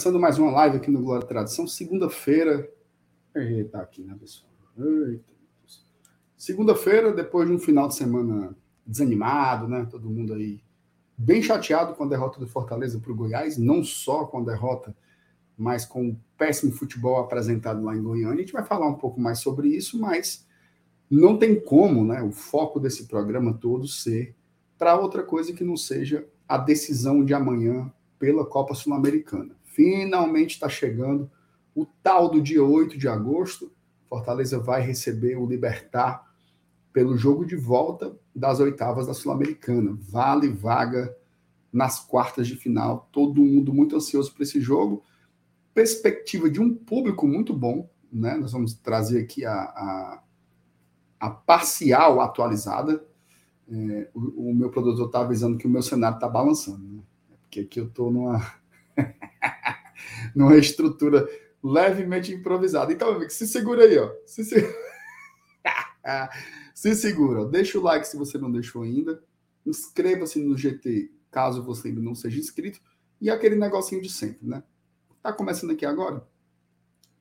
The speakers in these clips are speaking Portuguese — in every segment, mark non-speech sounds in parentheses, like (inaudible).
Começando mais uma live aqui no Glória Tradição, segunda-feira. Eita, aqui, né, pessoal? Segunda-feira, depois de um final de semana desanimado, né? Todo mundo aí bem chateado com a derrota do Fortaleza para o Goiás, não só com a derrota, mas com o péssimo futebol apresentado lá em Goiânia. A gente vai falar um pouco mais sobre isso, mas não tem como, né? O foco desse programa todo ser para outra coisa que não seja a decisão de amanhã pela Copa Sul-Americana. Finalmente está chegando o tal do dia 8 de agosto. Fortaleza vai receber o Libertar pelo jogo de volta das oitavas da Sul-Americana. Vale vaga nas quartas de final. Todo mundo muito ansioso para esse jogo. Perspectiva de um público muito bom. Né? Nós vamos trazer aqui a, a, a parcial atualizada é, o, o, meu produtor está avisando que o meu cenário está balançando, né? porque aqui eu estou numa, (laughs) numa estrutura levemente improvisada. Então, amigo, se segura aí, ó. Se, se... (laughs) se segura. Deixa o like se você não deixou ainda. Inscreva-se no GT caso você ainda não seja inscrito. E aquele negocinho de sempre, né? Tá começando aqui agora?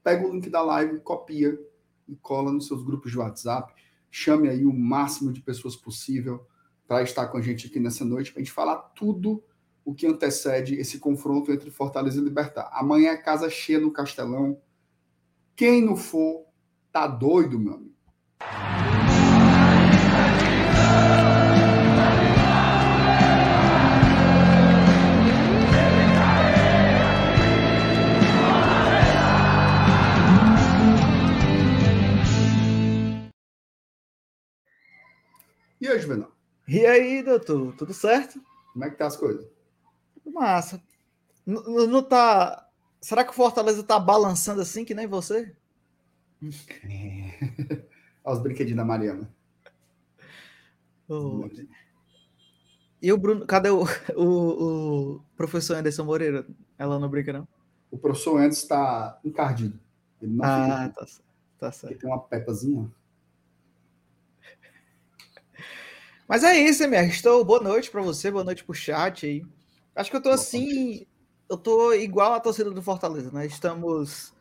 Pega o link da live, copia e cola nos seus grupos de WhatsApp Chame aí o máximo de pessoas possível para estar com a gente aqui nessa noite, para a gente falar tudo o que antecede esse confronto entre Fortaleza e Libertar. Amanhã é casa cheia no Castelão. Quem não for, tá doido, meu amigo. E aí, Juvenal? E aí, doutor? Tudo certo? Como é que tá as coisas? Massa. Não, não tá. Será que o Fortaleza tá balançando assim que nem você? É. (laughs) Olha os brinquedinhos da Mariana. Oh. E o Bruno, cadê o, (laughs) o, o, professor Anderson Moreira? Ela não brinca, não? O professor Anderson está encardido. Ele não ah, tá, tá certo. Ele tem uma pepazinha. Mas é isso, MR. Estou. Boa noite para você, boa noite pro chat aí. Acho que eu tô assim. Eu tô igual a torcida do Fortaleza, né? Estamos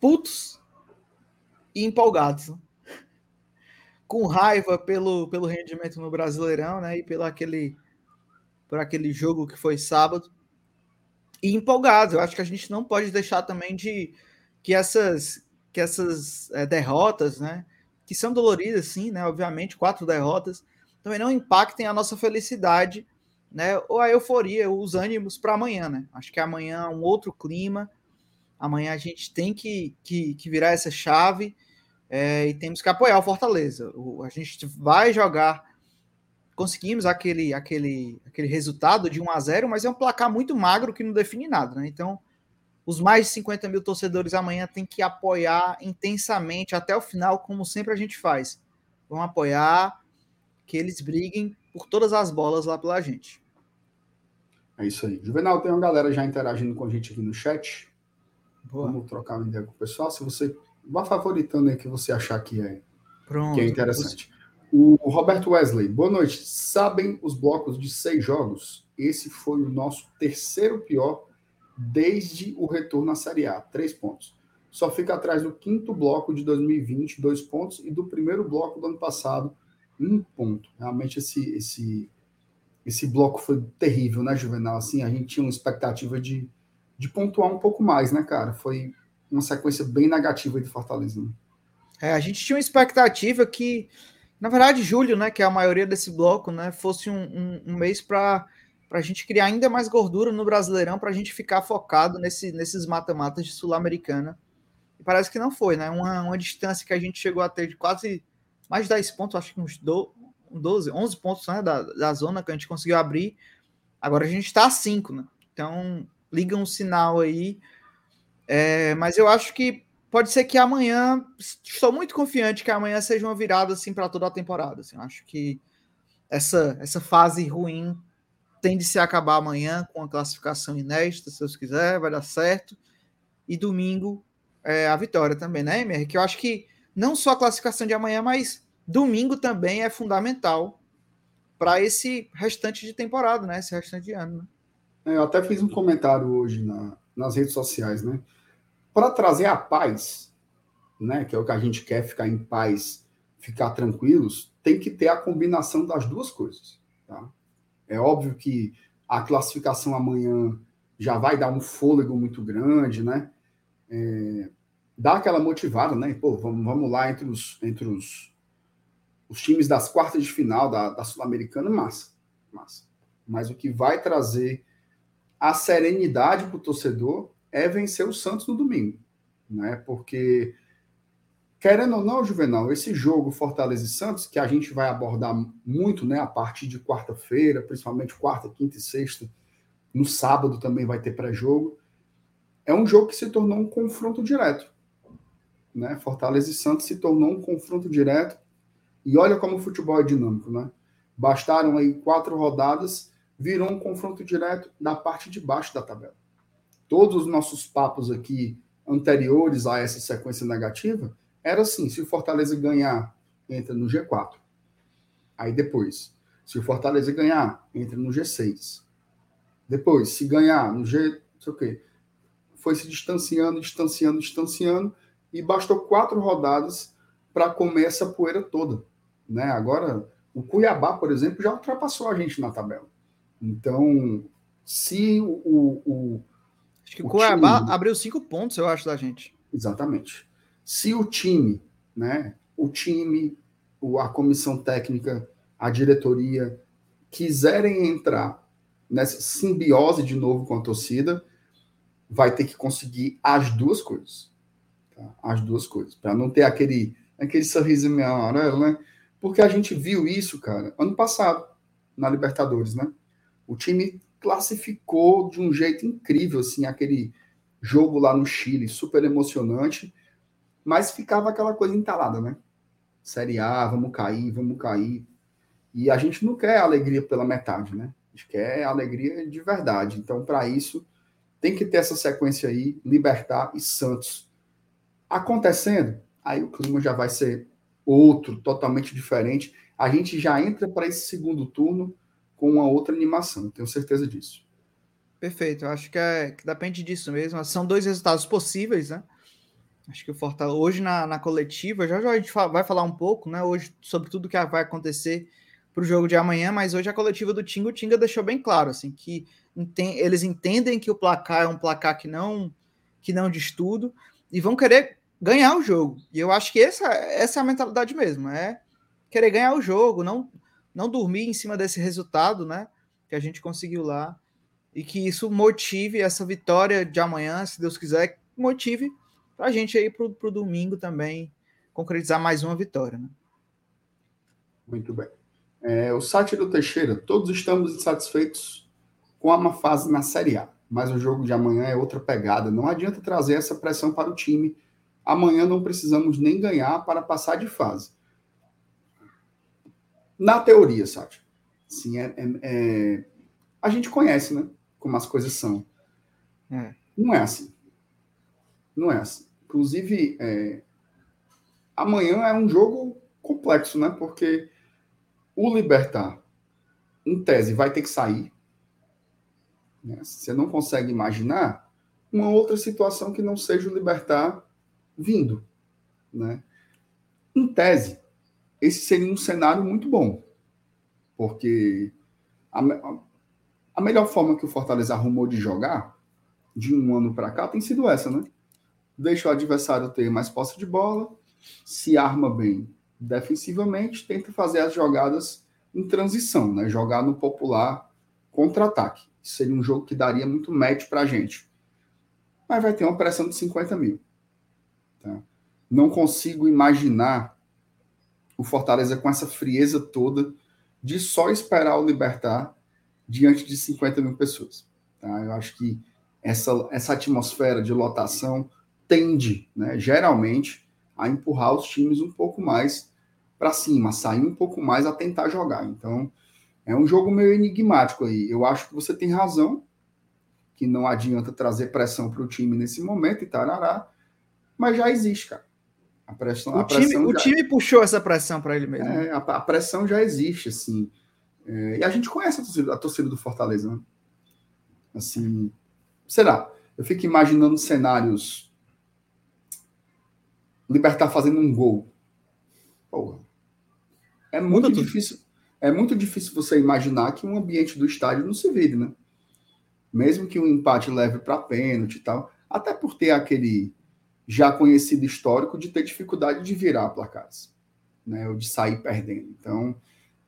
putos e empolgados. Né? Com raiva pelo, pelo rendimento no Brasileirão, né? E pelo aquele, por aquele jogo que foi sábado. E empolgados. Eu acho que a gente não pode deixar também de que essas, que essas é, derrotas, né? Que são doloridas, sim, né? Obviamente, quatro derrotas também não impactem a nossa felicidade, né? Ou a euforia, os ânimos para amanhã, né? Acho que amanhã é um outro clima. Amanhã a gente tem que, que, que virar essa chave é, e temos que apoiar o Fortaleza. O, a gente vai jogar. Conseguimos aquele, aquele, aquele resultado de 1 a 0 mas é um placar muito magro que não define nada, né? Então, os mais de 50 mil torcedores amanhã têm que apoiar intensamente até o final, como sempre a gente faz. Vão apoiar, que eles briguem por todas as bolas lá pela gente. É isso aí. Juvenal, tem uma galera já interagindo com a gente aqui no chat. Boa. Vamos trocar uma ideia com o pessoal. Se você vá favoritando aí que você achar que é, Pronto, que é interessante. O Roberto Wesley, boa noite. Sabem os blocos de seis jogos? Esse foi o nosso terceiro pior desde o retorno à Série A, três pontos. Só fica atrás do quinto bloco de 2020, dois pontos, e do primeiro bloco do ano passado, um ponto. Realmente esse, esse, esse bloco foi terrível, né, Juvenal? Assim, a gente tinha uma expectativa de, de pontuar um pouco mais, né, cara? Foi uma sequência bem negativa de Fortaleza. Né? É, a gente tinha uma expectativa que, na verdade, julho, né, que é a maioria desse bloco, né, fosse um, um, um mês para a gente criar ainda mais gordura no Brasileirão, para a gente ficar focado nesse, nesses mata-matas de Sul-Americana. E parece que não foi, né? Uma, uma distância que a gente chegou a ter de quase mais de 10 pontos, acho que uns 12, 11 pontos né, da, da zona que a gente conseguiu abrir. Agora a gente está a 5, né? Então, liga um sinal aí. É, mas eu acho que pode ser que amanhã, estou muito confiante que amanhã seja uma virada assim para toda a temporada. Assim, acho que essa, essa fase ruim tende a se acabar amanhã com a classificação inédita, se Deus quiser, vai dar certo. E domingo é, a vitória também, né, Emer? Que eu acho que não só a classificação de amanhã, mas domingo também é fundamental para esse restante de temporada, né? Esse restante de ano. Né? É, eu até fiz um comentário hoje na, nas redes sociais, né? Para trazer a paz, né? Que é o que a gente quer, ficar em paz, ficar tranquilos, tem que ter a combinação das duas coisas. Tá? É óbvio que a classificação amanhã já vai dar um fôlego muito grande, né? É, dá aquela motivada, né? Pô, vamos, vamos lá entre os, entre os, os times das quartas de final da, da Sul-Americana, massa, massa. Mas o que vai trazer a serenidade para o torcedor é vencer o Santos no domingo, né? Porque querendo ou não, Juvenal, esse jogo Fortaleza e Santos, que a gente vai abordar muito, né, a partir de quarta-feira, principalmente quarta, quinta e sexta, no sábado também vai ter pré-jogo, é um jogo que se tornou um confronto direto. Né? Fortaleza e Santos se tornou um confronto direto. E olha como o futebol é dinâmico, né? Bastaram aí quatro rodadas, virou um confronto direto da parte de baixo da tabela. Todos os nossos papos aqui anteriores a essa sequência negativa era assim: se o Fortaleza ganhar, entra no G4. Aí depois, se o Fortaleza ganhar, entra no G6. Depois, se ganhar no G, não sei o quê, foi se distanciando, distanciando, distanciando, e bastou quatro rodadas para comer essa poeira toda. Né? Agora, o Cuiabá, por exemplo, já ultrapassou a gente na tabela. Então, se o. o acho que o Cuiabá time... abriu cinco pontos, eu acho, da gente. Exatamente. Se o time, né, o time, a comissão técnica, a diretoria quiserem entrar nessa simbiose de novo com a torcida, vai ter que conseguir as duas coisas. Tá? As duas coisas. Para não ter aquele, aquele sorriso amarelo, né? Porque a gente viu isso, cara, ano passado, na Libertadores, né? O time classificou de um jeito incrível, assim, aquele jogo lá no Chile, super emocionante mas ficava aquela coisa entalada, né? Série A, vamos cair, vamos cair. E a gente não quer alegria pela metade, né? A gente quer alegria de verdade. Então, para isso, tem que ter essa sequência aí, Libertar e Santos. Acontecendo, aí o clima já vai ser outro, totalmente diferente. A gente já entra para esse segundo turno com uma outra animação, tenho certeza disso. Perfeito, eu acho que, é, que depende disso mesmo. São dois resultados possíveis, né? Acho que o Fortaleza, hoje na, na coletiva, já, já a gente vai falar um pouco, né? Hoje, sobre tudo que vai acontecer para o jogo de amanhã, mas hoje a coletiva do Tinga, o Tinga deixou bem claro, assim, que enten eles entendem que o placar é um placar que não que não diz tudo e vão querer ganhar o jogo. E eu acho que essa, essa é a mentalidade mesmo, é querer ganhar o jogo, não não dormir em cima desse resultado, né? Que a gente conseguiu lá e que isso motive essa vitória de amanhã, se Deus quiser, motive para a gente aí para o domingo também concretizar mais uma vitória. Né? Muito bem. É, o site do Teixeira, todos estamos insatisfeitos com a má fase na Série A, mas o jogo de amanhã é outra pegada. Não adianta trazer essa pressão para o time. Amanhã não precisamos nem ganhar para passar de fase. Na teoria, Sátio, sim, é, é, é, a gente conhece, né? Como as coisas são. É. Não é assim. Não é assim. Inclusive, é, amanhã é um jogo complexo, né? Porque o Libertar, em tese, vai ter que sair. Né? Você não consegue imaginar uma outra situação que não seja o Libertar vindo, né? Em tese, esse seria um cenário muito bom, porque a, a melhor forma que o Fortaleza arrumou de jogar de um ano para cá tem sido essa, né? deixa o adversário ter mais posse de bola, se arma bem defensivamente, tenta fazer as jogadas em transição, né? Jogar no popular contra-ataque. Seria um jogo que daria muito match para a gente. Mas vai ter uma pressão de 50 mil. Não consigo imaginar o Fortaleza com essa frieza toda de só esperar o Libertar diante de 50 mil pessoas. Tá? Eu acho que essa, essa atmosfera de lotação tende, né, geralmente, a empurrar os times um pouco mais para cima, sair um pouco mais a tentar jogar. Então, é um jogo meio enigmático aí. Eu acho que você tem razão, que não adianta trazer pressão para o time nesse momento e tarará, mas já existe, cara. A pressão, o a time, pressão o já... time puxou essa pressão para ele mesmo. É, a, a, pressão já existe, assim. É, e a gente conhece a torcida, a torcida do Fortaleza, né? Assim, será? Eu fico imaginando cenários. Libertar fazendo um gol. Porra. É muito Muda difícil. Tudo. É muito difícil você imaginar que um ambiente do estádio não se vire, né? Mesmo que o um empate leve para pênalti e tal. Até por ter aquele já conhecido histórico de ter dificuldade de virar placares, né? Ou de sair perdendo. Então,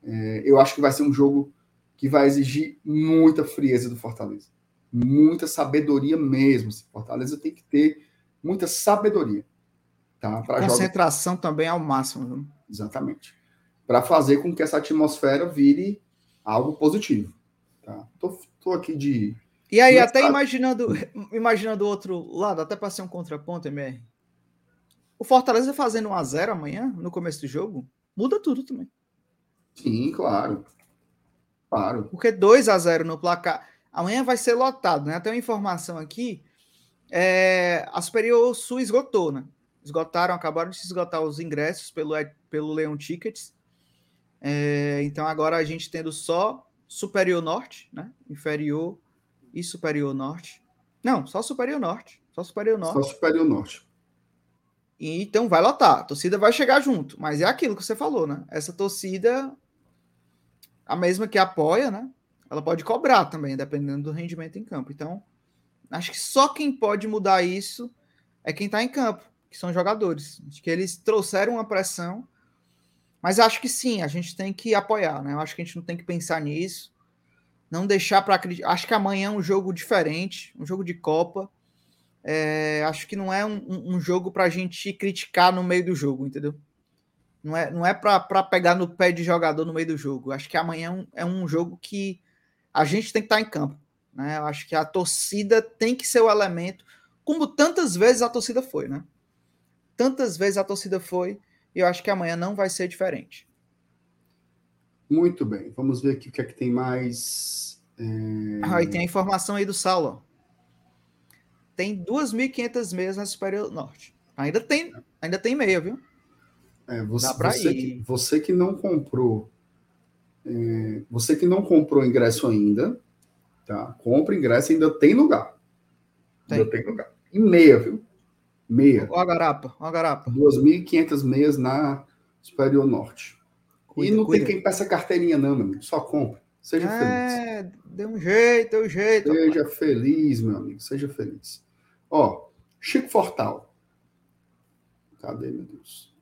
é, eu acho que vai ser um jogo que vai exigir muita frieza do Fortaleza. Muita sabedoria mesmo. Fortaleza tem que ter muita sabedoria. Tá? Concentração jogar... também ao máximo. Viu? Exatamente. Para fazer com que essa atmosfera vire algo positivo. Tá? Tô, tô aqui de. E aí, até imaginando (laughs) imaginando o outro lado, até para ser um contraponto, MR. O Fortaleza fazendo 1 a 0 amanhã, no começo do jogo, muda tudo também. Sim, claro. Claro. Porque 2 a 0 no placar. Amanhã vai ser lotado, né? Tem uma informação aqui. É, a Superior Sul esgotou, né? Esgotaram, acabaram de se esgotar os ingressos pelo, pelo Leão Tickets. É, então agora a gente tendo só Superior Norte, né? Inferior e Superior Norte. Não, só Superior Norte. Só Superior Norte. Só Superior Norte. E, então vai lotar. A torcida vai chegar junto. Mas é aquilo que você falou, né? Essa torcida a mesma que apoia, né? Ela pode cobrar também, dependendo do rendimento em campo. Então, acho que só quem pode mudar isso é quem está em campo, que são jogadores. Acho que eles trouxeram uma pressão, mas acho que sim, a gente tem que apoiar, né? Eu acho que a gente não tem que pensar nisso, não deixar para acreditar. Acho que amanhã é um jogo diferente, um jogo de Copa. É, acho que não é um, um jogo para a gente criticar no meio do jogo, entendeu? Não é, não é para pegar no pé de jogador no meio do jogo. Acho que amanhã é um, é um jogo que a gente tem que estar tá em campo. Né? Eu acho que a torcida tem que ser o elemento, como tantas vezes a torcida foi, né? Tantas vezes a torcida foi, e eu acho que amanhã não vai ser diferente. Muito bem, vamos ver aqui o que é que tem mais. É... Ah, e tem a informação aí do Saulo. Tem 2.500 meias na Superior Norte. Ainda tem, ainda tem meia, viu? É, você, você, que, você, que, não comprou, é, você que não comprou ingresso ainda, tá? Compra ingresso, ainda tem lugar. Tem. Ainda tem lugar. E meia, viu? Meia. Ó a garapa, ó a garapa. 2.500 meias na Superior Norte. Cuida, e não cuida. tem quem peça carteirinha, não, meu amigo. Só compra. Seja é, feliz. É, dê um jeito, dê um jeito. Seja rapaz. feliz, meu amigo. Seja feliz. Ó, Chico Fortal. Cadê, meu Deus?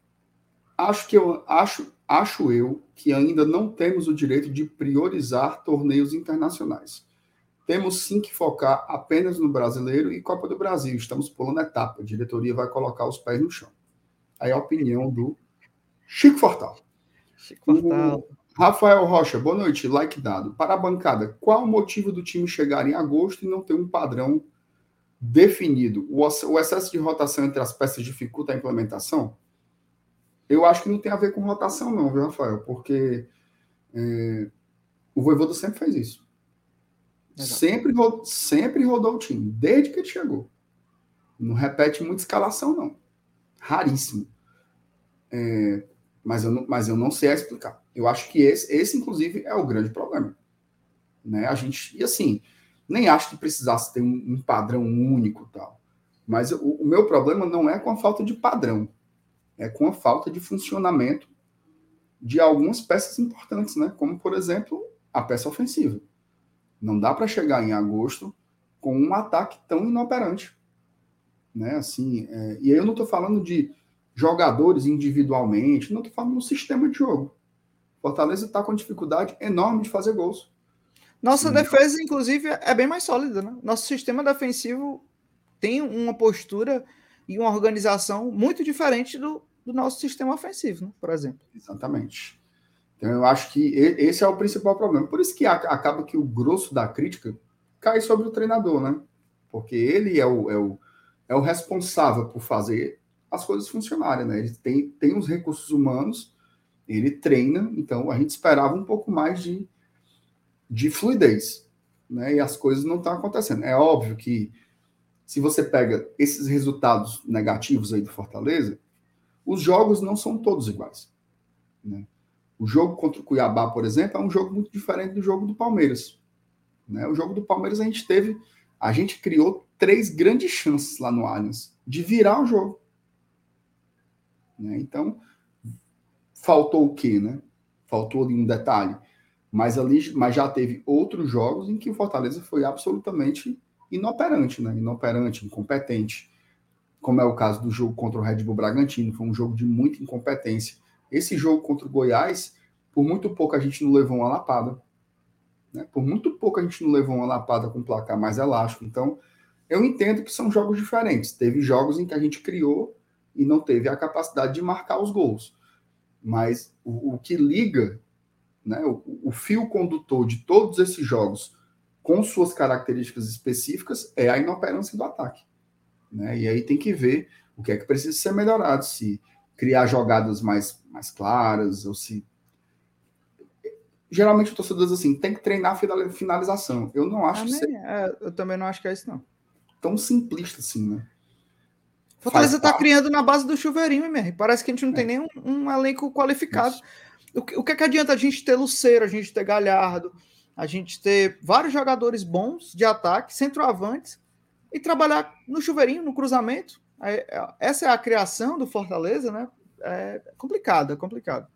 acho que eu acho, acho eu que ainda não temos o direito de priorizar torneios internacionais. Temos sim que focar apenas no brasileiro e Copa do Brasil. Estamos pulando etapa. A diretoria vai colocar os pés no chão. Aí a opinião do Chico Fortal. O Rafael Rocha, boa noite, like dado. Para a bancada, qual o motivo do time chegar em agosto e não ter um padrão definido? O excesso de rotação entre as peças dificulta a implementação? Eu acho que não tem a ver com rotação, não, viu, Rafael? Porque é, o Voivoda sempre fez isso. Sempre, sempre rodou o time, desde que ele chegou. Não repete muita escalação, não. Raríssimo. É, mas, eu não, mas eu não sei explicar. Eu acho que esse, esse, inclusive, é o grande problema. Né? A gente, e assim, nem acho que precisasse ter um, um padrão único tal. Mas o, o meu problema não é com a falta de padrão é com a falta de funcionamento de algumas peças importantes, né? Como, por exemplo, a peça ofensiva. Não dá para chegar em agosto com um ataque tão inoperante, né? Assim, é... e aí eu não estou falando de jogadores individualmente, não estou falando do sistema de jogo. Fortaleza está com dificuldade enorme de fazer gols. Nossa Sim. defesa, inclusive, é bem mais sólida, né? Nosso sistema defensivo tem uma postura e uma organização muito diferente do, do nosso sistema ofensivo, né? por exemplo. Exatamente. Então, eu acho que esse é o principal problema. Por isso que acaba que o grosso da crítica cai sobre o treinador, né? Porque ele é o, é o, é o responsável por fazer as coisas funcionarem, né? Ele tem, tem os recursos humanos, ele treina, então a gente esperava um pouco mais de, de fluidez, né? E as coisas não estão acontecendo. É óbvio que se você pega esses resultados negativos aí do Fortaleza, os jogos não são todos iguais. Né? O jogo contra o Cuiabá, por exemplo, é um jogo muito diferente do jogo do Palmeiras. Né? O jogo do Palmeiras a gente teve, a gente criou três grandes chances lá no Allianz de virar o jogo. Né? Então, faltou o quê, né? Faltou ali um detalhe. Mas ali, mas já teve outros jogos em que o Fortaleza foi absolutamente inoperante, né? Inoperante, incompetente. Como é o caso do jogo contra o Red Bull Bragantino, foi um jogo de muita incompetência. Esse jogo contra o Goiás, por muito pouco a gente não levou uma lapada. Né? Por muito pouco a gente não levou uma lapada com placar mais elástico. Então, eu entendo que são jogos diferentes. Teve jogos em que a gente criou e não teve a capacidade de marcar os gols. Mas o, o que liga, né, o, o fio condutor de todos esses jogos com suas características específicas é a inoperância do ataque. Né? E aí tem que ver o que é que precisa ser melhorado, se criar jogadas mais, mais claras, ou se. Geralmente o torcedor diz assim: tem que treinar a finalização. Eu não acho que. Seja... É, eu também não acho que é isso, não. Tão simplista assim, né? Fortaleza está criando na base do chuveirinho, MR. Parece que a gente não é. tem nenhum um elenco qualificado. O que, o que, é que adianta a gente ter Luceiro, a gente ter Galhardo, a gente ter vários jogadores bons de ataque, centroavantes, e trabalhar no chuveirinho, no cruzamento? É, essa é a criação do Fortaleza, né? É complicado, é complicado.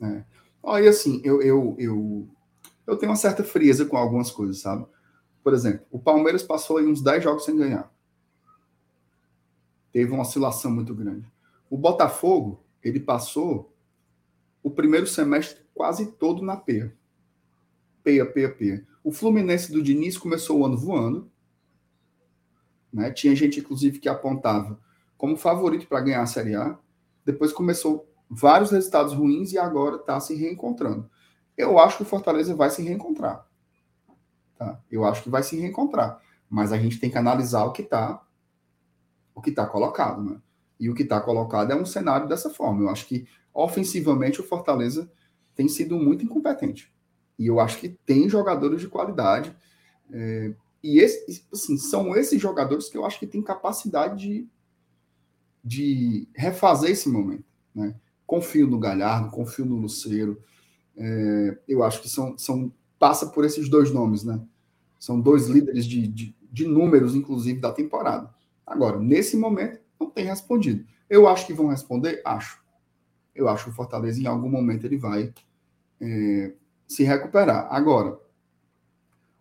É. Olha, assim, eu, eu, eu, eu tenho uma certa frieza com algumas coisas, sabe? Por exemplo, o Palmeiras passou aí uns 10 jogos sem ganhar teve uma oscilação muito grande. O Botafogo, ele passou o primeiro semestre quase todo na peia. Peia, peia, peia. O Fluminense do Diniz começou o ano voando. Né? Tinha gente, inclusive, que apontava como favorito para ganhar a Série A. Depois começou vários resultados ruins e agora está se reencontrando. Eu acho que o Fortaleza vai se reencontrar. Tá? Eu acho que vai se reencontrar. Mas a gente tem que analisar o que está o que está colocado, né? E o que está colocado é um cenário dessa forma. Eu acho que ofensivamente o Fortaleza tem sido muito incompetente. E eu acho que tem jogadores de qualidade. É, e esse, assim, são esses jogadores que eu acho que têm capacidade de, de refazer esse momento. Né? Confio no Galhardo, confio no Luceiro. É, eu acho que são, são passa por esses dois nomes, né? São dois líderes de, de, de números, inclusive, da temporada. Agora, nesse momento, não tem respondido. Eu acho que vão responder? Acho. Eu acho que o Fortaleza, em algum momento, ele vai é, se recuperar. Agora,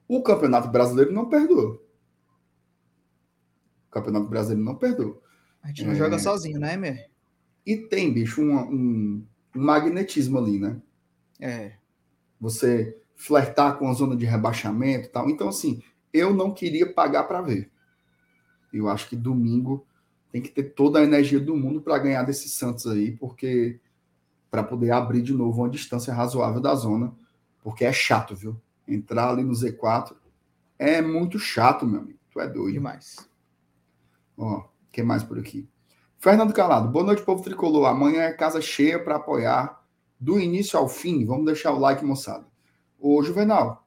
o Campeonato Brasileiro não perdoa. O Campeonato Brasileiro não perdoa. A gente não é... joga sozinho, né, Emer? E tem, bicho, um, um, um magnetismo ali, né? É. Você flertar com a zona de rebaixamento e tal. Então, assim, eu não queria pagar para ver. Eu acho que domingo tem que ter toda a energia do mundo para ganhar desses Santos aí, porque para poder abrir de novo uma distância razoável da zona, porque é chato, viu? Entrar ali no Z4 é muito chato, meu amigo. Tu é doido. Demais. Ó, o que mais por aqui? Fernando Calado, boa noite, povo tricolor. Amanhã é casa cheia para apoiar do início ao fim. Vamos deixar o like, moçada. Ô, Juvenal,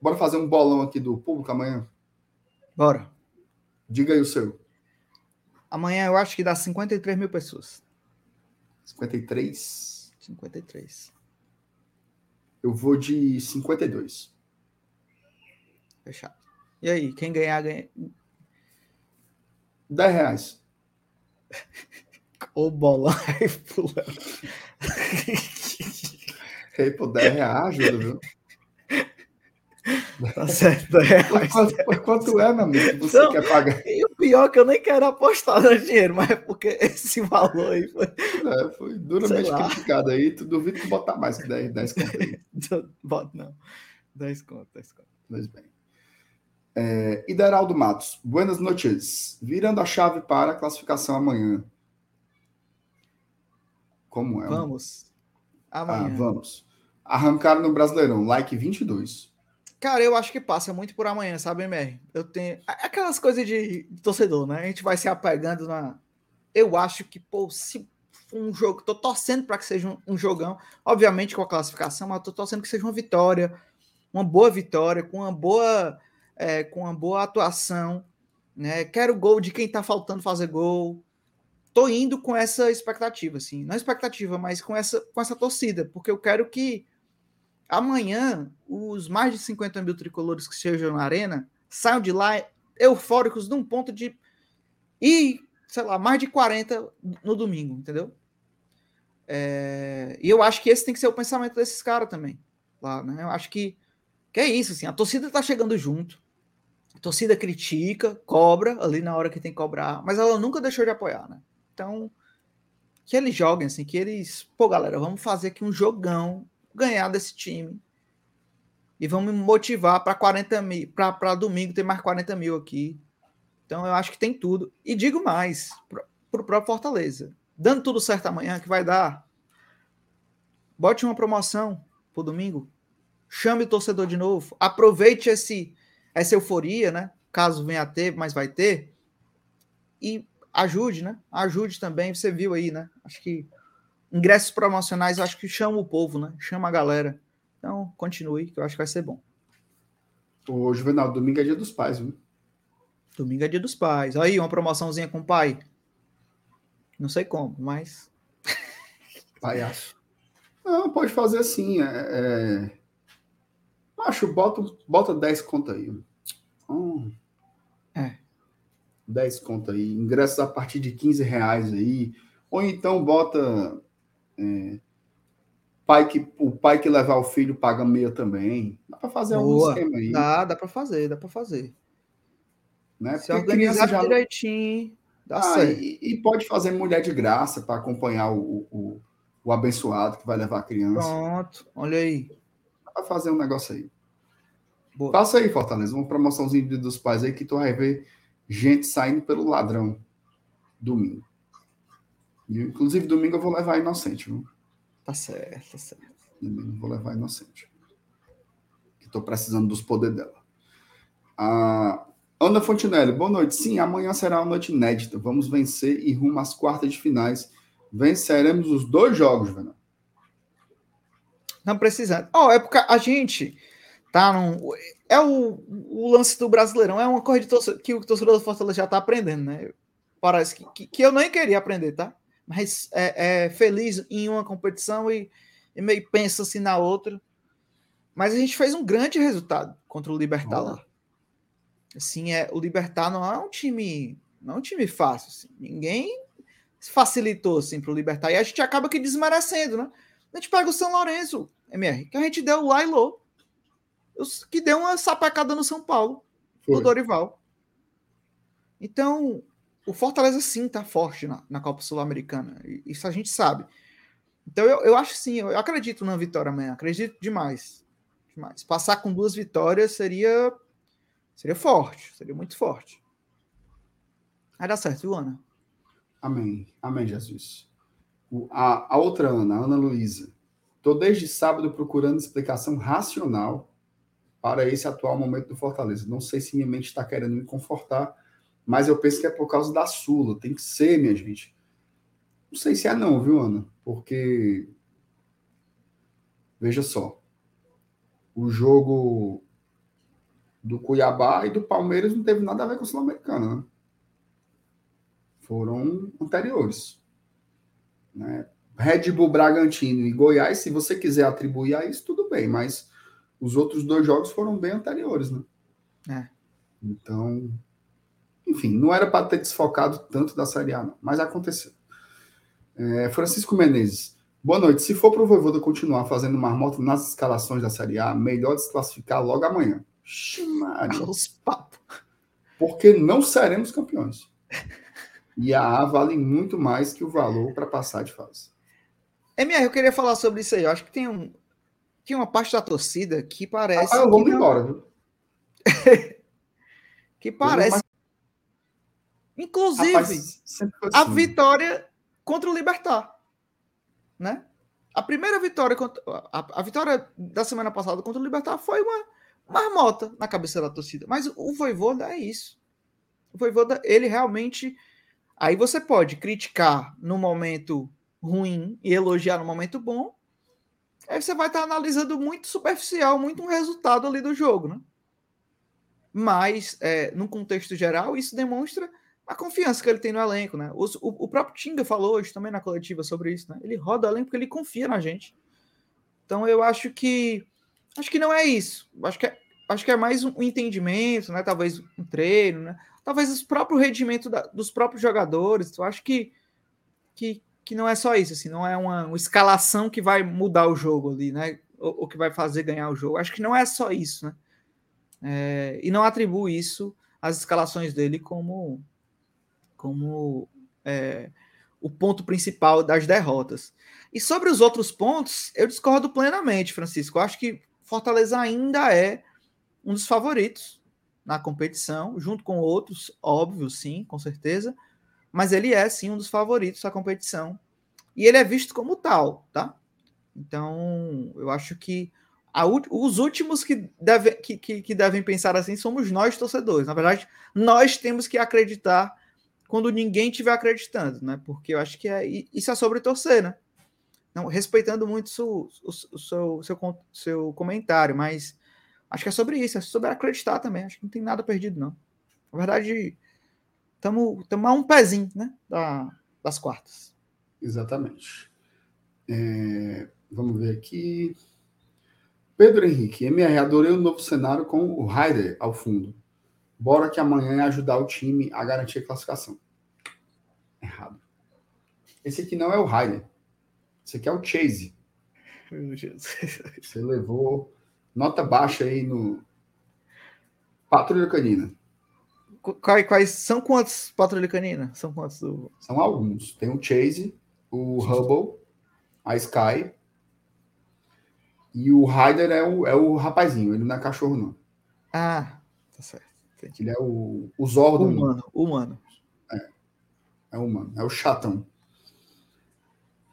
bora fazer um bolão aqui do público amanhã? Bora. Diga aí o seu. Amanhã eu acho que dá 53 mil pessoas. 53? 53. Eu vou de 52. Fechado. E aí, quem ganhar, ganha. 10 reais. (laughs) O bolão aí pulando. (laughs) Ei, pô, 10 reais ajuda, viu? (laughs) Tá certo, é. Por quanto, por quanto é, meu amigo, você então, quer pagar? E o pior é que eu nem quero apostar no dinheiro, mas é porque (laughs) esse valor aí foi. É, foi duramente criticado aí. Tu duvido que botar mais que 10, 10 conto aí. (laughs) Bota não. 10 conto, 10 conto. Pois bem. É, Ideraldo Matos, buenas noches. Virando a chave para a classificação amanhã. Como é? Vamos. Amanhã. Ah, vamos. Arrancaram no Brasileirão, like 22. Cara, eu acho que passa muito por amanhã, sabe, MR? Eu tenho. Aquelas coisas de, torcedor, né? A gente vai se apegando na. Eu acho que, pô, se um jogo. Tô torcendo para que seja um, um, jogão. Obviamente com a classificação, mas tô torcendo que seja uma vitória. Uma boa vitória, com uma boa. É, com uma boa atuação. Né? Quero gol de quem tá faltando fazer gol. Tô indo com essa expectativa, assim. Não expectativa, mas com essa, com essa torcida, porque eu quero que amanhã os mais de 50 mil tricolores que estejam na arena saiam de lá eufóricos num ponto de. E, sei lá, mais de 40 no domingo, entendeu? É, e eu acho que esse tem que ser o pensamento desses caras também. Lá, né? Eu acho que, que é isso, assim, a torcida tá chegando junto. A torcida critica, cobra ali na hora que tem que cobrar, mas ela nunca deixou de apoiar, né? Então, que eles joguem, assim, que eles. Pô, galera, vamos fazer aqui um jogão, ganhar desse time. E vamos me motivar para 40 mil, para domingo ter mais 40 mil aqui. Então eu acho que tem tudo. E digo mais, para o próprio Fortaleza. Dando tudo certo amanhã, que vai dar. Bote uma promoção pro domingo. Chame o torcedor de novo. Aproveite esse, essa euforia, né? Caso venha a ter, mas vai ter. E ajude, né? Ajude também. Você viu aí, né? Acho que ingressos promocionais, acho que chama o povo, né? Chama a galera. Então, continue, que eu acho que vai ser bom. O Juvenal, domingo é dia dos pais, viu? Domingo é dia dos pais. Aí, uma promoçãozinha com o pai. Não sei como, mas. (laughs) Palhaço. Não, pode fazer assim. É, é... Acho, bota, bota 10 conta aí. Hum. É. 10 conta aí. Ingressos a partir de 15 reais aí. Ou então bota. É, pai que, o pai que levar o filho paga meia também. Dá para fazer Boa. algum esquema aí. Dá, dá para fazer, dá para fazer. Né? Se organizar já... direitinho, dá ah, certo. E, e, pode fazer mulher de graça para acompanhar o, o, o, abençoado que vai levar a criança. Pronto, olha aí. Dá para fazer um negócio aí. Boa. Passa aí, Fortaleza, uma promoçãozinha dos pais aí que tu vai ver gente saindo pelo ladrão domingo. Inclusive, domingo eu vou levar a inocente, viu? Tá certo, tá certo. Domingo vou levar inocente. Tô precisando dos poderes dela. A Ana Fontinelli, boa noite. Sim, amanhã será uma noite inédita. Vamos vencer e rumo às quartas de finais. Venceremos os dois jogos, Venão. Não precisa. Ó, oh, é porque a gente tá num. É o, o lance do Brasileirão, é uma coisa que o torcedor do Fortaleza já tá aprendendo, né? Parece que, que, que eu nem queria aprender, tá? Mas é, é feliz em uma competição e, e, meio pensa assim na outra. Mas a gente fez um grande resultado contra o Libertar lá. Assim, é, o Libertar não é um time, não é um time fácil. Assim. Ninguém facilitou assim para o Libertar. E a gente acaba que desmerecendo, né? A gente pega o São Lourenço, MR, que a gente deu lá e que deu uma sapecada no São Paulo, Foi. o Dorival. Então, o Fortaleza sim está forte na, na Copa Sul-Americana. Isso a gente sabe. Então eu, eu acho sim, eu acredito na vitória amanhã, acredito demais. demais. Passar com duas vitórias seria seria forte, seria muito forte. Vai dar certo, viu, Ana? Amém. Amém, Jesus. O, a, a outra Ana, a Ana Luísa. Estou desde sábado procurando explicação racional para esse atual momento do Fortaleza. Não sei se minha mente está querendo me confortar mas eu penso que é por causa da Sula. Tem que ser, minha gente. Não sei se é não, viu, Ana? Porque. Veja só. O jogo do Cuiabá e do Palmeiras não teve nada a ver com o Sul-Americano, né? Foram anteriores. Né? Red Bull Bragantino e Goiás, se você quiser atribuir a isso, tudo bem, mas os outros dois jogos foram bem anteriores, né? É. Então, enfim, não era para ter desfocado tanto da Série A, não, mas aconteceu. É, Francisco Menezes. Boa noite. Se for para o Voivoda continuar fazendo marmota nas escalações da Série A, melhor desclassificar logo amanhã. Ximaria. Os papos. Porque não seremos campeões. E a A vale muito mais que o valor para passar de fase. MR, eu queria falar sobre isso aí. Eu acho que tem, um, tem uma parte da torcida que parece. Ah, eu vou embora, viu? (laughs) que parece Inclusive, Rapaz, a assim. vitória contra o Libertar. Né? A primeira vitória, contra, a, a, vitória da semana passada contra o Libertar foi uma marmota na cabeça da torcida. Mas o Voivoda é isso. O Voivoda, ele realmente. Aí você pode criticar no momento ruim e elogiar no momento bom. Aí você vai estar analisando muito superficial, muito um resultado ali do jogo, né? Mas, é, no contexto geral, isso demonstra a confiança que ele tem no elenco, né? O, o, próprio Tinga falou hoje também na coletiva sobre isso, né? Ele roda o elenco porque ele confia na gente. Então eu acho que acho que não é isso. Acho que é, acho que é mais um entendimento, né? Talvez um treino, né? Talvez o próprio rendimento da, dos próprios jogadores. Eu acho que, que, que não é só isso, assim, não é uma, uma escalação que vai mudar o jogo ali, né? Ou, que vai fazer ganhar o jogo. Acho que não é só isso, né? É, e não atribui isso às escalações dele como, como é, o ponto principal das derrotas. E sobre os outros pontos, eu discordo plenamente, Francisco. Eu acho que Fortaleza ainda é um dos favoritos na competição, junto com outros, óbvio, sim, com certeza, mas ele é sim um dos favoritos da competição e ele é visto como tal, tá? Então, eu acho que a, os últimos que, deve, que, que, que, devem pensar assim somos nós, torcedores. Na verdade, nós temos que acreditar quando ninguém estiver acreditando, né? Porque eu acho que é, isso é sobre torcer, né? Não, respeitando muito o, o, o seu, seu, seu comentário, mas acho que é sobre isso, é sobre acreditar também. Acho que não tem nada perdido, não. Na verdade, estamos a um pezinho né, da, das quartas. Exatamente. É, vamos ver aqui. Pedro Henrique, MR, adorei o novo cenário com o Ryder ao fundo. Bora que amanhã é ajudar o time a garantir a classificação. Errado. Esse aqui não é o Ryder. Esse aqui é o Chase. Você levou nota baixa aí no Patrulha Canina. Quais, quais são quantos Patrulha Canina? São quantos? Do... São alguns. Tem o Chase, o Hubble, a Sky. E o Ryder é o, é o rapazinho, ele não é cachorro, não. Ah, tá certo. Ele é o, o Zordon. Humano, humano. É, é humano, é o chatão.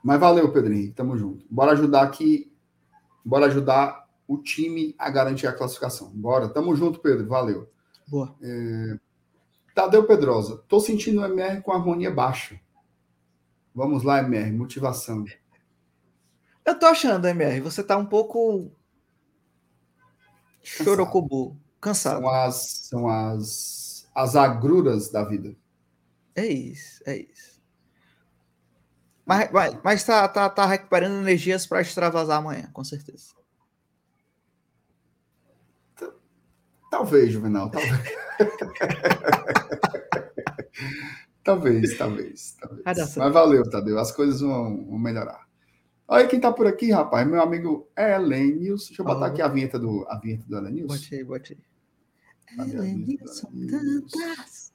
Mas valeu, Pedro Henrique, tamo junto. Bora ajudar aqui, bora ajudar o time a garantir a classificação. Bora, tamo junto, Pedro, valeu. Boa. É... Tadeu Pedrosa, tô sentindo o MR com harmonia baixa. Vamos lá, MR, motivação. Eu tô achando, MR, você tá um pouco chorocobu, cansado. São as, são as, as agruras da vida. É isso, é isso. Mas, mas, mas tá, tá, tá recuperando energias para extravasar amanhã, com certeza. Talvez, Juvenal, talvez. (laughs) talvez, talvez, talvez. Mas valeu, Tadeu. As coisas vão, vão, melhorar. Olha quem tá por aqui, rapaz. Meu amigo Helenius. Deixa eu botar aqui a vinheta do, a vinheta do Helenius. Bote aí, bote aí. Helenilson Dantas.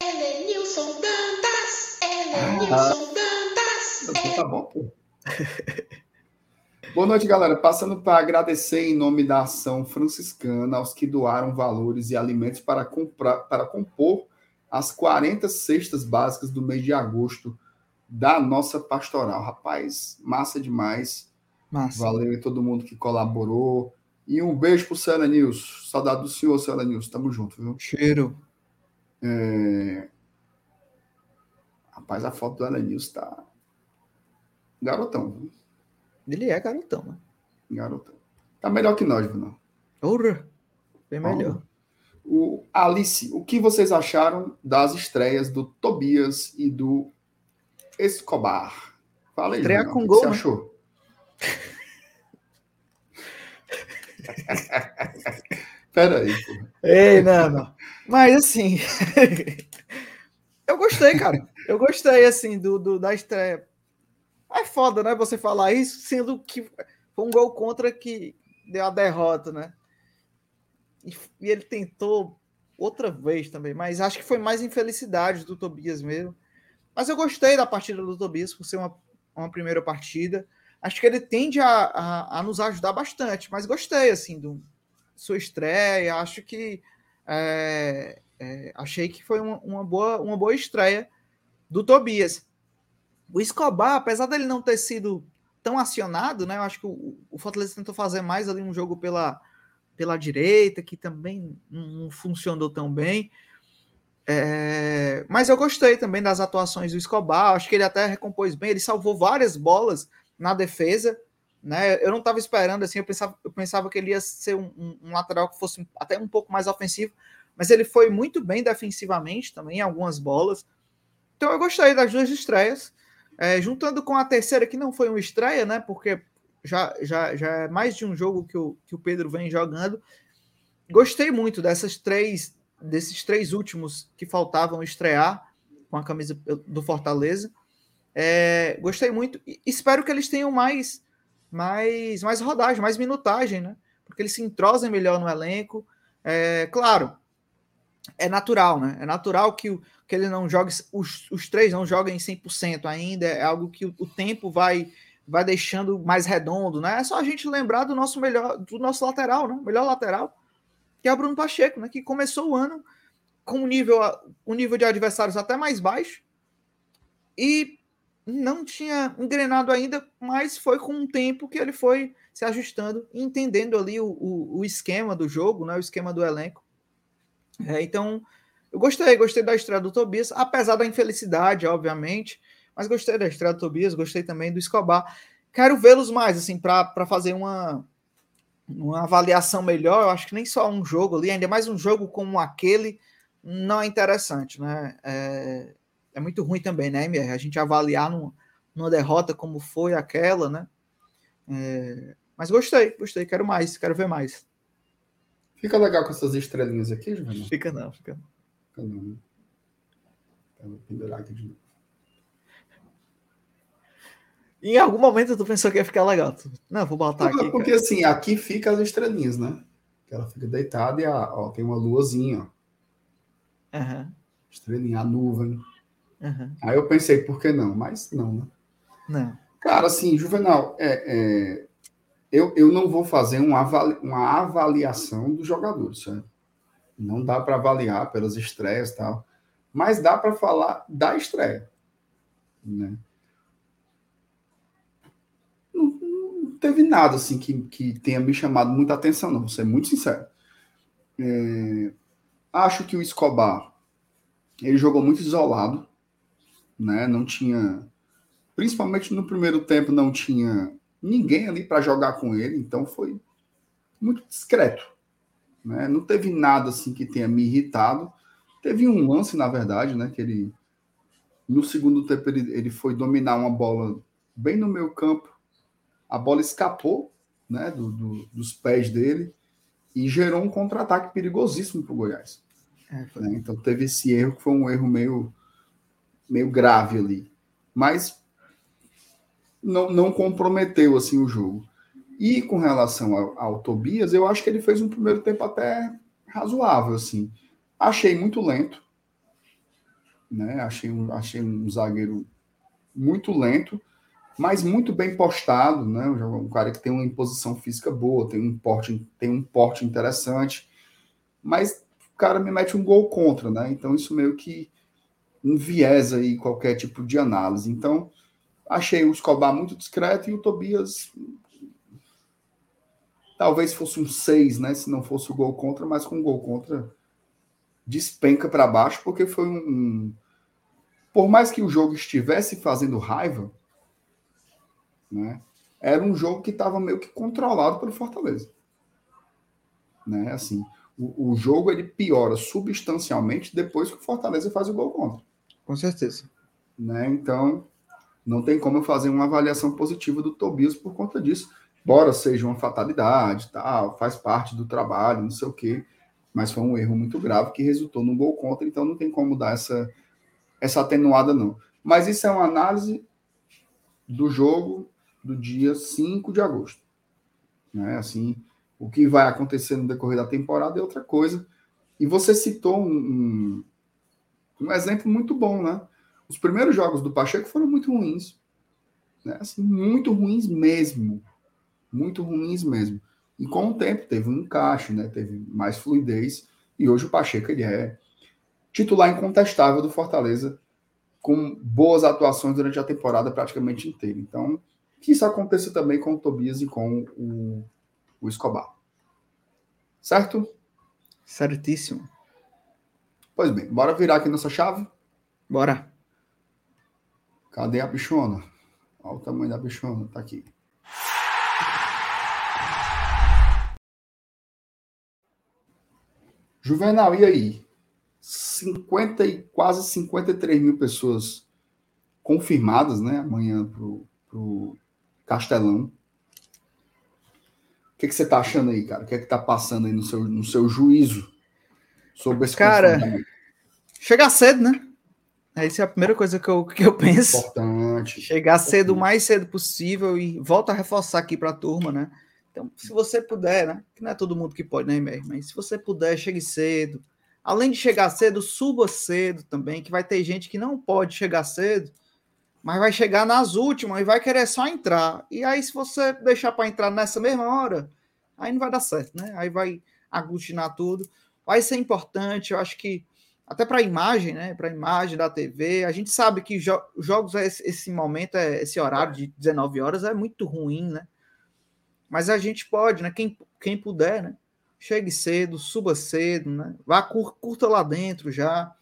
Helenilson Dantas. Helenilson Dantas. Tá bom, pô. (laughs) Boa noite, galera. Passando para agradecer em nome da ação franciscana aos que doaram valores e alimentos para, comprar, para compor as 40 cestas básicas do mês de agosto da nossa pastoral. Rapaz, massa demais. Massa. Valeu e todo mundo que colaborou. E um beijo para o Célia News. Saudade do senhor, Célia News. Tamo junto, viu? Cheiro. É... Rapaz, a foto do Ela News tá garotão. Viu? Ele é garotão, né? Garotão. Tá melhor que nós, Bruno. Ora, bem melhor. O Alice, o que vocês acharam das estreias do Tobias e do Escobar? Fala aí, Estreia com o gol, que você né? achou? (laughs) (laughs) Pera aí, porra. Ei, não. Mas assim, (laughs) eu gostei, cara. Eu gostei, assim, do, do da estreia é foda, né? Você falar isso, sendo que foi um gol contra que deu a derrota, né? E, e ele tentou outra vez também, mas acho que foi mais infelicidade do Tobias mesmo. Mas eu gostei da partida do Tobias por ser uma, uma primeira partida. Acho que ele tende a, a, a nos ajudar bastante, mas gostei assim do sua estreia. Acho que é, é, achei que foi uma, uma, boa, uma boa estreia do Tobias. O Escobar, apesar dele não ter sido tão acionado, né? Eu acho que o, o Fortaleza tentou fazer mais ali um jogo pela, pela direita, que também não funcionou tão bem. É, mas eu gostei também das atuações do Escobar. Acho que ele até recompôs bem. Ele salvou várias bolas na defesa. Né? Eu não estava esperando assim. Eu pensava, eu pensava que ele ia ser um, um, um, lateral que fosse até um pouco mais ofensivo. Mas ele foi muito bem defensivamente também, em algumas bolas. Então eu gostei das duas estreias. É, juntando com a terceira, que não foi uma estreia, né? Porque já, já, já é mais de um jogo que o, que o Pedro vem jogando. Gostei muito dessas três, desses três últimos que faltavam estrear com a camisa do Fortaleza. É, gostei muito. E espero que eles tenham mais, mais, mais rodagem, mais minutagem, né? Porque eles se entrosem melhor no elenco. É, claro, é natural, né? É natural que, que ele não jogue, os, os três não joguem 100% ainda. É algo que o, o tempo vai vai deixando mais redondo, né? É só a gente lembrar do nosso melhor, do nosso lateral, né? Melhor lateral, que é o Bruno Pacheco, né? Que começou o ano com um nível, um nível de adversários até mais baixo e não tinha engrenado ainda, mas foi com um tempo que ele foi se ajustando entendendo ali o, o, o esquema do jogo, né? O esquema do elenco. É, então, eu gostei, gostei da estreia do Tobias, apesar da infelicidade, obviamente, mas gostei da estreia do Tobias, gostei também do Escobar. Quero vê-los mais, assim, para fazer uma, uma avaliação melhor. Eu acho que nem só um jogo ali, ainda mais um jogo como aquele, não é interessante, né? É, é muito ruim também, né, MR? A gente avaliar numa, numa derrota como foi aquela, né? É, mas gostei, gostei, quero mais, quero ver mais. Fica legal com essas estrelinhas aqui, Juvenal? Fica não, fica não. Fica não, né? Vou pendurar aqui de novo. Em algum momento tu pensou que ia ficar legal. Não, vou botar Não, aqui. Porque cara. assim, aqui fica as estrelinhas, né? Ela fica deitada e ó, tem uma luazinha, ó. Uhum. Estrelinha, a nuvem. Uhum. Aí eu pensei, por que não? Mas não, né? Não. Cara, assim, Juvenal, é, é, eu, eu não vou fazer uma, avali, uma avaliação dos jogadores? Não dá para avaliar pelas estreias e tal. Mas dá para falar da estreia. Né? teve nada assim que, que tenha me chamado muita atenção, não, vou ser muito sincero. É, acho que o Escobar ele jogou muito isolado, né? Não tinha, principalmente no primeiro tempo, não tinha ninguém ali para jogar com ele, então foi muito discreto, né? Não teve nada assim que tenha me irritado. Teve um lance, na verdade, né? Que ele no segundo tempo ele, ele foi dominar uma bola bem no meu campo a bola escapou né, do, do, dos pés dele e gerou um contra-ataque perigosíssimo para o Goiás. É, né? Então teve esse erro que foi um erro meio, meio grave ali. Mas não, não comprometeu assim o jogo. E com relação ao, ao, Tobias, eu acho que ele fez um primeiro tempo até razoável. assim. Achei muito lento. Né? Achei, um, achei um zagueiro muito lento mas muito bem postado, né? Um cara que tem uma imposição física boa, tem um porte, tem um porte interessante, mas o cara me mete um gol contra, né? Então isso meio que enviesa aí qualquer tipo de análise. Então achei o Escobar muito discreto e o Tobias talvez fosse um 6, né? Se não fosse o gol contra, mas com o gol contra despenca para baixo, porque foi um, um por mais que o jogo estivesse fazendo raiva, né? Era um jogo que estava meio que controlado pelo Fortaleza. Né? Assim, o, o, jogo ele piora substancialmente depois que o Fortaleza faz o gol contra. Com certeza. Né? Então, não tem como eu fazer uma avaliação positiva do Tobias por conta disso. Embora seja uma fatalidade, tal, faz parte do trabalho, não sei o quê, mas foi um erro muito grave que resultou no gol contra, então não tem como dar essa, essa atenuada, não. Mas isso é uma análise do jogo do dia 5 de agosto. Né? Assim, o que vai acontecer no decorrer da temporada é outra coisa. E você citou um, um, um exemplo muito bom, né? Os primeiros jogos do Pacheco foram muito ruins. Né? Assim, muito ruins mesmo. Muito ruins mesmo. E com o tempo teve um encaixe, né? teve mais fluidez. E hoje o Pacheco ele é titular incontestável do Fortaleza, com boas atuações durante a temporada praticamente inteira. Então, que isso aconteça também com o Tobias e com o, o Escobar. Certo? Certíssimo. Pois bem, bora virar aqui nossa chave? Bora. Cadê a bichona? Olha o tamanho da bichona, tá aqui. Juvenal, e aí? 50 e quase 53 mil pessoas confirmadas, né? Amanhã pro, pro Castelão. O que, que você está achando aí, cara? O que é que tá passando aí no seu, no seu juízo sobre esse Cara, chegar cedo, né? Essa é a primeira coisa que eu, que eu penso. Importante. Chegar cedo o mais cedo possível e volto a reforçar aqui para a turma, né? Então, se você puder, né? Que não é todo mundo que pode, né, MR? Mas se você puder, chegue cedo. Além de chegar cedo, suba cedo também, que vai ter gente que não pode chegar cedo, mas vai chegar nas últimas e vai querer só entrar. E aí, se você deixar para entrar nessa mesma hora, aí não vai dar certo, né? Aí vai aglutinar tudo. Vai ser importante, eu acho que até para a imagem, né? Para a imagem da TV. A gente sabe que jo jogos, esse, esse momento, é, esse horário de 19 horas é muito ruim, né? Mas a gente pode, né? Quem, quem puder, né? Chegue cedo, suba cedo, né? Vá cur, curta lá dentro já.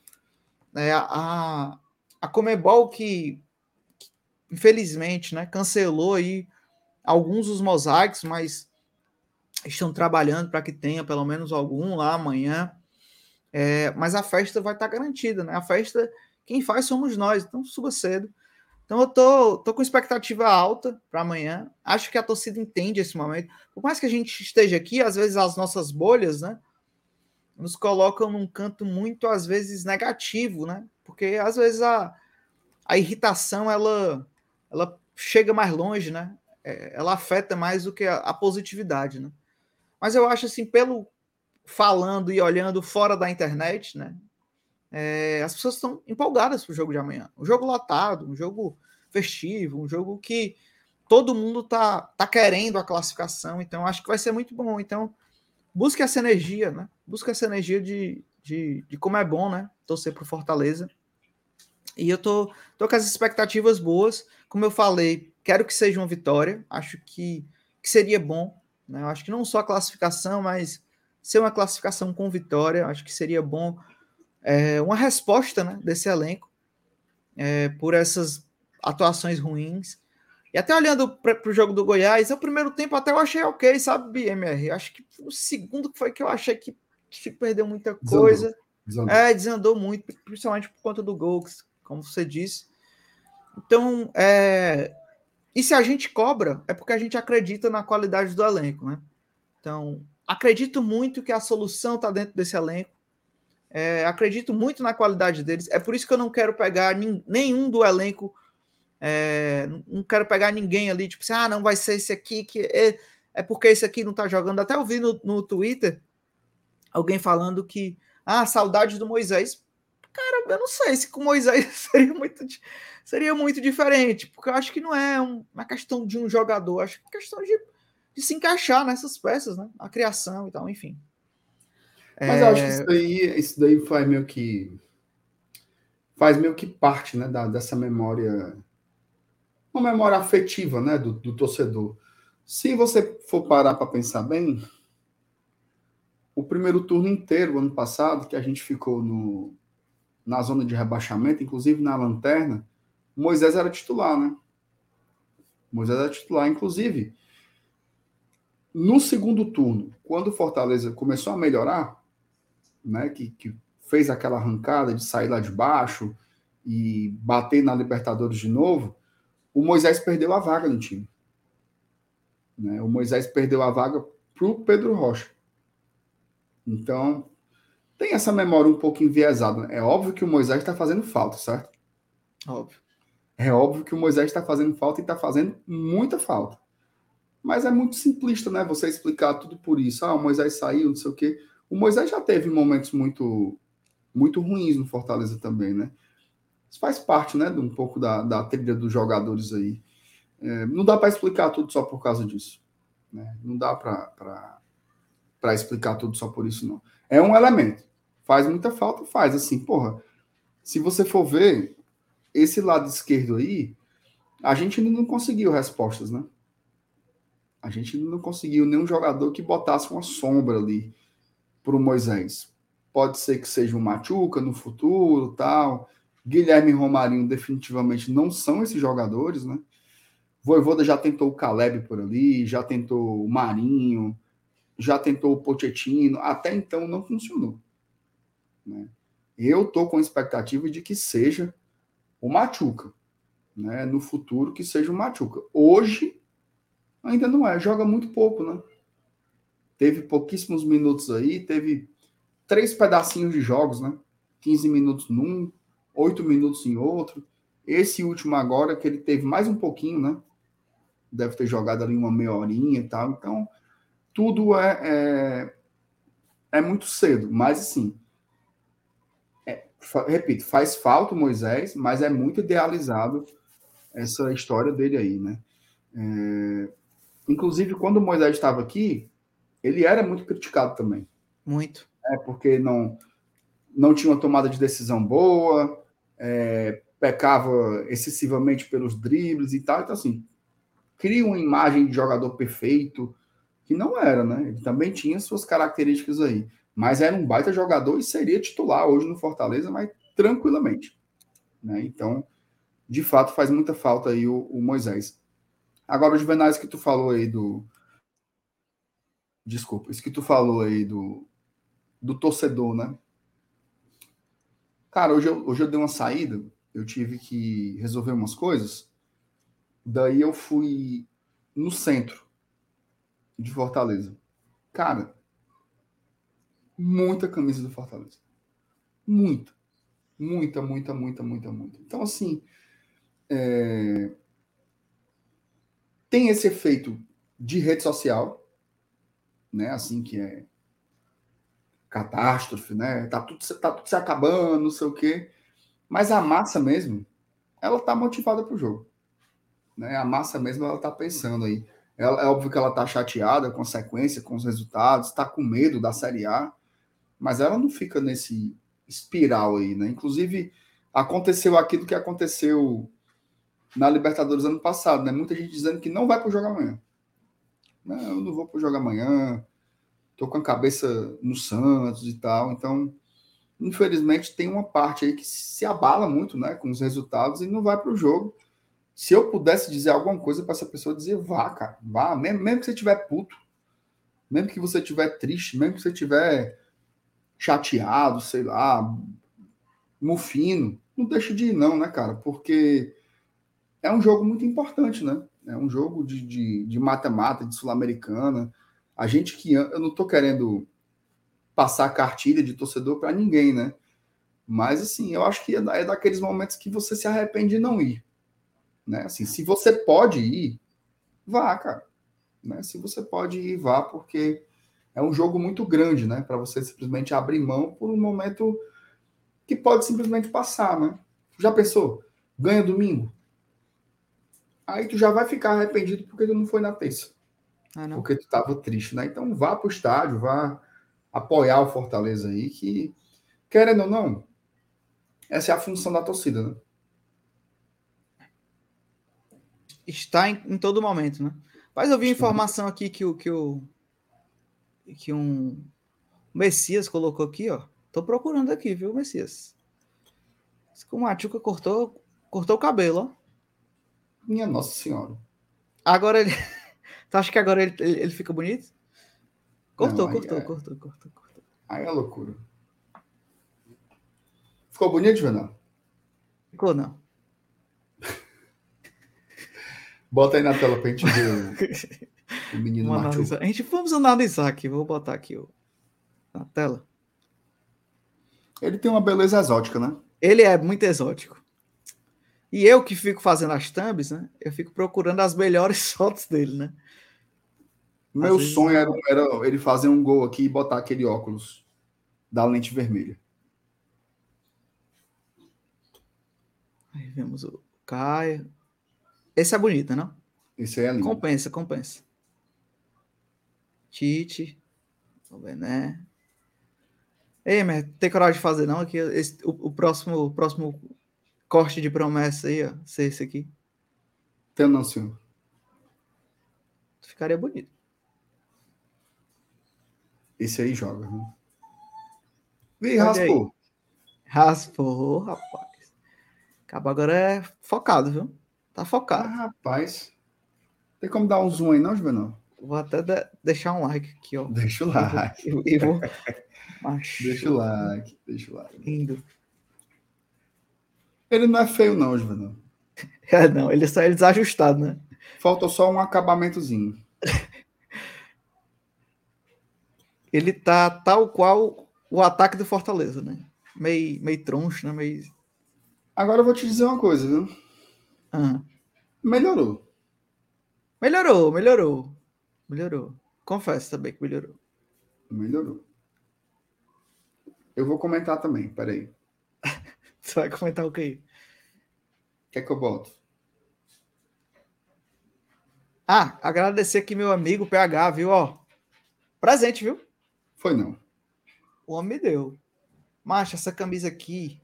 É, a, a Comebol que, que, infelizmente, né? Cancelou aí alguns dos mosaicos, mas estão trabalhando para que tenha pelo menos algum lá amanhã. É, mas a festa vai estar tá garantida, né? A festa, quem faz somos nós, então suba cedo. Então eu tô, tô com expectativa alta para amanhã. Acho que a torcida entende esse momento. Por mais que a gente esteja aqui, às vezes as nossas bolhas, né? Nos colocam num canto muito, às vezes, negativo, né? Porque às vezes a, a irritação ela, ela chega mais longe, né? É, ela afeta mais do que a, a positividade, né? Mas eu acho assim, pelo falando e olhando fora da internet, né? É, as pessoas estão empolgadas para o jogo de amanhã. Um jogo lotado, um jogo festivo, um jogo que todo mundo tá, tá querendo a classificação, então acho que vai ser muito bom. Então, busque essa energia, né? Busque essa energia de, de, de como é bom, né? Torcer para Fortaleza. E eu tô, tô com as expectativas boas. Como eu falei, quero que seja uma vitória. Acho que, que seria bom. Né? Eu acho que não só a classificação, mas ser uma classificação com vitória. Acho que seria bom é, uma resposta né, desse elenco é, por essas atuações ruins. E até olhando para o jogo do Goiás, o primeiro tempo até eu achei ok, sabe, BMR? Acho que o segundo foi que eu achei que, que perdeu muita coisa. Desandou. desandou. É, desandou muito, principalmente por conta do gol, como você disse. Então, é... e se a gente cobra, é porque a gente acredita na qualidade do elenco, né? Então, acredito muito que a solução está dentro desse elenco. É, acredito muito na qualidade deles. É por isso que eu não quero pegar nenhum do elenco. É, não quero pegar ninguém ali, tipo assim, ah, não vai ser esse aqui que é, é porque esse aqui não tá jogando. Até eu vi no, no Twitter alguém falando que ah, saudade do Moisés. Cara, eu não sei se com Moisés (laughs) seria muito, seria muito diferente, porque eu acho que não é uma questão de um jogador, acho que é questão de de se encaixar nessas peças, né? A criação e tal, enfim. Mas é... eu acho que isso daí, isso daí faz meio que faz meio que parte, né, da, dessa memória, uma memória afetiva, né, do, do torcedor. Se você for parar para pensar bem, o primeiro turno inteiro, ano passado, que a gente ficou no, na zona de rebaixamento, inclusive na lanterna, Moisés era titular, né? Moisés era titular, inclusive no segundo turno, quando o Fortaleza começou a melhorar, né, que, que fez aquela arrancada de sair lá de baixo e bater na Libertadores de novo, o Moisés perdeu a vaga no time. Né? O Moisés perdeu a vaga para o Pedro Rocha. Então, tem essa memória um pouco enviesada. É óbvio que o Moisés está fazendo falta, certo? Óbvio. É óbvio que o Moisés está fazendo falta e está fazendo muita falta. Mas é muito simplista, né? Você explicar tudo por isso. Ah, o Moisés saiu, não sei o quê. O Moisés já teve momentos muito, muito ruins no Fortaleza também, né? Isso faz parte, né, de um pouco da, da trilha dos jogadores aí. É, não dá para explicar tudo só por causa disso. Né? Não dá para explicar tudo só por isso, não. É um elemento. Faz muita falta? Faz. Assim, porra, se você for ver, esse lado esquerdo aí, a gente ainda não conseguiu respostas, né? A gente não conseguiu nenhum jogador que botasse uma sombra ali para o Moisés. Pode ser que seja um Machuca no futuro, tal. Guilherme e Romarinho definitivamente não são esses jogadores, né? Voivoda já tentou o Caleb por ali, já tentou o Marinho, já tentou o Pochettino, até então não funcionou. Né? Eu tô com expectativa de que seja o Machuca, né? No futuro que seja o Machuca. Hoje ainda não é, joga muito pouco, né? teve pouquíssimos minutos aí, teve três pedacinhos de jogos, né? 15 minutos num, 8 minutos em outro. Esse último agora, que ele teve mais um pouquinho, né? Deve ter jogado ali uma meia horinha e tal. Então, tudo é, é, é muito cedo, mas assim, é, repito, faz falta o Moisés, mas é muito idealizado essa história dele aí, né? É, inclusive, quando o Moisés estava aqui, ele era muito criticado também. Muito. É, porque não, não tinha uma tomada de decisão boa, é, pecava excessivamente pelos dribles e tal. Então, assim, cria uma imagem de jogador perfeito, que não era, né? Ele também tinha suas características aí. Mas era um baita jogador e seria titular hoje no Fortaleza, mas tranquilamente. Né? Então, de fato, faz muita falta aí o, o Moisés. Agora, os Juvenais que tu falou aí do. Desculpa, isso que tu falou aí do, do torcedor, né? Cara, hoje eu, hoje eu dei uma saída, eu tive que resolver umas coisas. Daí eu fui no centro de Fortaleza. Cara, muita camisa do Fortaleza. Muita. Muita, muita, muita, muita, muita. Então, assim, é... tem esse efeito de rede social, né? Assim que é catástrofe, né? Tá tudo, tá tudo se acabando, não sei o quê. Mas a massa mesmo, ela tá motivada para o jogo. Né? A massa mesmo, ela tá pensando aí. Ela, é óbvio que ela tá chateada com a sequência, com os resultados, está com medo da Série A, mas ela não fica nesse espiral aí, né? Inclusive, aconteceu aquilo que aconteceu na Libertadores ano passado, né? Muita gente dizendo que não vai para o jogo amanhã. Não, eu não vou para o jogo amanhã. Tô com a cabeça no Santos e tal. Então, infelizmente, tem uma parte aí que se abala muito, né, com os resultados e não vai para o jogo. Se eu pudesse dizer alguma coisa para essa pessoa dizer, vá, cara, vá, mesmo, mesmo que você estiver puto, mesmo que você estiver triste, mesmo que você estiver chateado, sei lá, mufino, não deixe de ir, não, né, cara? Porque é um jogo muito importante, né? É um jogo de mata-mata, de, sul-americana. A gente que. Eu não estou querendo passar cartilha de torcedor para ninguém, né? Mas, assim, eu acho que é, é daqueles momentos que você se arrepende de não ir. Né? Assim, se você pode ir, vá, cara. Né? Se você pode ir, vá, porque é um jogo muito grande, né? Para você simplesmente abrir mão por um momento que pode simplesmente passar, né? Já pensou? Ganha domingo? aí tu já vai ficar arrependido porque tu não foi na terça. Ah, porque tu estava triste, né? Então vá para o estádio, vá apoiar o Fortaleza aí, que, querendo ou não, essa é a função da torcida, né? Está em, em todo momento, né? Mas eu vi informação aqui que o que o que um Messias colocou aqui, ó. Tô procurando aqui, viu, Messias? O Machuca cortou, cortou o cabelo, ó. Minha Nossa Senhora. Agora ele. (laughs) tu acha que agora ele, ele, ele fica bonito? Cortou, Não, cortou, é... cortou, cortou, cortou. Aí é loucura. Ficou bonito, Juvenal? Ficou, não. Bota aí na tela pra gente ver o, (laughs) o menino vamos A gente vamos analisar aqui. Vou botar aqui o, na tela. Ele tem uma beleza exótica, né? Ele é muito exótico. E eu que fico fazendo as thumbs, né? Eu fico procurando as melhores (laughs) fotos dele, né? Meu Às sonho vezes... era, era, ele fazer um gol aqui e botar aquele óculos da lente vermelha. Aí vemos o Caio. Esse é bonito, não? Esse é lindo. Compensa, compensa. Tite. O Bené. Ei, mas tem coragem de fazer, não? Aqui, esse, o, o, próximo, o próximo corte de promessa aí, ó. Ser esse aqui. Tem não, senhor. Ficaria bonito. Esse aí joga, viu? Vem, raspou. Raspou, rapaz. Acaba agora é focado, viu? Tá focado. Ah, rapaz. Tem como dar um zoom aí, não, Juvenal? Vou até de deixar um like aqui, ó. Deixa o like. E vou... (laughs) Deixa o like, deixa o like. Lindo. Ele não é feio, não, Juvenal. (laughs) É, não, ele só é desajustado, né? Falta só um acabamentozinho. (laughs) ele tá tal qual o ataque do Fortaleza, né? Meio, meio troncho, né? Meio. Agora eu vou te dizer uma coisa, viu? Ah. Melhorou. Melhorou, melhorou. Melhorou. Confesso também que melhorou. Melhorou. Eu vou comentar também, peraí. (laughs) Você vai comentar o quê? O que é que eu boto? Ah, agradecer aqui meu amigo PH, viu? Ó, presente, viu? Foi não. O homem me deu. Macho, essa camisa aqui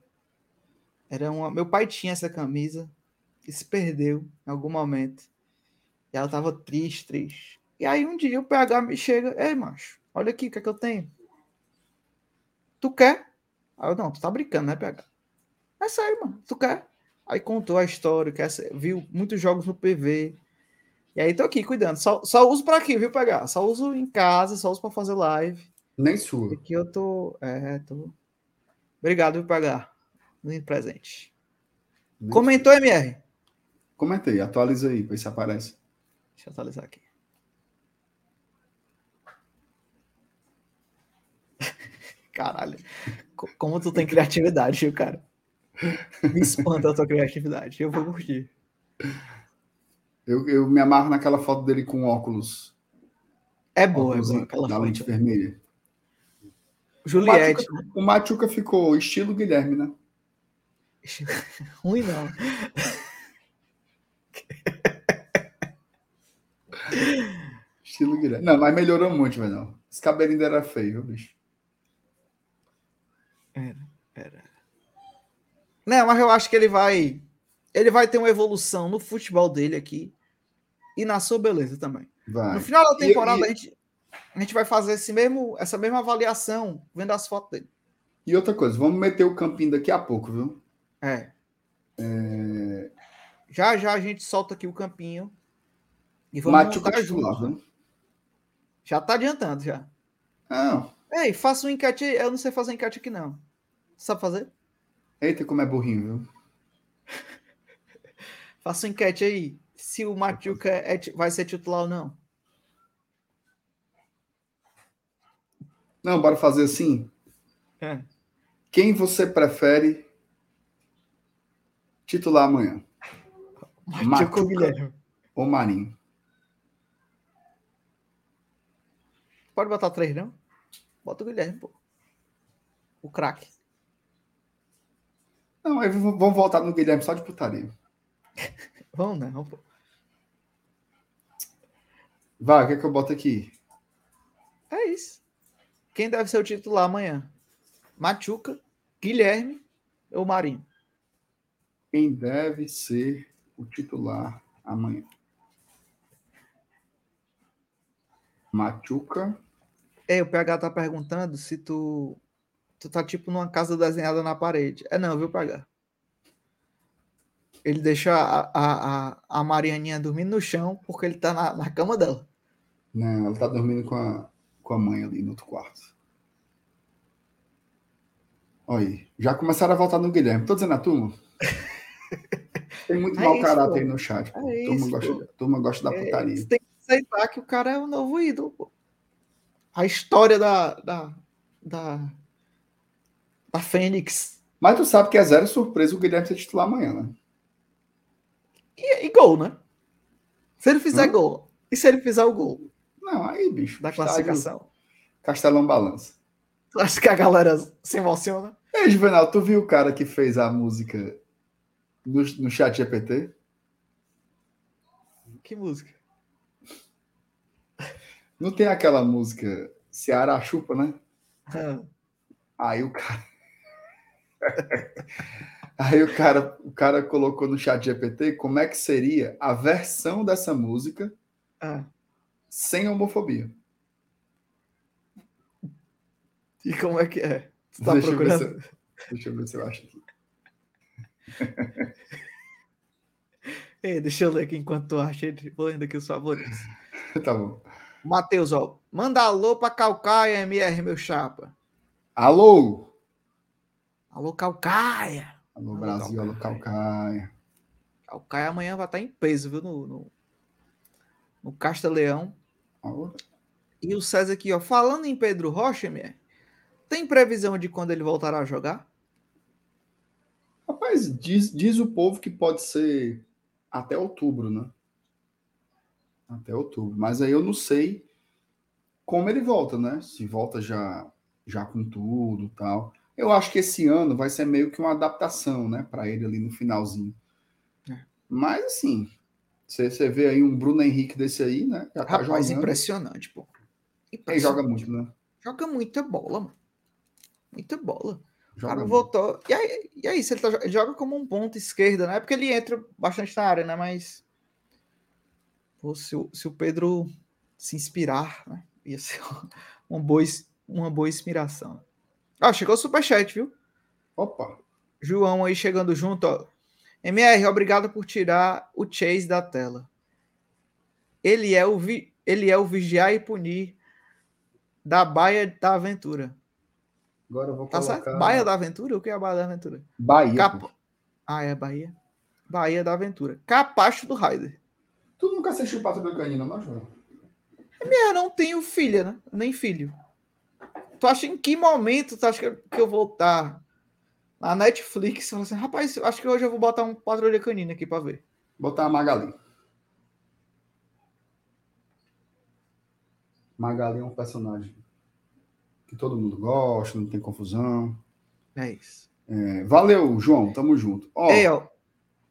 era uma. Meu pai tinha essa camisa e se perdeu em algum momento. E ela tava triste, triste. E aí um dia o PH me chega, ei, macho, olha aqui o que é que eu tenho. Tu quer? Aí eu, não, tu tá brincando, né, PH? É sério, mano, tu quer? Aí contou a história, que essa, viu muitos jogos no PV. E aí tô aqui cuidando. Só, só uso pra aqui, viu, PH? Só uso em casa, só uso pra fazer live. Nem sua. Aqui eu tô. É, tô. Obrigado, viu, PH? No presente. Nem Comentou, MR? Sua. Comentei, atualiza aí, ver se aparece. Deixa eu atualizar aqui. (laughs) Caralho. Co- Como tu tem criatividade, viu, cara? Me espanta a tua criatividade. Eu vou curtir. Eu, eu me amarro naquela foto dele com óculos. É boa, é óculos boa. Aquela da foto. lente vermelha. Juliette. O Machuca ficou estilo Guilherme, né? (laughs) Ruim não. Estilo Guilherme. Não, mas melhorou muito, velho. Esse cabelinho ainda era feio, viu, bicho? Não, mas eu acho que ele vai. Ele vai ter uma evolução no futebol dele aqui. E na sua beleza também. Vai. No final da E- temporada, e- a, gente, a gente vai fazer esse mesmo, essa mesma avaliação vendo as fotos dele. E outra coisa, vamos meter o campinho daqui a pouco, viu? É. Já já a gente solta aqui o campinho. E vamos junto. viu? Já tá adiantando, já. Não. Ei, faça um enquete aí. Eu não sei fazer enquete aqui, não. Sabe fazer? Eita, como é burrinho, viu? (laughs) Faça um enquete aí. Se o Machuca é vai ser titular ou não. Não, bora fazer assim. É. Quem você prefere titular amanhã? Machuca Machuca. Ou Marinho? Pode botar três, não? Bota o Guilherme, pô. O craque. Não, aí vamos voltar no Guilherme só de putaria. (laughs) Vamos, não, pô. Vai, o que é que eu boto aqui? É isso. Quem deve ser o titular amanhã? Machuca, Guilherme ou Marinho? Quem deve ser o titular amanhã? Machuca. É, o PH tá perguntando se tu. Tu tá tipo numa casa desenhada na parede. É não, viu, PH? Ele deixa a, a, a, Marianinha dormindo no chão porque ele tá na, na cama dela. Não, ela tá dormindo com a, com a mãe ali no outro quarto. Olha aí. Já começaram a voltar no Guilherme. Tô dizendo a turma. (laughs) Tem muito É mau isso, caráter pô. aí no chat. pô. É turma, isso, gosta, pô. turma gosta da É, putaria. você tem que aceitar que o cara é o novo ídolo, pô. A história da. da. da, da Fênix. Mas tu sabe que é zero surpresa o Guilherme ser titular amanhã, né? E, e gol, né? Se ele fizer Hã? gol. E se ele fizer o gol Não, aí, bicho. da estádio classificação? Castelão balança. Tu acha que a galera se emociona? Ei, Juvenal, tu viu o cara que fez a música no, no chat GPT? Que música? Não tem aquela música Ceará Chupa, né? Ah, Aí o cara. (laughs) Aí o cara, o cara colocou no chat GPT como é que seria a versão dessa música ah. sem homofobia. E como é que é? Tu tá Deixa eu ver procurando? Deixa eu ver se eu acho aqui. (laughs) Ei, deixa eu ler aqui enquanto tu acha. Vou lendo aqui os favoritos. (laughs) Tá bom. Matheus, ó. Manda alô pra Calcaia, MR, meu chapa. Alô! Alô, Calcaia. Alô, Alô, Brasil, alô, Calcaia. Calcaia amanhã vai estar em peso, viu? No, no, no Casta Leão. Alô? E o César aqui, ó, falando em Pedro Rocha, minha, tem previsão de quando ele voltará a jogar? Rapaz, diz, diz o povo que pode ser até outubro, né? Até outubro. Mas aí eu não sei como ele volta, né? Se volta já já com tudo tal. Eu acho que esse ano vai ser meio que uma adaptação, né, para ele ali no finalzinho. É. Mas assim, você, vê aí um Bruno Henrique desse aí, né? Já tá Rapaz, jogando. impressionante, pô. Impressionante. Ele joga muito, né? Joga muita bola, mano. Muita bola. O cara voltou. E aí, e aí ele, tá, ele joga como um ponto esquerda, né? Porque ele entra bastante na área, né? Mas. Pô, se, o, se o Pedro se inspirar, né? Ia ser (laughs) uma boa, uma boa inspiração. Ah, chegou o superchat, viu? Opa. João aí chegando junto, ó. MR, obrigado por tirar o Chase da tela. Ele é o, vi... ele é o vigiar e punir da Baia da Aventura. Agora eu vou tá colocar... Certo? Baia da Aventura? O que é a Baia da Aventura? Bahia. Cap... Ah, é Bahia. Bahia da Aventura. Capacho do Raider. Nunca assistiu Patrulha Canina, não, João? Eu não tenho filha, né? Nem filho. Tu acha em que momento tu acha que eu vou estar na Netflix e assim, rapaz, acho que hoje eu vou botar um Patrulha Canina aqui para ver. Botar a Magali. Magali é um personagem que todo mundo gosta, não tem confusão. É isso. É, valeu, João, tamo junto. Ó, Ei, ó,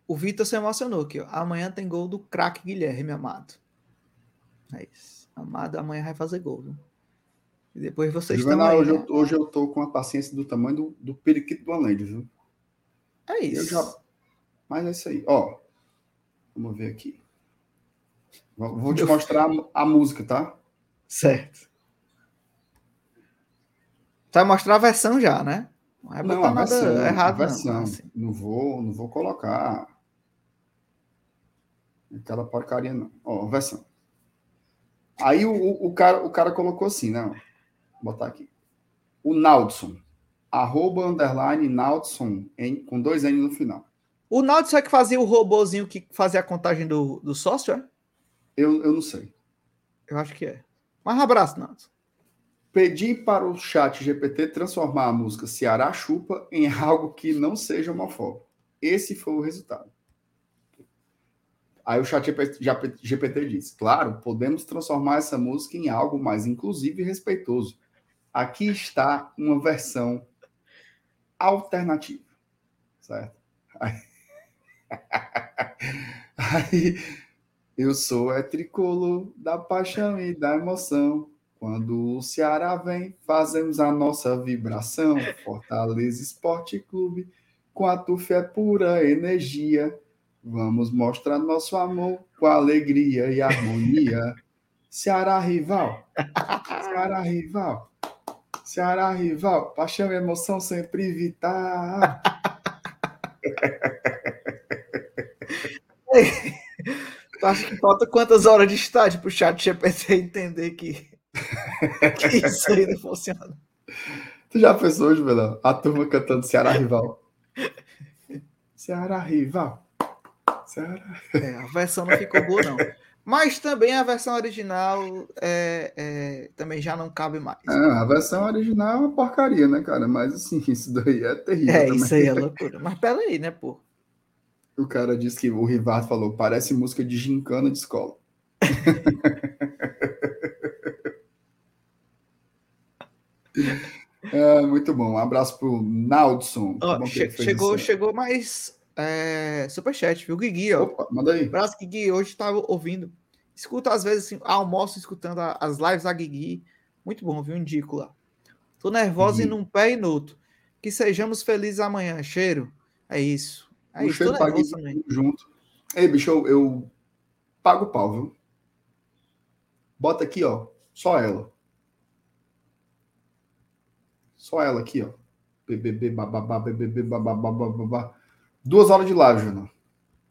o Vitor se emocionou aqui, ó. Amanhã tem gol do craque Guilherme Amado. É isso. Amado amanhã vai fazer gol, viu? E depois vocês estão aí, hoje, né? eu, hoje eu tô com a paciência do tamanho do, do periquito do Alende, viu? É isso. Já... Mas é isso aí. Ó, vamos ver aqui. Vou te mostrar a música, tá? Certo. Vai mostrar a versão já, né? Não vai não, nada versão, errado, versão. não. Assim. Não vou, não vou colocar aquela porcaria, não. Ó, versão. Aí o, o, cara, o cara colocou assim, né? Vou botar aqui. O Naldson. Arroba, underline, Naldson, em, com dois N no final. O Naldson é que fazia o robozinho que fazia a contagem do, do sócio, é? Eu, eu não sei. Eu acho que é. Mas um abraço, Naldson. Pedi para o chat GPT transformar a música Ceará Chupa em algo que não seja homofóbico. Esse foi o resultado. Aí o chat GPT diz: Claro, podemos transformar essa música em algo mais inclusivo e respeitoso. Aqui está uma versão alternativa. Certo? (laughs) Aí, eu sou é tricolor da paixão e da emoção. Quando o Ceará vem, fazemos a nossa vibração. Fortaleza Esporte Clube, com a TUF é pura energia. Vamos mostrar nosso amor com alegria e harmonia. Ceará rival, Ceará rival, Ceará rival, paixão e emoção sempre vital. (laughs) Tu acha que falta quantas horas de estádio pro chat GPT entender que que isso aí não funciona. Tu já pensou hoje, Belão? A turma cantando Ceará Rival. Ceará Rival. É, a versão não ficou boa, não. Mas também a versão original é, é, também já não cabe mais. É, a versão original é uma porcaria, né, cara? Mas assim, (laughs) isso daí é terrível. É, também. isso aí é loucura. Mas peraí, né, pô? O cara disse que o Rivardo falou: parece música de gincana de escola. (laughs) É, muito bom. Um abraço pro Naldson. Che chegou, chegou mais é, superchat, viu? Guigui, ó. Opa, manda aí. Abraço, Guigui. Hoje estava ouvindo. Escuta às vezes assim, almoço escutando as lives da Guigui. Muito bom, viu? Indico lá. Tô nervosa em um pé e no outro. Que sejamos felizes amanhã. Cheiro. É isso. É o isso. Cheiro pago junto. Ei, bicho, eu, eu pago o pau, viu? Bota aqui, ó. Só ela. Só ela aqui, ó. BBB, bababá, BBB, bababá, bababá. Duas horas de live, Júnior.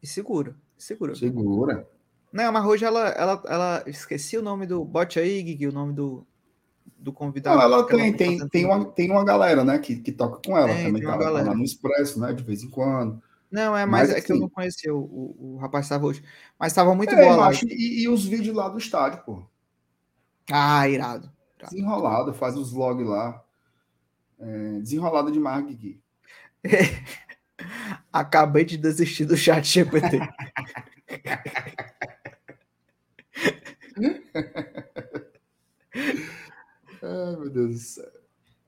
E segura, segura. Segura. Não, mas hoje ela, ela, ela esqueci o nome do. Bote aí, Gui, o nome do, do convidado. Não, ela tem, tem, tem, uma, tem uma galera, né, que, que toca com ela tem, também. Tem tá, lá no Expresso, né, de vez em quando. Não, é, mas, mas é que eu assim não conhecia o, o, o rapaz estava hoje. Mas estava muito é, boa. E, e, os vídeos lá do estádio, pô. Ah, irado. Desenrolado, faz os vlogs lá. É, desenrolado demais, Gui. (laughs) Acabei de desistir do chat GPT. Ai, meu Deus do céu.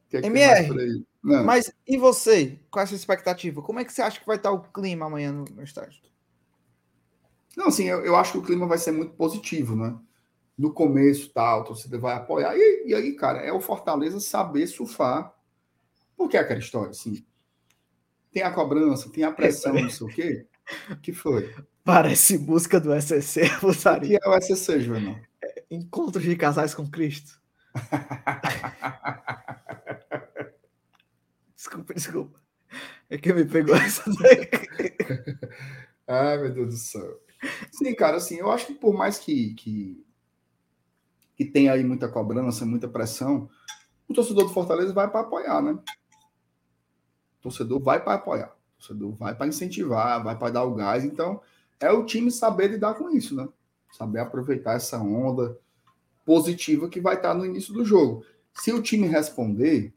Que é que MR, mais por aí? Não. Mas e você? Qual é a sua expectativa? Como é que você acha que vai estar o clima amanhã no, no estádio? Não, assim, eu, eu acho que o clima vai ser muito positivo, né? No começo, tal, a torcida vai apoiar. E, e aí, cara, é o Fortaleza saber surfar. Porque é aquela história, assim. Tem a cobrança, tem a pressão, não sei o quê. O que foi? Parece música do SCC, (laughs) O Rosarinho. que é o SCC, Joanão? Encontros de casais com Cristo. (laughs) Desculpa, desculpa. É que me pegou (laughs) essa daí. Ai, meu Deus do céu. Sim, cara, assim, eu acho que por mais que, que, que tenha aí muita cobrança, muita pressão, o torcedor do Fortaleza vai para apoiar, né? Torcedor vai para apoiar. Torcedor vai para incentivar, vai para dar o gás. Então, é o time saber lidar com isso, né? Saber aproveitar essa onda positiva que vai estar no início do jogo. Se o time responder,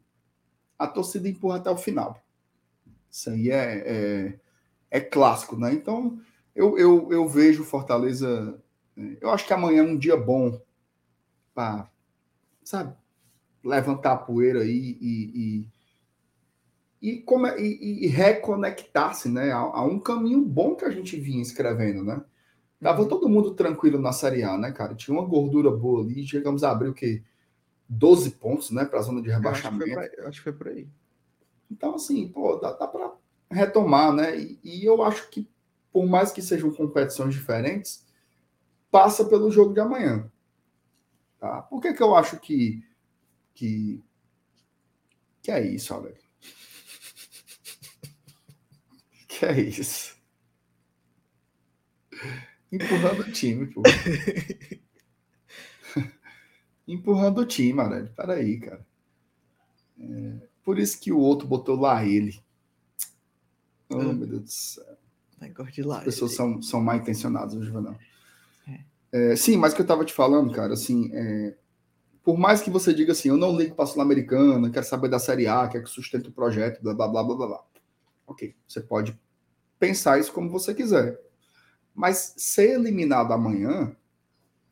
a torcida empurra até o final. Isso aí é, é, é clássico, né? Então, eu, eu, eu vejo Fortaleza. Eu acho que amanhã é um dia bom para, sabe, levantar a poeira aí e, e, e, come- e- e reconectar-se né, a, a um caminho bom que a gente vinha escrevendo, né? Tava todo mundo tranquilo na Série A, né, cara? Tinha uma gordura boa ali. Chegamos a abrir o quê? 12 pontos, né, para a zona de Eu acho, rebaixamento. eu acho que foi por aí. Então, assim, pô, dá, dá para retomar, né? E, e eu acho que, por mais que sejam competições diferentes, passa pelo jogo de amanhã. Tá? Por que, que eu acho que, que. Que é isso, Alex? Que é isso? Empurrando o time, pô. (laughs) Empurrando o time, Aurélio. Peraí, cara. É, por isso que o outro botou lá ele. Oh, Hum. meu Deus do céu. Negócio de lá. As pessoas são, são mal intencionadas, Juvenal? É. É, sim, mas o que eu tava te falando, cara, assim, é, por mais que você diga assim, eu não ligo para a Sul-Americana, quero saber da Série A, quer que sustente o projeto, blá, blá, blá, blá, blá, blá. Ok, você pode pensar isso como você quiser. Mas ser eliminado amanhã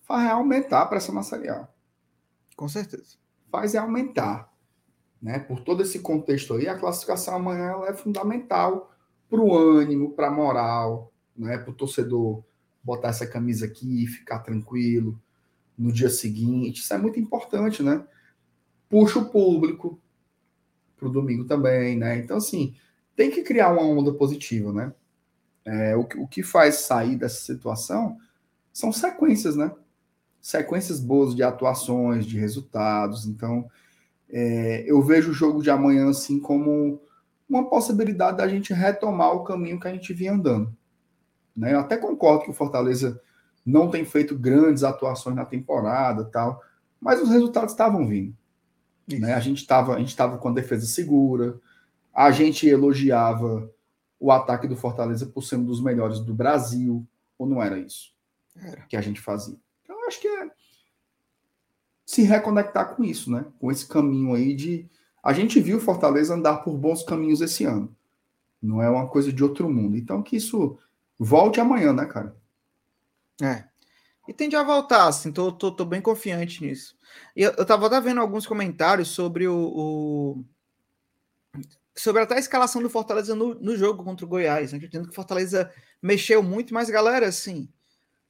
vai aumentar a pressão na Série A. Com certeza. Faz é aumentar. Né? Por todo esse contexto aí, a classificação amanhã é fundamental para o ânimo, para a moral, né? para o torcedor botar essa camisa aqui e ficar tranquilo no dia seguinte. Isso é muito importante, né? Puxa o público para o domingo também, né? Então, assim, tem que criar uma onda positiva, né? É, o, que- o que faz sair dessa situação são sequências, né? Sequências boas de atuações, de resultados. Então, é, eu vejo o jogo de amanhã assim como uma possibilidade da gente retomar o caminho que a gente vinha andando. Né? Eu até concordo que o Fortaleza não tem feito grandes atuações na temporada, tal, mas os resultados estavam vindo. Né? A gente estava a gente estava com a defesa segura, a gente elogiava o ataque do Fortaleza por ser um dos melhores do Brasil, ou não era isso Era. que a gente fazia? Então, eu acho que é se reconectar com isso, né? Com esse caminho aí de. A gente viu o Fortaleza andar por bons caminhos esse ano. Não é uma coisa de outro mundo. Então, que isso volte amanhã, né, cara? É. E tende a voltar, assim, tô, tô, tô bem confiante nisso. E eu, eu tava até vendo alguns comentários sobre o, o- sobre até a escalação do Fortaleza no, no jogo contra o Goiás, né? Dizendo que o Fortaleza mexeu muito, mas galera, assim,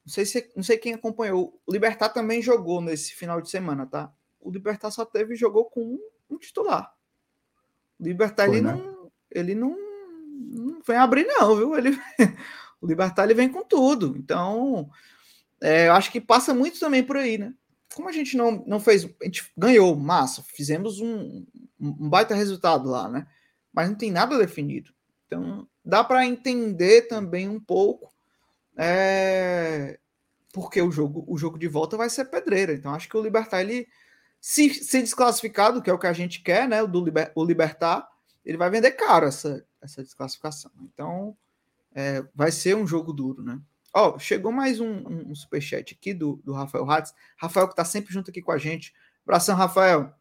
não sei se não sei quem acompanhou. O Libertar também jogou nesse final de semana, tá? O Libertar só teve jogou com um, um titular. O Libertar Foi, ele né? não ele não, não vem abrir não, viu? Ele (laughs) o Libertar ele vem com tudo. Então, é, eu acho que passa muito também por aí, né? Como a gente não, não fez, a gente ganhou, massa, fizemos um, um baita resultado lá, né? Mas não tem nada definido. Então, dá para entender também um pouco, é, porque o jogo, o jogo de volta vai ser pedreira. Então, acho que o Libertar, ele, se, se desclassificado, que é o que a gente quer, né? O, do Liber, o Libertar, ele vai vender caro essa, essa desclassificação. Então, é, vai ser um jogo duro, né? Ó, chegou mais um, um, superchat aqui do, do Rafael Hatz. Rafael que está sempre junto aqui com a gente. Abração, Rafael.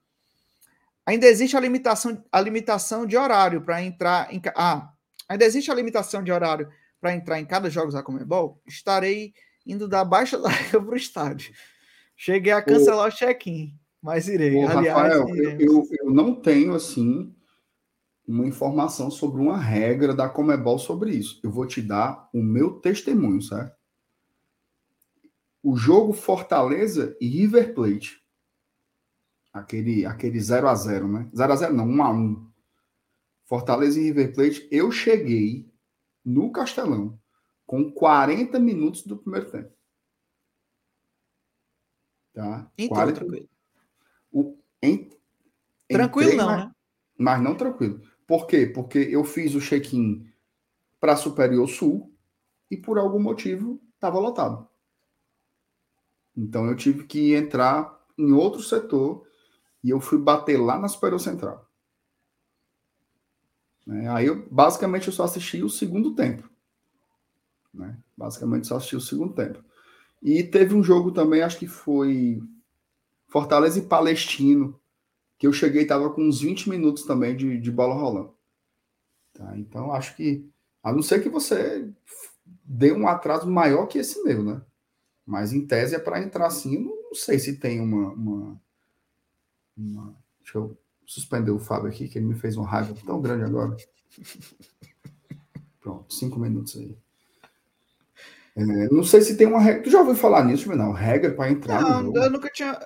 Ainda existe a limitação, a limitação de horário para entrar em. Ah, ainda existe a limitação de horário para entrar em cada jogo da Comebol? Estarei indo da baixa da para (laughs) o estádio. Cheguei a cancelar Ô, o check-in, mas irei. Ô, Aliás, Rafael, eu, eu, eu não tenho assim uma informação sobre uma regra da Comebol sobre isso. Eu vou te dar o meu testemunho, certo? O jogo Fortaleza e River Plate. Aquele, aquele 0 a 0 né? 0 a 0 não, 1 a 1 Fortaleza e River Plate. Eu cheguei no Castelão com 40 minutos do primeiro tempo. Tá? Então, 40... tranquilo. O, em, tranquilo não, mas, né? Mas não tranquilo. Por quê? Porque eu fiz o check-in para Superior Sul e por algum motivo estava lotado. Então eu tive que entrar em outro setor e eu fui bater lá na Superior Central. Né? Aí eu basicamente eu só assisti o segundo tempo. Né? Basicamente só assisti o segundo tempo. E teve um jogo também, acho que foi Fortaleza e Palestino, que eu cheguei e estava com uns 20 minutos também de, de bola rolando. Tá? Então, acho que, a não ser que você dê um atraso maior que esse meu, né? Mas em tese é para entrar assim, não sei se tem uma, uma, uma, Deixa eu suspender o Fábio aqui, que ele me fez uma raiva tão grande agora. Pronto, cinco minutos aí. É, não sei se tem uma regra. Tu já ouviu falar nisso, não? Regra para entrar não, no jogo? Eu nunca tinha,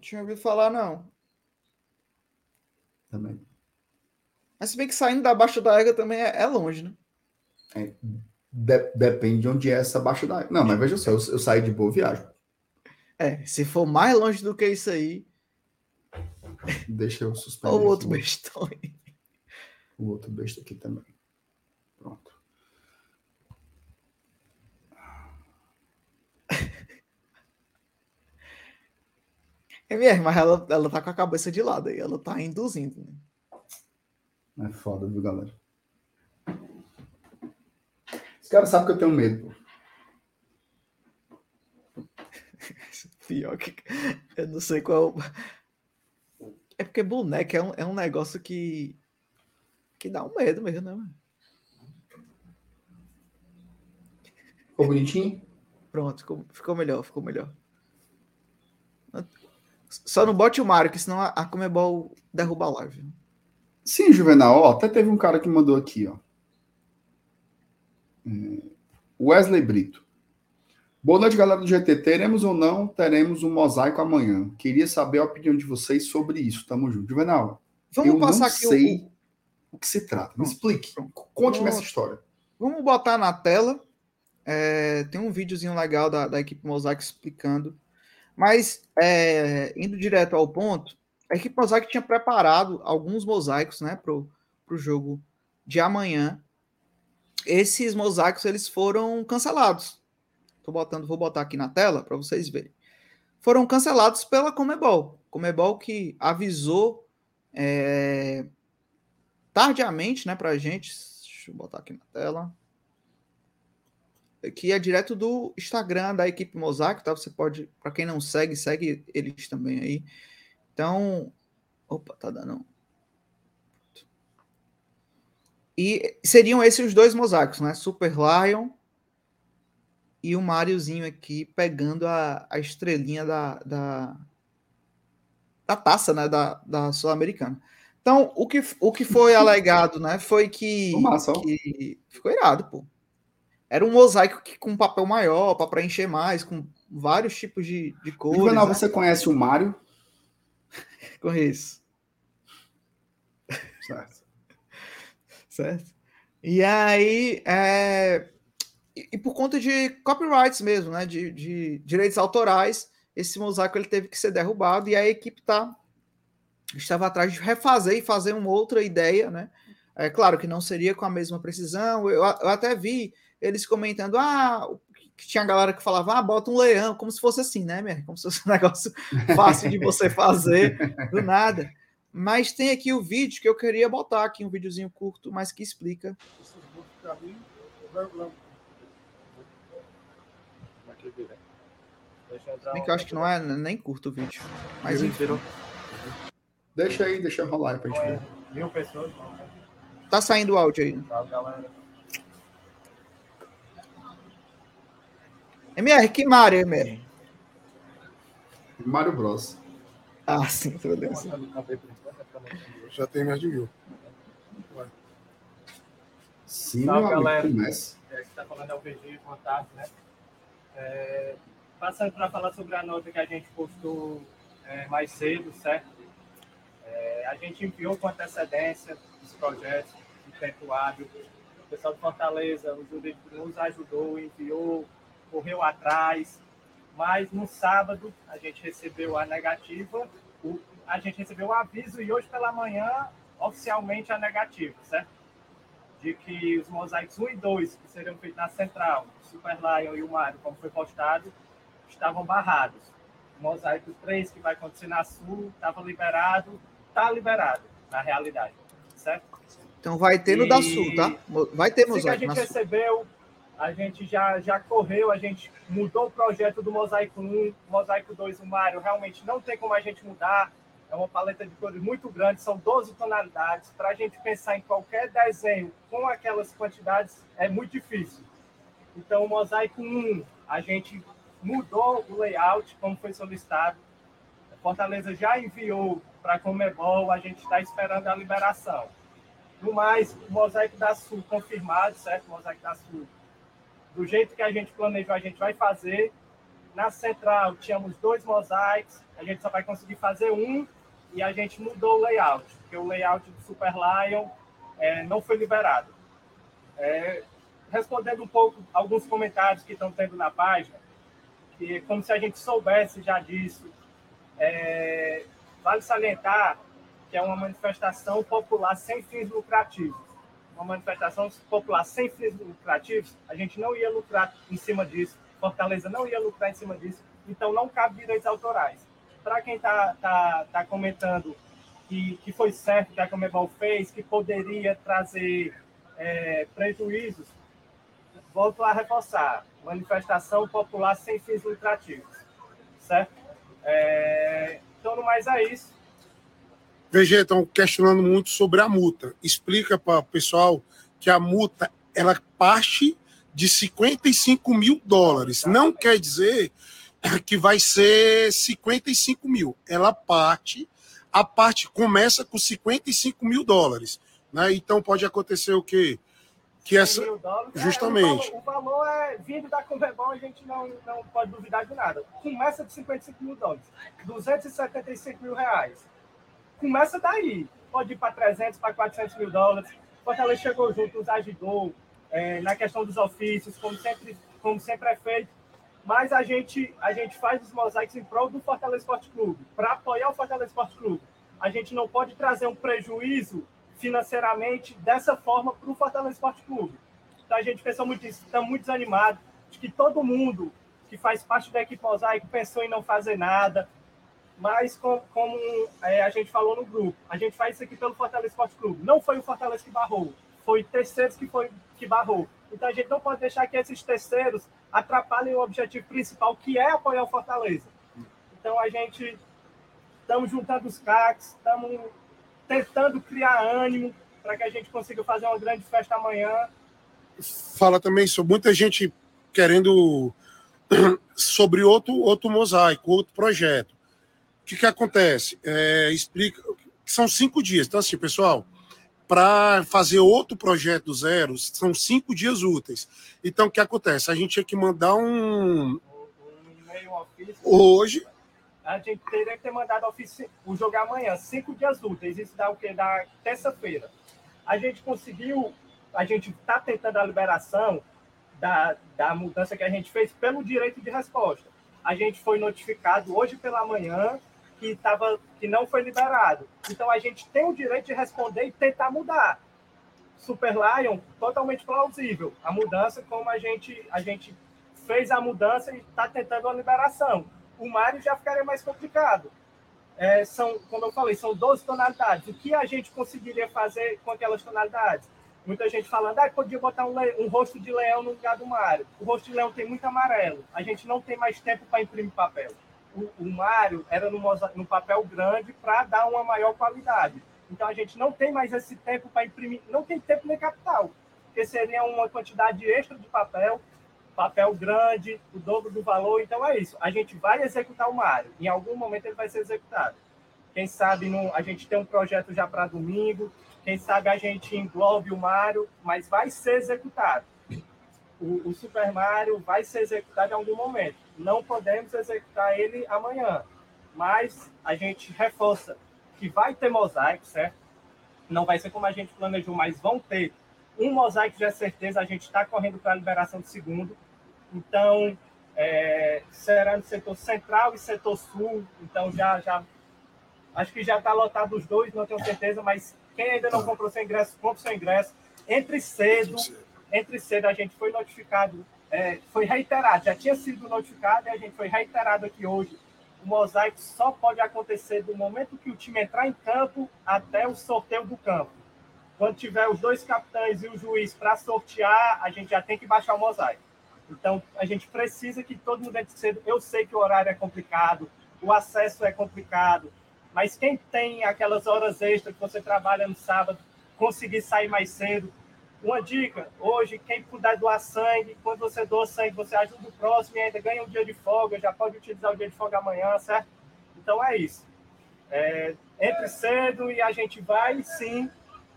tinha ouvido falar, não também. Mas se bem que saindo da Baixa da Égua também é, é longe, né? É, de, depende de onde é essa Baixa da Égua. Não, mas veja só, eu, eu saí de boa viagem. É, se for mais longe do que isso aí. Deixa eu suspender. o outro bestão. O outro besta aqui também. Pronto. (laughs) É mesmo, mas ela, ela tá com a cabeça de lado aí, ela tá induzindo. Né? É foda, viu, galera? Os caras sabem que eu tenho medo, pô. (laughs) Pior que. Eu não sei qual. É porque boneca é um, é um negócio que. que dá um medo mesmo, né? Ficou bonitinho? Pronto, ficou, ficou melhor, ficou melhor. Só não bote o Mario, que senão a Comebol derruba a live. Sim, Juvenal. Ó, até teve um cara que mandou aqui, ó. É, Wesley Brito. Boa noite, galera do GT. Teremos ou não teremos um mosaico amanhã? Queria saber a opinião de vocês sobre isso. Tamo junto. Juvenal, Vamos eu passar não aqui sei o... o que se trata. Me explique. Conte-me essa história. Vamos botar na tela. É, tem um videozinho legal da, da equipe Mosaico explicando mas, é, indo direto ao ponto, a equipe Mosaic tinha preparado alguns mosaicos né, para o jogo de amanhã. Esses mosaicos eles foram cancelados. Tô botando, vou botar aqui na tela para vocês verem. Foram cancelados pela Comebol. Comebol que avisou é, tardiamente né, para a gente. Deixa eu botar aqui na tela que é direto do Instagram da equipe Mosaico, tá? Você pode, para quem não segue, segue eles também aí. Então, opa, tá dando. E seriam esses os dois mosaicos, né? Super Lion e o Máriozinho aqui pegando a, a estrelinha da, da, da taça, né? Da, da Sul-Americana. Então, o que, o que foi (laughs) alegado, né? Foi que, que ficou irado, pô. Era um mosaico que, com papel maior, para preencher mais, com vários tipos de, de cores. Juvenal, né? você conhece o Mário? (laughs) Conheço. Certo. (laughs) certo. E aí, é... e, por conta de copyrights mesmo, né? De, de, direitos autorais, esse mosaico ele teve que ser derrubado e a equipe tá, estava atrás de refazer e fazer uma outra ideia, né? É claro que não seria com a mesma precisão. Eu, eu até vi eles comentando, ah, que tinha galera que falava, ah, bota um leão, como se fosse assim, né, minha? Como se fosse um (laughs) negócio fácil de você fazer do nada. Mas tem aqui o vídeo que eu queria botar aqui, um videozinho curto, mas que explica. Deixa eu entrar Bem que eu acho que não é nem curto o vídeo. Mas enfim, virou. Deixa aí, deixa rolar aí pra gente ver. Mil pessoas, não, né? tá saindo o áudio aí. Salve, galera. MR, que Mario, MR? Mario Bros. Ah, sim, beleza. Já tem mais de mil. Sim, Salve, meu amigo, galera. começa. É, que está falando é o VG, boa tarde, né? É, passando para falar sobre a nota que a gente postou é, mais cedo, certo? É, a gente enviou com antecedência os projetos de tempo hábil. O pessoal de Fortaleza, o Judito nos ajudou, enviou, correu atrás. Mas no sábado a gente recebeu a negativa, o- a gente recebeu o aviso e hoje pela manhã, oficialmente, a negativa, certo? de que os mosaicos 1 e 2, que seriam feitos na central, o Super Lion e o Mario, como foi postado, estavam barrados. O mosaico 3, que vai acontecer na Sul, estava liberado, está liberado, na realidade. Certo? Então vai ter no E- da Sul, tá? Vai ter Assim que a mosaico gente recebeu, a gente já, já correu, a gente mudou o projeto do Mosaico 1, Mosaico 2, o Mario, realmente não tem como a gente mudar, é uma paleta de cores muito grande, são 12 tonalidades, para a gente pensar em qualquer desenho com aquelas quantidades é muito difícil. Então, o Mosaico 1, a gente mudou o layout, como foi solicitado, a Fortaleza já enviou para a Comebol, a gente está esperando a liberação. No mais, o Mosaico da Sul confirmado, certo? O Mosaico da Sul, do jeito que a gente planejou, a gente vai fazer. Na central, tínhamos dois mosaicos, a gente só vai conseguir fazer um e a gente mudou o layout, porque o layout do Super Lion é, não foi liberado. É, respondendo um pouco alguns comentários que estão tendo na página, como se a gente soubesse já disso, é, vale salientar que é uma manifestação popular sem fins lucrativos. Uma manifestação popular sem fins lucrativos, a gente não ia lucrar em cima disso, Fortaleza não ia lucrar em cima disso, então não cabe direitos autorais. Para quem está tá, tá comentando que, que foi certo que a Comebol fez, que poderia trazer é, prejuízos, volto a reforçar, manifestação popular sem fins lucrativos, certo? É, então, no mais é isso. VG, estão questionando muito sobre a multa. Explica para o pessoal que a multa ela parte de 55 mil dólares. Não quer dizer que vai ser 55 mil. Ela parte, a parte começa com 55 mil dólares. Né? Então pode acontecer o quê? Que essa, 100 mil dólares, é, justamente. o, valor, o valor é vindo da Comebol, a gente não, não pode duvidar de nada. Começa de 55 mil dólares, 275 mil reais. Começa daí. Pode ir para 300, para 400 mil dólares. Fortaleza chegou junto, nos ajudou é, na questão dos ofícios, como sempre, como sempre é feito. Mas a gente, a gente faz os mosaicos em prol do Fortaleza Esporte Clube, para apoiar o Fortaleza Esporte Clube. A gente não pode trazer um prejuízo financeiramente dessa forma para o Fortaleza Esporte Clube. Então a gente pensou muito nisso, estamos muito desanimados. Acho que todo mundo que faz parte da equipe Mosaico pensou em não fazer nada, mas com- como é, a gente falou no grupo, a gente faz isso aqui pelo Fortaleza Esporte Clube. Não foi o Fortaleza que barrou, foi terceiros que, foi, que barrou. Então a gente não pode deixar que esses terceiros atrapalhem o objetivo principal, que é apoiar o Fortaleza. Então a gente estamos juntando os craques, estamos tentando criar ânimo para que a gente consiga fazer uma grande festa amanhã. fala também sobre muita gente querendo (clears throat) sobre outro, outro mosaico, outro projeto. O que, que acontece? É, explica. São cinco dias. Então, assim, pessoal, para fazer outro projeto do zero, são cinco dias úteis. Então, o que acontece? A gente tinha que mandar um. Um, um e-mail, um ofício. Hoje, A gente teria que ter mandado o jogo amanhã, cinco dias úteis. Isso dá o quê? Da terça-feira. A gente conseguiu, a gente está tentando a liberação da, da mudança que a gente fez pelo direito de resposta. A gente foi notificado hoje pela manhã que, tava, que não foi liberado. Então a gente tem o direito de responder e tentar mudar. Super Lion, totalmente plausível. A mudança, como a gente, a gente fez a mudança e está tentando a liberação. O Mario já ficaria mais complicado. É, são, como eu falei, são 12 tonalidades. O que a gente conseguiria fazer com aquelas tonalidades? Muita gente falando, ah, podia botar um, um rosto de leão no lugar do Mário. O rosto de leão tem muito amarelo. A gente não tem mais tempo para imprimir papel. O, o Mário era no, no papel grande para dar uma maior qualidade. Então a gente não tem mais esse tempo para imprimir, não tem tempo nem capital, porque seria uma quantidade extra de papel, papel grande, o dobro do valor. Então é isso. A gente vai executar o Mário. Em algum momento ele vai ser executado. Quem sabe a gente tem um projeto já para domingo. Quem sabe a gente englobe o Mário, mas vai ser executado. O, o Super Mario vai ser executado em algum momento. Não podemos executar ele amanhã, mas a gente reforça que vai ter mosaico, certo? Não vai ser como a gente planejou, mas vão ter um mosaico já é certeza. A gente está correndo para a liberação do segundo. Então, é, será no setor central e setor sul. Então, já, já acho que já está lotado os dois, não tenho certeza, mas quem ainda não comprou seu ingresso, compre seu ingresso. Entre cedo, entre cedo a gente foi notificado, é, foi reiterado, já tinha sido notificado e a gente foi reiterado aqui hoje. O mosaico só pode acontecer do momento que o time entrar em campo até o sorteio do campo. Quando tiver os dois capitães e o juiz para sortear, a gente já tem que baixar o mosaico. Então, a gente precisa que todo mundo entre cedo. Eu sei que o horário é complicado, o acesso é complicado, mas quem tem aquelas horas extras que você trabalha no sábado, conseguir sair mais cedo. Uma dica: hoje, quem puder doar sangue, quando você doa sangue, você ajuda o próximo e ainda ganha um dia de folga, já pode utilizar o dia de folga amanhã, certo? Então é isso. É, entre cedo e a gente vai sim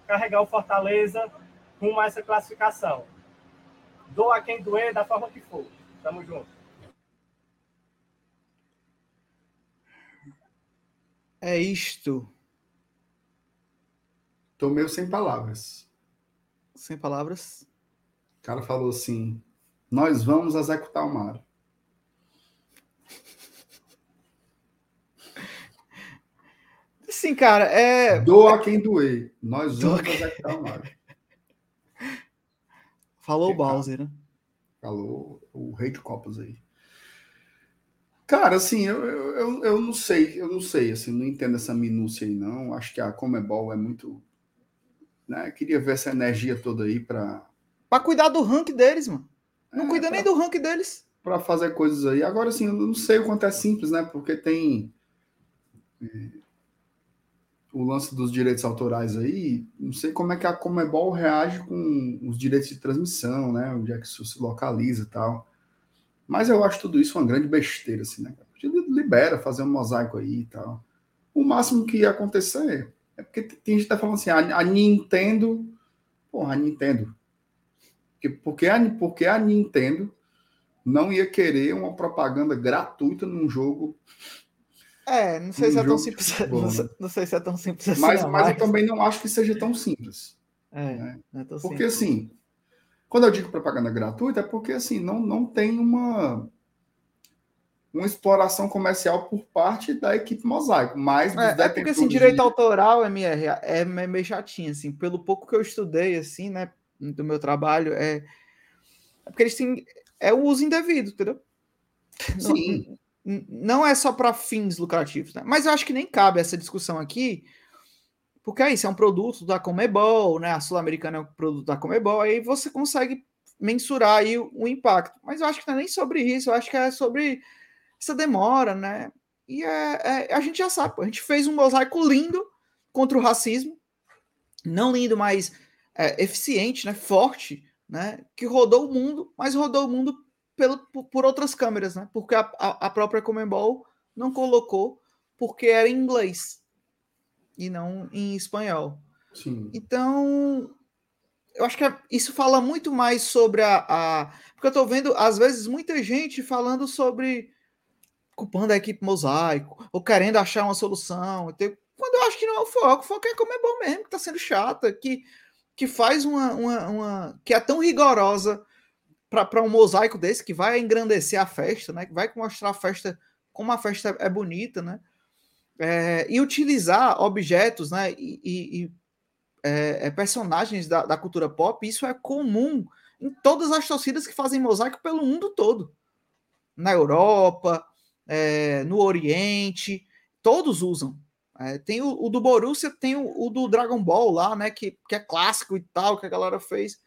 carregar o Fortaleza a essa classificação. Doa quem doer, da forma que for. Tamo junto. É isto. Tô meio sem palavras. Sem palavras. O cara falou assim: nós vamos executar o Mário. Sim, cara, é. Doa quem doer. Nós vamos executar o Mário. Falou o. Bowser, né? Falou o rei de copas aí. Cara, assim, eu, eu, eu, não sei, eu não sei, assim, não entendo essa minúcia aí, não. Acho que a Comebol é muito. Né? Queria ver essa energia toda aí para Pra cuidar do rank deles, mano. Não É, cuida pra- nem do rank deles. para fazer coisas aí. Agora, assim, eu não sei o quanto é simples, né? Porque tem é, o lance dos direitos autorais aí. Não sei como é que a Comebol reage com os direitos de transmissão, né? Onde é que isso se localiza e tal. Mas eu acho tudo isso uma grande besteira, assim, né? Libera, fazer um mosaico aí e tal. O máximo que ia acontecer é porque tem gente que tá falando assim, a, a Nintendo. Porra, a Nintendo. Porque, porque, a, porque a Nintendo não ia querer uma propaganda gratuita num jogo. É, não sei Um se é tão simples. (laughs) futebol, não, sei, né? não sei se é tão simples assim. Mas, não, mas eu também não acho que seja tão simples. É, né? não é tão Porque simples. assim, quando eu digo propaganda gratuita, é porque assim, não, não tem uma, uma exploração comercial por parte da equipe Mosaico, mas É, é porque assim, direito de- autoral, MR, é me- meio chatinho, assim, pelo pouco que eu estudei, assim, né, do meu trabalho, é, é porque eles têm, é o uso indevido, entendeu? (laughs) Não- Sim. n- não é só para fins lucrativos, né? Mas eu acho que nem cabe essa discussão aqui, porque é isso, é um produto da Comebol, né? A Sul-Americana é um produto da Comebol, aí você consegue mensurar aí o, o impacto. Mas eu acho que não é nem sobre isso, eu acho que é sobre essa demora, né? E é, é- a gente já sabe, a gente fez um mosaico lindo contra o racismo, não lindo, mas é, eficiente, né? Forte, né? Que rodou o mundo, mas rodou o mundo pelo, por, outras câmeras, né? Porque a, a, própria Comembol não colocou porque era em inglês e não em espanhol. Sim. Então, eu acho que é- isso fala muito mais sobre a, a- Porque eu tô vendo, às vezes, muita gente falando sobre. culpando a equipe mosaico, ou querendo achar uma solução. Quando eu acho que não é o foco, o foco é como é bom mesmo, que tá sendo chata, que, que faz uma, uma, uma- que é tão rigorosa para um mosaico desse, que vai engrandecer a festa, né? Que vai mostrar a festa como a festa é bonita, né? É, e utilizar objetos, né? E, e- e, é, é, personagens da, da cultura pop, isso é comum em todas as torcidas que fazem mosaico pelo mundo todo. Na Europa, é, no Oriente, todos usam. É, tem o, o do Borussia, tem o, o do Dragon Ball lá, né? Que, que é clássico e tal, que a galera fez.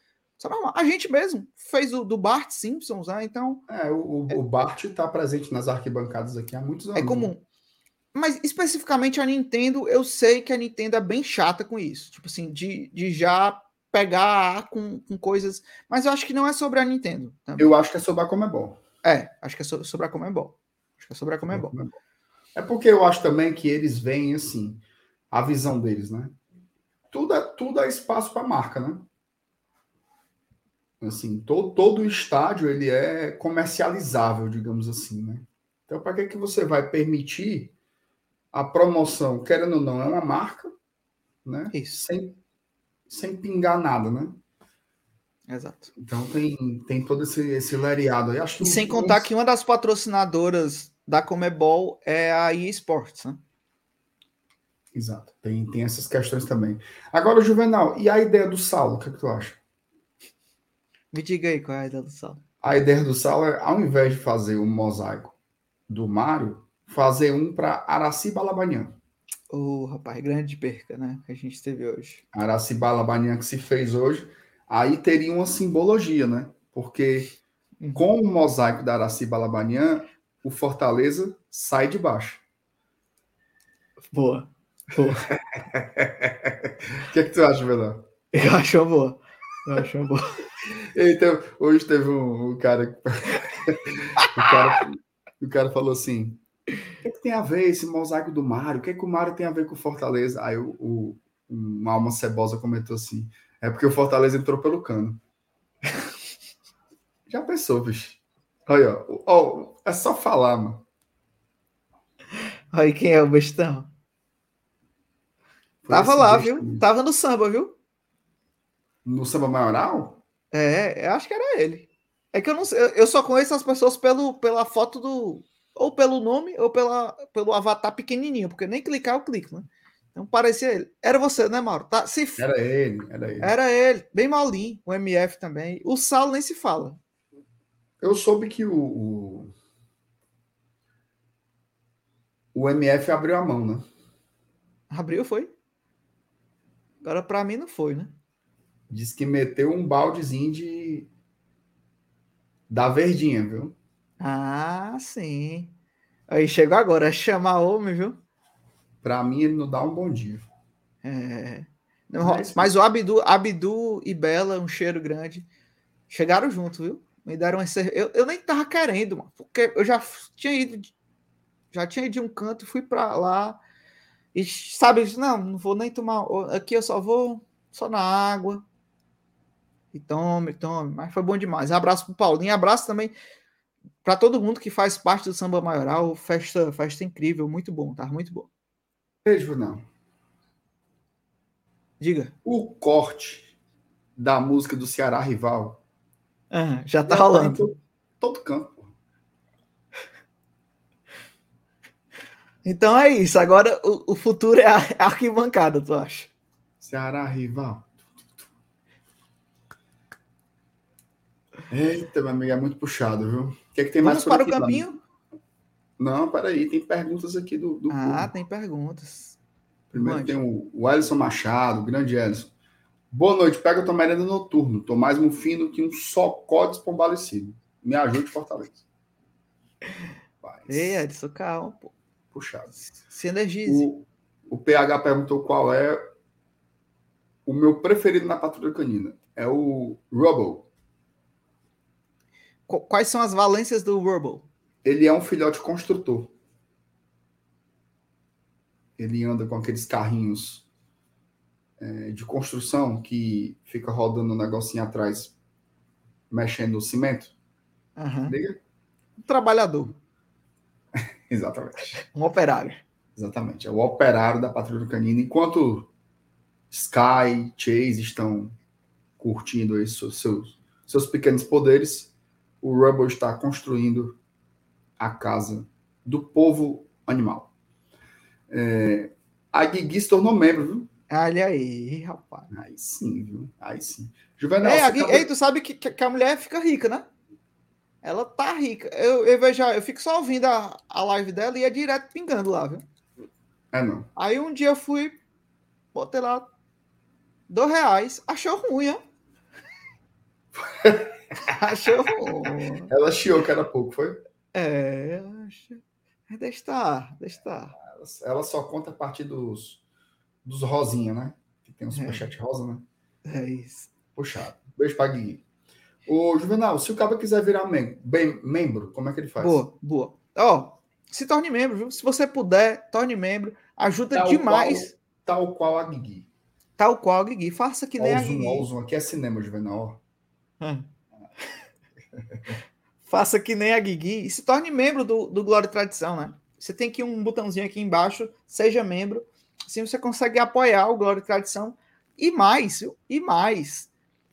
É. A gente mesmo fez o do Bart Simpsons, né? Então É, o, o, o Bart está presente nas arquibancadas aqui há muitos anos. é comum. Mas especificamente a Nintendo, eu sei que a Nintendo é bem chata com isso. Tipo assim, de, de já pegar com, com coisas. Mas eu acho que não é sobre a Nintendo. também. Eu acho que é sobre a Comebol. É, acho que é so- sobre a Comebol. Acho que é sobre a Comebol. É porque eu acho também que eles veem assim, a visão deles, né? Tudo é, tudo é espaço para marca, né? Assim, todo, todo o estádio ele é comercializável, digamos assim, né? Então, para que, que você vai permitir a promoção, querendo ou não, é uma marca, né? Isso. Sem, sem pingar nada, né? Exato. Então tem, tem todo esse, esse lereado aí. Acho que E sem contar que uma das patrocinadoras da Comebol é a EA Sports, né? Exato, tem, tem essas questões também. Agora, Juvenal, e a ideia do Saulo, o que, é que tu acha? Me diga aí qual é a ideia do Saulo. A ideia do Saulo é, ao invés de fazer um mosaico do Mário, fazer um para Araci Balabanian. Ô, rapaz, grande perca, né? Que a gente teve hoje. Araci Balabanian que se fez hoje, aí teria uma simbologia, né? Porque com o mosaico da Araci Balabanian, o Fortaleza sai de baixo. Boa. Boa. (laughs) O que, é que tu acha, Juvenal? Eu acho boa. Eu acho uma boa. Então, hoje teve um, um cara, (laughs) o cara. O cara falou assim: o que, é que tem a ver esse mosaico do Mário? O que, é que o Mário tem a ver com o Fortaleza? Aí o, o, uma alma cebosa comentou assim: é porque o Fortaleza entrou pelo cano. (laughs) Já pensou, bicho? Olha, ó, ó, é só falar, mano. Aí quem é o bestão? Foi Tava lá, besta viu? Tava no samba, viu? No samba maioral? É, eu acho que era ele. É que eu não sei, eu- só conheço as pessoas pelo, pela foto do. Ou pelo nome, ou pela, pelo avatar pequenininho, porque nem clicar eu clico, né? Então parecia ele. Era você, né, Mauro? Tá, se, Era ele, era ele. Era ele, bem malinho, o MF também. O Saulo nem se fala. Eu soube que o, o, o MF abriu a mão, né? Abriu, foi? Agora pra mim não foi, né? Diz que meteu um baldezinho de. Da verdinha, viu? Ah, sim. Aí chegou agora, é chamar homem, viu? Pra mim, ele não dá um bom dia. É. Não, Mas- mas o Abdu, Abdu e Bela, um cheiro grande, chegaram junto, viu? Me deram esse. Eu, eu nem tava querendo, mano, porque eu já tinha ido, de- já tinha ido de um canto, fui pra lá e sabe, não, não vou nem tomar. Aqui eu só vou só na água. E tome, tome. Mas foi bom demais. Abraço pro Paulinho, abraço também para todo mundo que faz parte do Samba Maioral. Festa, festa incrível, muito bom, tá? Muito bom. Beijo, não. Diga. O corte da música do Ceará Rival. Ah, já tá já rolando. todo, pô. Então é isso. Agora o, o futuro é a a arquibancada, tu acha? Ceará Rival. Eita, meu amigo, é muito puxado, viu? O que, é que tem mais Vamos por para o campinho? Não, peraí, tem perguntas aqui do, do Ah, público. tem perguntas. Primeiro Mande. tem o, o Ellison Machado, grande Ellison. Boa noite, pega tua merenda noturno. Tô mais mufino que um socó despombalecido. Me ajude, Fortaleza. Vai, Ei, Edson, calma, pô. puxado. Se energize. O, o PH perguntou qual é o meu preferido na patrulha canina. É o Rubble. Qu- Quais são as valências do Rubble? Ele é um filhote construtor. Ele anda com aqueles carrinhos é, de construção que fica rodando um negocinho atrás, mexendo no cimento. Liga? Um trabalhador, (laughs) Exatamente. um operário. Exatamente. É o operário da patrulha canina. Enquanto Sky, Chase estão curtindo aí seus, seus, seus pequenos poderes, o Rubble está construindo a casa do povo animal. É, a Guigui se tornou membro, viu? Olha aí, rapaz. Aí sim, viu? Aí sim. Juvenal, É, a Gui- acabou- Ei, tu sabe que, que- que a mulher fica rica, né? Ela tá rica. Eu, eu vejo, eu fico só ouvindo a, a live dela e é direto pingando lá, viu? É não. Aí um dia eu fui, botei lá dois reais, achou ruim, ó. (laughs) (laughs) achou. Ela chiou que era pouco, foi? É, acho. Deixa estar, deixa estar. Ela, só conta a partir dos, dos rosinha, né? Que tem um É. superchat rosa, né? É isso. Puxado. Beijo pra Gui. Ô, Juvenal, se o cara quiser virar mem bem, membro, como é que ele faz? Boa, boa. Ó, se torne membro, viu? Se você puder, torne membro. Ajuda Tal demais. Tal qual a Gui. Tal qual, Guigui. Faça que Ó nem a o zoom, Guigui. ó o zoom. Aqui é cinema, Juvenal. ó. Hum. (laughs) Faça que nem a Guigui e se torne membro do, do Glória e Tradição, né? Você tem aqui um botãozinho aqui embaixo, seja membro. Assim você consegue apoiar o Glória e Tradição. E mais, e mais.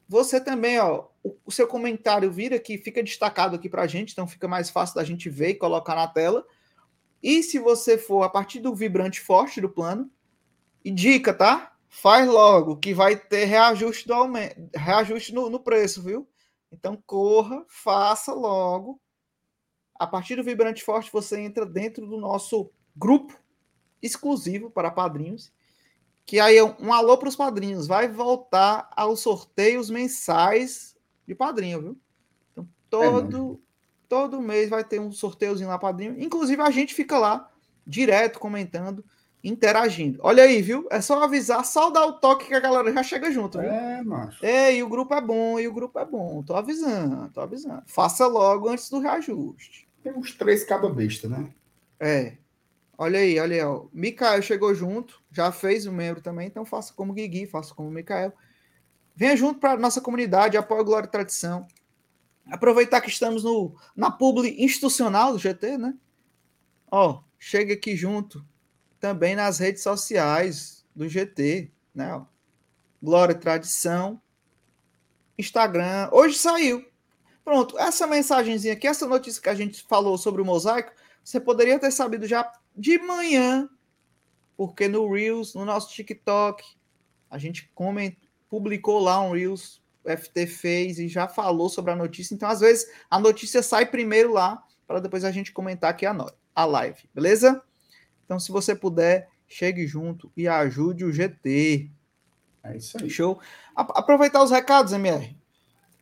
Você também, ó, o, o seu comentário vira aqui, fica destacado aqui pra gente, então fica mais fácil da gente ver e colocar na tela. E se você for a partir do vibrante forte do plano, e dica, tá? Faz logo, que vai ter reajuste, do aumento, reajuste no, no preço, viu? Então corra, faça logo. A partir do Vibrante Forte, você entra dentro do nosso grupo exclusivo para padrinhos. Que aí é um alô para os padrinhos. Vai voltar aos sorteios mensais de padrinho, viu? Então, todo, todo mês vai ter um sorteiozinho lá, padrinho. Inclusive, a gente fica lá direto comentando, interagindo. Olha aí, viu? É só avisar, só dar o toque que a galera já chega junto, viu? É, macho. Ei, o grupo é bom, e o grupo é bom. Tô avisando, tô avisando. Faça logo antes do reajuste. Tem uns três caba besta, né? É. Olha aí, olha aí, ó. Mikael chegou junto, já fez o membro também, então faça como Guigui, faça como Mikael. Venha junto para nossa comunidade, apoia Glória e Tradição. Aproveitar que estamos no, na publi institucional do GT, né? Ó, chega aqui junto também nas redes sociais do GT, né? Glória e Tradição, Instagram. Hoje saiu. Pronto, essa mensagenzinha aqui, essa notícia que a gente falou sobre o mosaico, você poderia ter sabido já de manhã, porque no Reels, no nosso TikTok, a gente coment, publicou lá um Reels, o FT fez e já falou sobre a notícia. Então, às vezes, a notícia sai primeiro lá, para depois a gente comentar aqui a, no- a live, beleza? Então, se você puder, chegue junto e ajude o GT. É isso aí. Show. Aproveitar os recados, MR.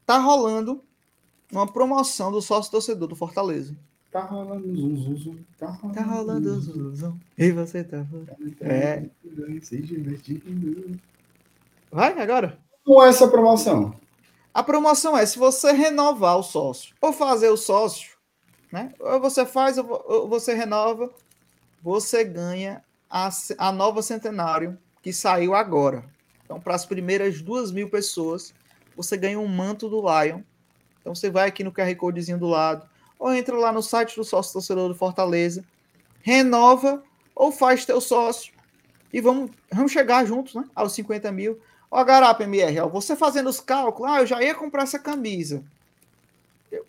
Tá rolando uma promoção do sócio torcedor do Fortaleza. Tá rolando zum, zum, zum. Tá rolando, Tá rolando zum, zum. E você tá. É. Se divertindo. Vai agora. Como é essa promoção? A promoção é se você renovar o sócio ou fazer o sócio, né? Ou você faz ou você renova, você ganha a, a nova centenário que saiu agora. Então, para as primeiras duas mil pessoas, você ganha um manto do Lion. Então, você vai aqui no QR Codezinho do lado, ou entra lá no site do sócio torcedor do Fortaleza, renova ou faz teu sócio e vamos, vamos chegar juntos né, aos 50 mil. Ó, Garapa MR, ó, você fazendo os cálculos, ah, eu já ia comprar essa camisa.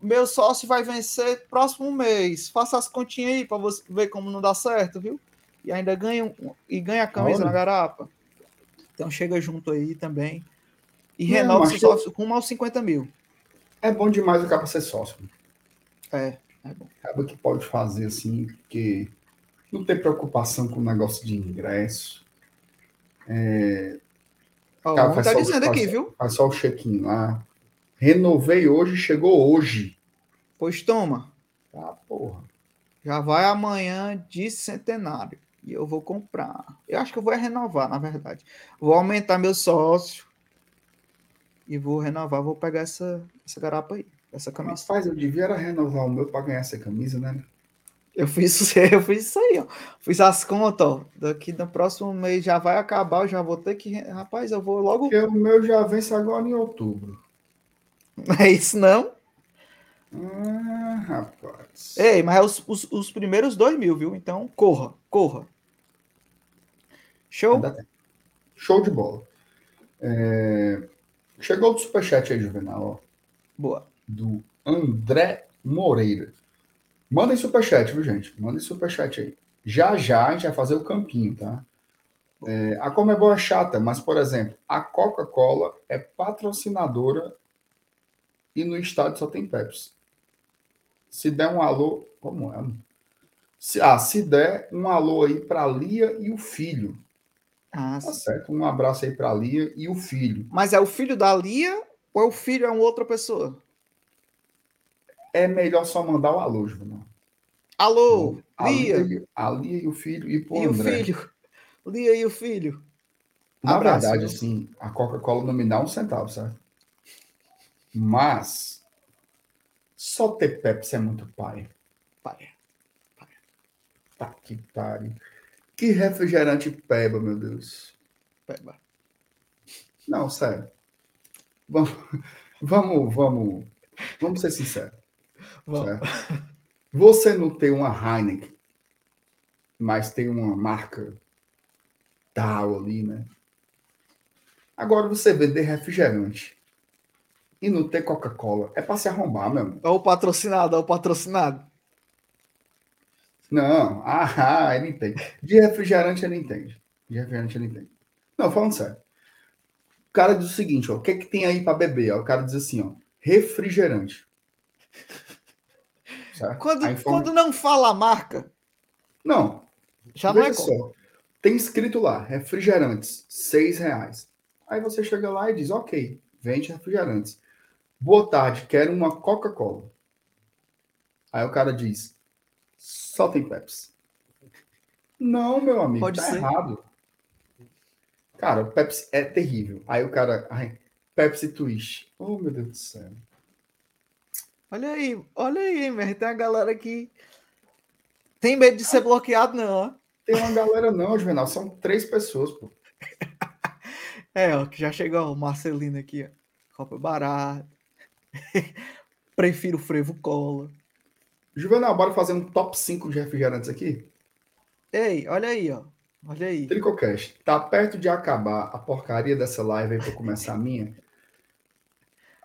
Meu sócio vai vencer próximo mês. Faça as continhas aí para você ver como não dá certo, viu? E ainda ganha um- e ganha a camisa Olha. na garapa. Então chega junto aí também. E Não, renova seu eu- sócio rumo aos 50 mil. É bom demais o cara ser sócio. É, é bom. Acaba que pode fazer assim, porque não tem preocupação com o negócio de ingresso. Ó, Cara, o homem faz tá dizendo faz- aqui, viu? Faz só o check-in lá. Renovei hoje, chegou hoje. Pois toma. Tá, porra. Já vai amanhã de centenário. E eu vou comprar. Eu acho que eu vou renovar, na verdade. Vou aumentar meu sócio. E vou renovar. Vou pegar essa, essa garapa aí. Essa camisa. Rapaz, eu devia era renovar o meu para ganhar essa camisa, né? Eu fiz, (laughs) eu fiz isso aí, ó. Fiz as contas, ó. Daqui no próximo mês já vai acabar. Eu já vou ter que. Rapaz, eu vou logo. Porque o meu já vence agora em outubro. Não (laughs) é isso, não? Ah, rapaz. Ei, mas é os, os, os primeiros dois mil, viu? Então, corra, corra. Show? Show de bola. É, Chegou o superchat aí, Juvenal, ó, Boa. do André Moreira. Mandem superchat, viu, gente? Mandem superchat aí. Já já a gente vai fazer o campinho, tá? É, a Comebol é chata, mas, por exemplo, a Coca-Cola é patrocinadora e no estádio só tem Pepsi. Se der um alô, como é? Se, ah, se der, um alô aí para Lia e o filho. Ah, Tá sim. certo? Um abraço aí para Lia e o filho. Mas é o filho da Lia ou é o filho é uma outra pessoa? É melhor só mandar o alô, Juvenal. Alô, A Lia Lia, a Lia e o filho e pro e o André. filho. Lia e o filho. Na Abraço, verdade, assim, a Coca-Cola não me dá um centavo, certo? Mas só ter Pepsi é muito pai. Pai. Tá que pariu. Que refrigerante peba, meu Deus. Peba. Não, sério. Vamos, vamos, vamos, vamos ser sinceros. Vamos. Você não tem uma Heineken, mas tem uma marca tal ali, né? Agora você vender refrigerante e não ter Coca-Cola é para se arrombar, meu irmão. É o patrocinado, é o patrocinado. Não, (laughs) ah, ele entende. De refrigerante ele entende. De refrigerante ele entende. Não, falando sério. O cara diz o seguinte, ó, o que é que tem aí para beber? Ó, o cara diz assim, ó, refrigerante. (laughs) Certo? Quando, informa- quando não fala a marca, Não, já não é só. Tem escrito lá, refrigerantes, seis reais. Aí você chega lá e diz, ok, vende refrigerantes. Boa tarde, quero uma Coca-Cola. Aí o cara diz, só tem Pepsi. Não, meu amigo, Pode tá ser. errado. Cara, o Pepsi é terrível. Aí o cara, ai, Pepsi Twist. Oh, meu Deus do céu. Olha aí, olha aí, tem a galera que tem medo de ser bloqueado, não. ó. Tem uma galera não, Juvenal, são três pessoas, pô. (laughs) É, ó, que já chegou o Marcelino aqui, ó. Copa barata. (laughs) Prefiro frevo cola. Juvenal, bora fazer um top 5 de refrigerantes aqui? Ei, olha aí, ó. Olha aí. Tricocast, tá perto de acabar a porcaria dessa live aí pra começar a minha?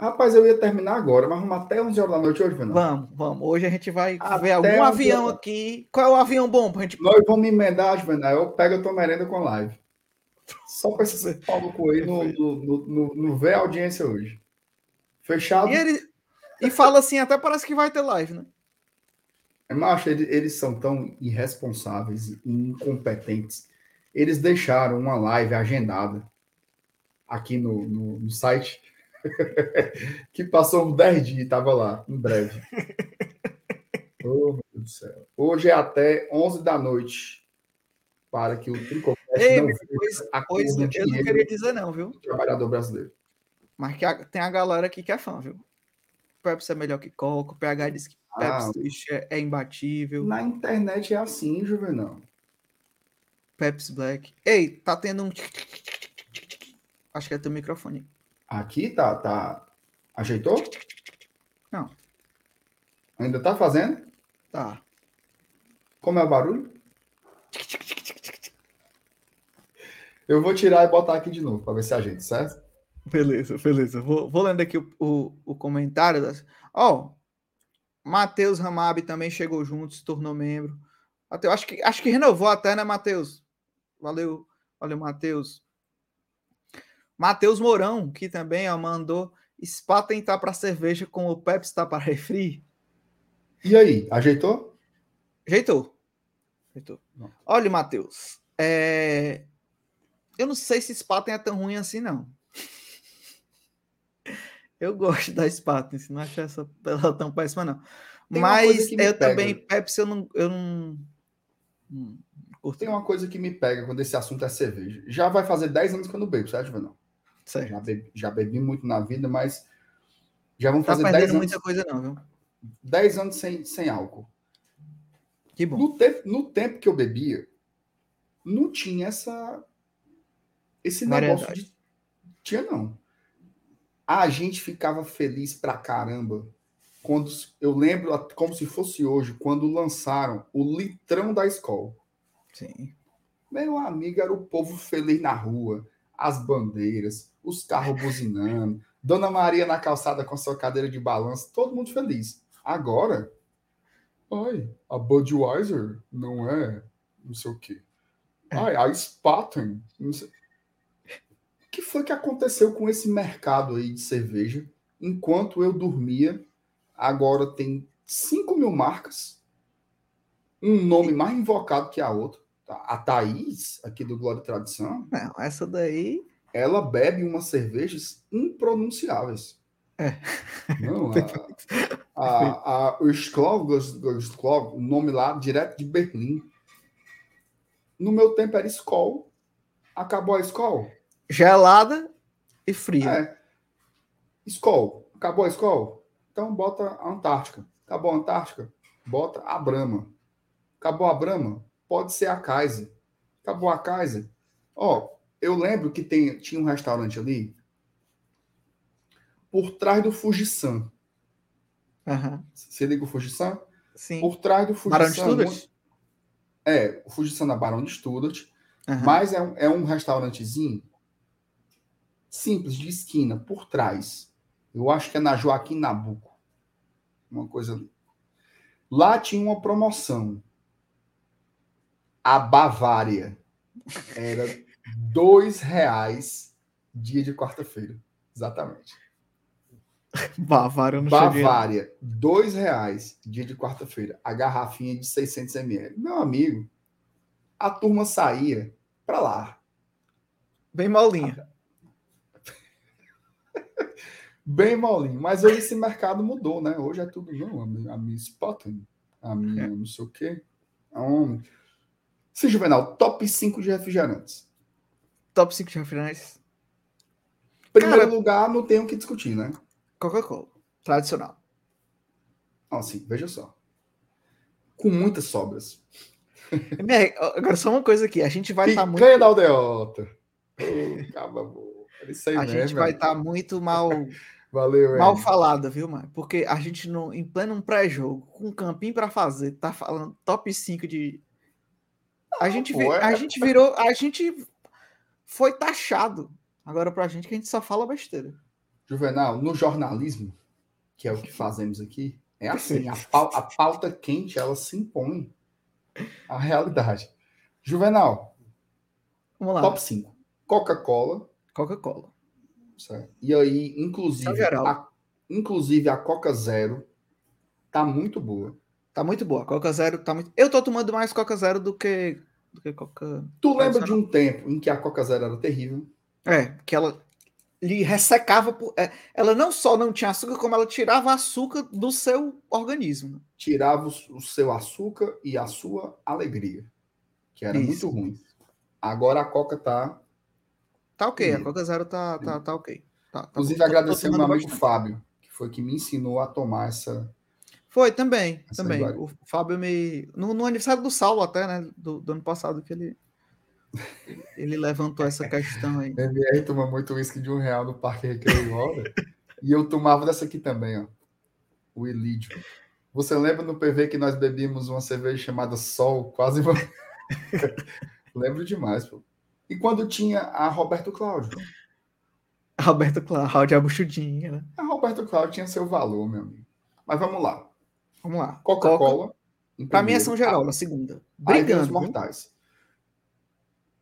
Rapaz, eu ia terminar agora, mas vamos até 11 horas da noite hoje, Fernando. Vamos, vamos. Hoje a gente vai Até ver algum avião aqui. Qual é o avião bom pra gente. Nós vamos emendar, Juvenal. Eu pego a tua merenda com a live. Só pra esse Paulo Coelho no, no, no ver a audiência hoje. Fechado? E ele. E fala assim, até parece que vai ter live, né? É, Macho, ele- eles são tão irresponsáveis e incompetentes. Eles deixaram uma live agendada aqui no, no, no site (laughs) que passou uns 10 dias e estava lá, em breve. (laughs) Oh, meu Deus do céu. Hoje é até 11 da noite para que o Tricocast não Pois, a pois eu não queria dizer, não, viu? do trabalhador brasileiro. Mas que a- tem a galera aqui que é fã, viu? Pepsi é melhor que Coca. O PH diz que Ah, Pepsi Twist é, é imbatível. na internet é assim, Juvenal. Pepsi Black. Ei, tá tendo um. Acho que é teu microfone. Aqui tá, tá. Ajeitou? Não. Ainda tá fazendo? Tá. Como é o barulho? Eu vou tirar e botar aqui de novo para ver se ajeita, certo? Beleza, beleza. Vou, vou lendo aqui o, o, o comentário. Das... Ó, Matheus Ramab também chegou junto, se tornou membro. Mateus, acho, que, acho que renovou até, né, Matheus? Valeu, valeu, Matheus. Matheus Mourão, que também ó, mandou Spa tentar para cerveja com o Pepsi tá para refri. E aí, ajeitou? Ajeitou. Ajeitou. Não. Olha, Matheus. é, Eu não sei se Spaten é tão ruim assim, não. Eu gosto da Spaten, se não acho essa (laughs) ela tão péssima, não. Tem Mas me eu pega. também, Pepsi, eu não. Eu não... curto, Tem uma coisa que me pega quando esse assunto é cerveja. Já vai fazer 10 anos que eu não bebo, certo, Juvenal? certo. Já bebi, já bebi muito na vida, mas já vão Tá fazer 10 perdendo anos, muita coisa, não, viu? 10 anos sem, sem álcool. Que bom. No tempo, no tempo que eu bebia, não tinha essa esse negócio Variedade. de tinha não. A gente ficava feliz pra caramba quando eu lembro a- como se fosse hoje quando lançaram o litrão da escola. Sim. Meu amigo, era o povo feliz na rua, as bandeiras, os carros buzinando, (laughs) Dona Maria na calçada com sua cadeira de balanço, todo mundo feliz. Agora, ai, a Budweiser não é não sei o quê. Ai, a Spaten, não sei. O que foi que aconteceu com esse mercado aí de cerveja? Enquanto eu dormia, agora tem 5 mil marcas um nome mais invocado que a outra. tá? A Thaís, aqui do Glória e Tradição, Não, essa daí. ela bebe umas cervejas impronunciáveis. É. Não, (laughs) a, a, a, o Sklov, Sklov, o nome lá, direto de Berlim. No meu tempo era Skol. Acabou a Skol? Gelada e fria. É. Skol. Acabou a Skol? Então bota a Antártica. Acabou a Antártica? Bota a Brahma. Acabou a Brahma? Pode ser a Kaiser. Acabou a Kaiser? Ó, eu lembro que tem, tinha um restaurante ali por trás do Fujisan. Aham. Você liga o Fujisan? Sim. Por trás do Barão de Fujisan. Stuttgart? É, o Fujisan na Barão de Stuttgart. Aham. Mas é um, é um restaurantezinho simples, de esquina, por trás. Eu acho que é na Joaquim Nabuco. Uma coisa ali. Lá tinha uma promoção. A Bavária. Era dois reais dia de quarta-feira. Exatamente. Bavária eu não cheguei. Bavária, dois reais dia de quarta-feira. A garrafinha de 600 ml. Meu amigo, a turma saía para lá. Bem molinha. Bem molinho. Mas hoje esse mercado mudou, né? Hoje é tudo, não, a minha, a minha Spotten, a minha É. não sei o quê. Então, se Juvenal, top 5 de refrigerantes. Top 5 de refrigerantes. Primeiro Cara- lugar, não tem o que discutir, né? Coca-Cola. Tradicional. Assim, veja só. Com muitas sobras. (laughs) Agora, só uma coisa aqui. A gente vai estar muito. Picanha da aldeota. Ô, A mesmo, gente vai estar muito mal, (laughs) Valeu, mal Ed. falada, viu, mano? Porque a gente, no, em pleno um pré-jogo, com um campinho pra fazer, tá falando top 5 de. A gente, vi- pô, é- a gente virou. A gente foi taxado. Agora pra gente que a gente só fala besteira. Juvenal, no jornalismo, que é o que fazemos aqui, é assim, a, pau- a pauta quente, ela se impõe à realidade. Juvenal, Vamos lá. top 5. Coca-Cola, Coca-Cola. certo? E aí, inclusive, geral. a, inclusive a Coca Zero tá muito boa. Tá muito boa. Coca Zero tá muito. Eu tô tomando mais Coca Zero do que, do que Coca. Tu lembra de um tempo em que a Coca Zero era terrível? É, que ela lhe ressecava. Por... é, ela não só não tinha açúcar, como ela tirava açúcar do seu organismo. Tirava o, o seu açúcar e a sua alegria, que era Isso. muito ruim. Agora a Coca tá Tá ok, a Sim. Coca Zero tá, tá, tá ok. Tá, tá Inclusive, bom. Agradecer ao meu amigo bastante. Fábio, que foi que me ensinou a tomar essa. Foi, também. Essa também. iguaria. O Fábio me. No, no aniversário do Saulo, até, né? Do, do ano passado, que ele. Ele levantou essa questão aí. MR toma muito uísque de um real no Parque Recreio Roda. e eu tomava dessa aqui também, ó. O Elídio. Você lembra no PV que nós bebíamos uma cerveja chamada Sol? Quase. (laughs) Lembro demais, pô. E quando tinha a Roberto Cláudio? Roberto Cláudio, a buchudinha, né? A Roberto Cláudio tinha seu valor, meu amigo. Mas vamos lá. Vamos lá. Coca-Cola. Pra mim é. São Geraldo, a segunda. Os Brigando. mortais.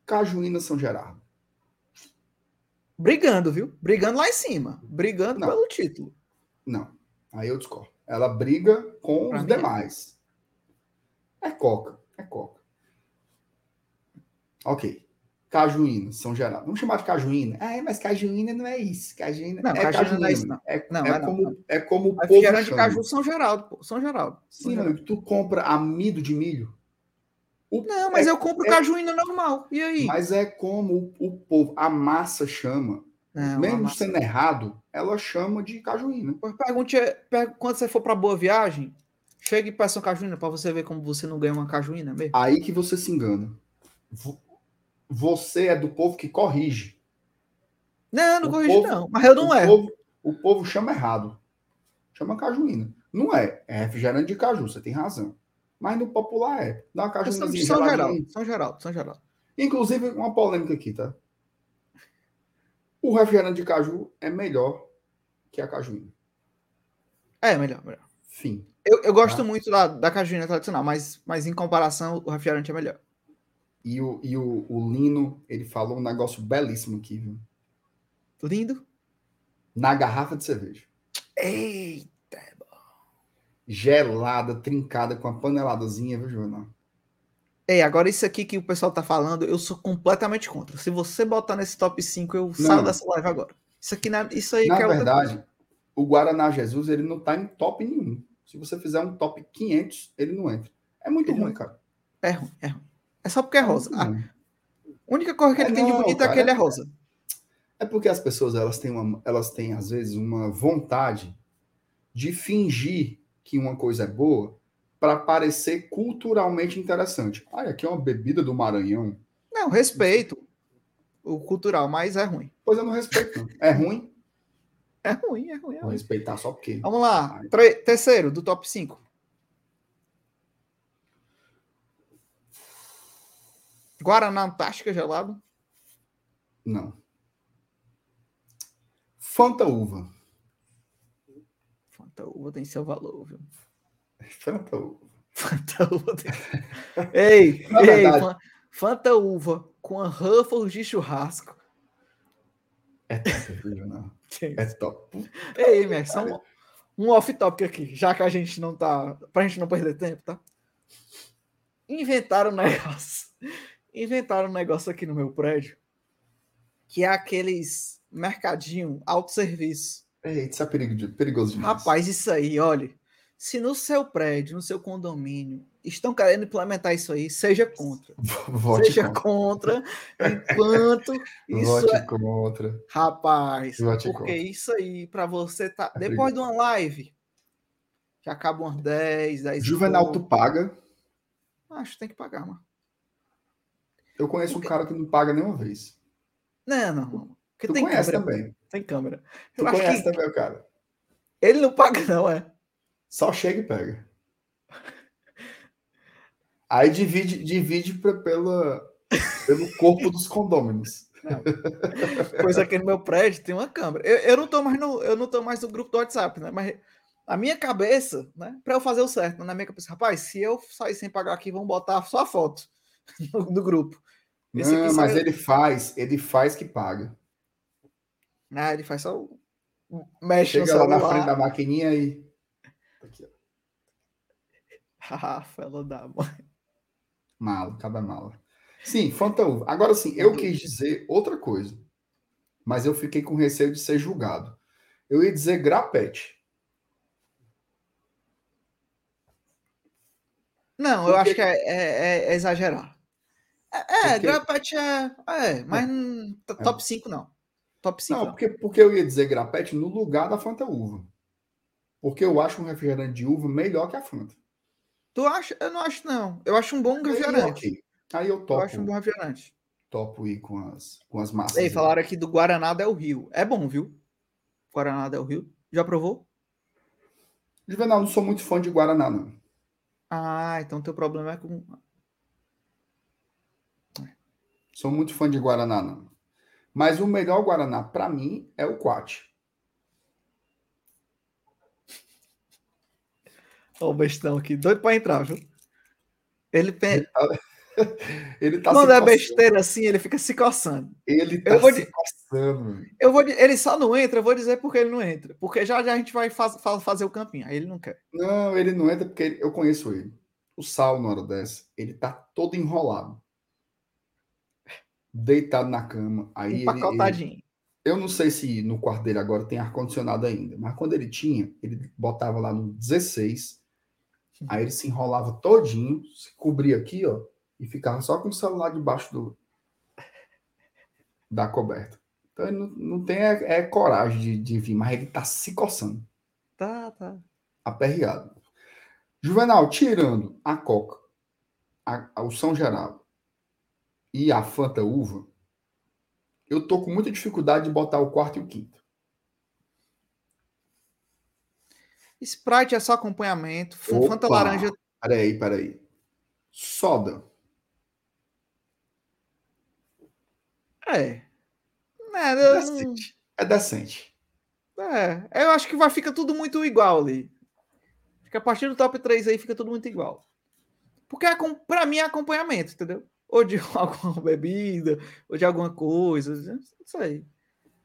Cajuína São Gerardo. Brigando, viu? Brigando lá em cima. Brigando Não. pelo título. Não, aí eu discordo. Ela briga com Pra os é. demais. É Coca, é Coca. Ok. Cajuína, São Geraldo. Vamos chamar de Cajuína? Ah, mas Cajuína não é isso. Cajuína Não, é Cajuína Cajuína. não é isso, não. É, Não, é é não, como, não. é como o povo refrigerante de chama. caju, São Geraldo, pô. São Geraldo. São Sim, Geraldo. meu amigo, tu compra amido de milho. O- Não, mas é- eu compro é- cajuína normal. E aí? Mas é como o, o povo, a massa chama. Não, Mesmo massa- sendo errado, ela chama de cajuína. Pergunte, per- quando você for pra Boa Viagem, chega e peça uma cajuína pra você ver como você não ganha uma cajuína mesmo. Aí que você se engana. Vo- Você é do povo que corrige. Não, não o corrige povo- não. Mas eu não erro. Povo, o povo chama errado. Chama cajuína. Não é. É refrigerante de caju, você tem razão. Mas no popular é. Dá uma São, cajuínazinha São geladinha. Geraldo, São Geraldo, São Geraldo. Inclusive, uma polêmica aqui, tá? O refrigerante de caju é melhor que a cajuína. É, melhor, melhor. Fim. Eu, eu gosto Tá. muito da, da cajuína tradicional, mas, mas em comparação, o refrigerante é melhor. E o, e o, o Lino, ele falou um negócio belíssimo aqui, viu? Lindo. Na garrafa de cerveja. Eita! gelada, trincada com a paneladazinha, viu, Juvenal? Ei, agora isso aqui que o pessoal tá falando, eu sou completamente contra. Se você botar nesse top 5, eu saio Não. dessa live agora. Isso aqui, não é- isso aí Na que é verdade, o Guaraná Jesus, ele não tá em top nenhum. Se você fizer um top 500, ele não entra. É muito Ele ruim, cara. É ruim, é ruim. É só porque é rosa. A única coisa que É ele tem de não, bonito é que cara, ele é rosa. É porque as pessoas elas têm, uma, elas têm às vezes uma vontade de fingir que uma coisa é boa para parecer culturalmente interessante. Ah, aqui é uma bebida do Maranhão. Não, respeito o cultural, mas é ruim. Pois eu não respeito. Não. É ruim? É ruim, é ruim, é Vou ruim. respeitar só porque. Vamos lá. Tre- terceiro, do top 5. Guaraná Antártica gelado. Não. Fanta uva. Fanta uva tem seu valor, viu? Fanta uva. Fanta uva tem... Ei, (laughs) Na ei, verdade- Fan- Fanta uva com a Ruffles de churrasco. É top, não? É top. Ei, Max, só um, um off-topic aqui, já que a gente não tá. Pra gente não perder tempo, tá? Inventaram um (laughs) negócio. Inventaram um negócio aqui no meu prédio que é aqueles mercadinho autosserviço. Eita, isso é perigo perigoso demais. Rapaz, isso aí, olha. Se no seu prédio, no seu condomínio, estão querendo implementar isso aí, seja contra. (laughs) Vote seja contra. contra, (laughs) enquanto isso Vote é. contra. Rapaz, Vote porque contra. isso aí, pra você tá. É Depois de uma live, que acaba umas 10, 10 e Juvenal, tu paga. Acho que tem que pagar, mano. Eu conheço um cara que não paga nenhuma vez. Não, não, não. Porque Tu tem conhece câmera. também. Tem câmera. Tu Eu conhece que também o cara. ele não paga, não, é. Só chega e pega. Aí divide, divide pra- pela, pelo corpo dos condôminos. Pois aqui no meu prédio tem uma câmera. Eu, eu não tô mais no, eu não tô mais no grupo do WhatsApp, né? Mas a minha cabeça, né? Para eu fazer o certo, na minha cabeça, rapaz, se eu sair sem pagar aqui, vão botar só a foto (laughs) no, no grupo. Esse Não, mas eu- ele faz, ele faz que paga. Ah, ele faz só o- mexe Chega lá na frente da maquininha e. Aqui, ó. Rafaela da mãe. Mala, cada mala. Sim, Fanta uva. Agora sim, eu quis dizer outra coisa. Mas eu fiquei com receio de ser julgado. Eu ia dizer grapete. Não, eu Porque- acho que é, é- é exagerar. É, é Porque- grapete é. É, mas t- top 5 não. Top 5 Não, não. porque, porque eu ia dizer grapete no lugar da Fanta uva. Porque eu acho um refrigerante de uva melhor que a Fanta. Tu acha? Eu não acho, não. Eu acho um bom Aí, refrigerante. ok. Aí eu Eu topo, acho um bom refrigerante. topo ir com as, com as massas. Ei, aí. falaram aqui do Guaraná Del Rio. É bom, viu? Guaraná Del Rio. Já provou? Juvenal, não sou muito fã de Guaraná, não. Ah, então teu problema é com. Sou muito fã de Guaraná, não. Mas o melhor Guaraná, para mim, é o Quat. Ó, o bestão aqui. Doido pra entrar, viu? Ele pe... Ele tá (laughs) Quando é besteira assim, ele fica se coçando. Ele tá Eu vou se de- coçando. Eu vou, ele só não entra, eu vou dizer porque ele não entra. Porque já já a gente vai faz- fa- fazer o campinho. Aí ele não quer. Não, ele não entra porque ele- eu conheço ele. O Sal, na hora dessa, ele tá todo enrolado. Deitado na cama. Aí ele, eu não sei se no quarto dele agora tem ar-condicionado ainda, mas quando ele tinha, ele botava lá no 16, aí ele se enrolava todinho, se cobria aqui, ó, e ficava só com o celular debaixo do da coberta. Então ele não, não tem é, é coragem de, de vir, mas ele tá se coçando, Tá, tá. aperreado. Juvenal, tirando a Coca, a, a- o São Geraldo e a Fanta Uva, eu tô com muita dificuldade de botar o quarto e o quinto. Sprite é só acompanhamento. Opa! Fanta laranja. Peraí, peraí. Soda. É. É, eu não- Decente. É decente. é, eu acho que vai fica tudo muito igual ali. Que a partir do top 3 aí fica tudo muito igual. Porque é, pra mim é acompanhamento, entendeu? Ou de (laughs) alguma bebida, ou de alguma coisa. Não sei.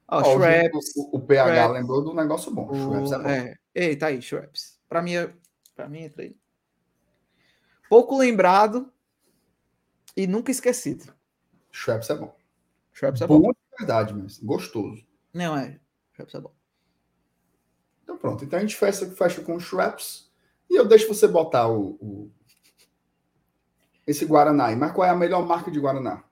Ó, Ó, o, o- o PH Schweppes. lembrou do negócio bom. Schweppes é bom. É. Ei, tá aí, Schweppes. Pra mim é Pra mim entra aí. Pouco lembrado e nunca esquecido. Schweppes é bom. Schweppes é bom. Bom de verdade, mas gostoso. Não, é. Schweppes é bom. Então pronto. Então a gente fecha, fecha com o Schweppes e eu deixo você botar o, o- esse Guaraná aí. Mas qual é a melhor marca de Guaraná?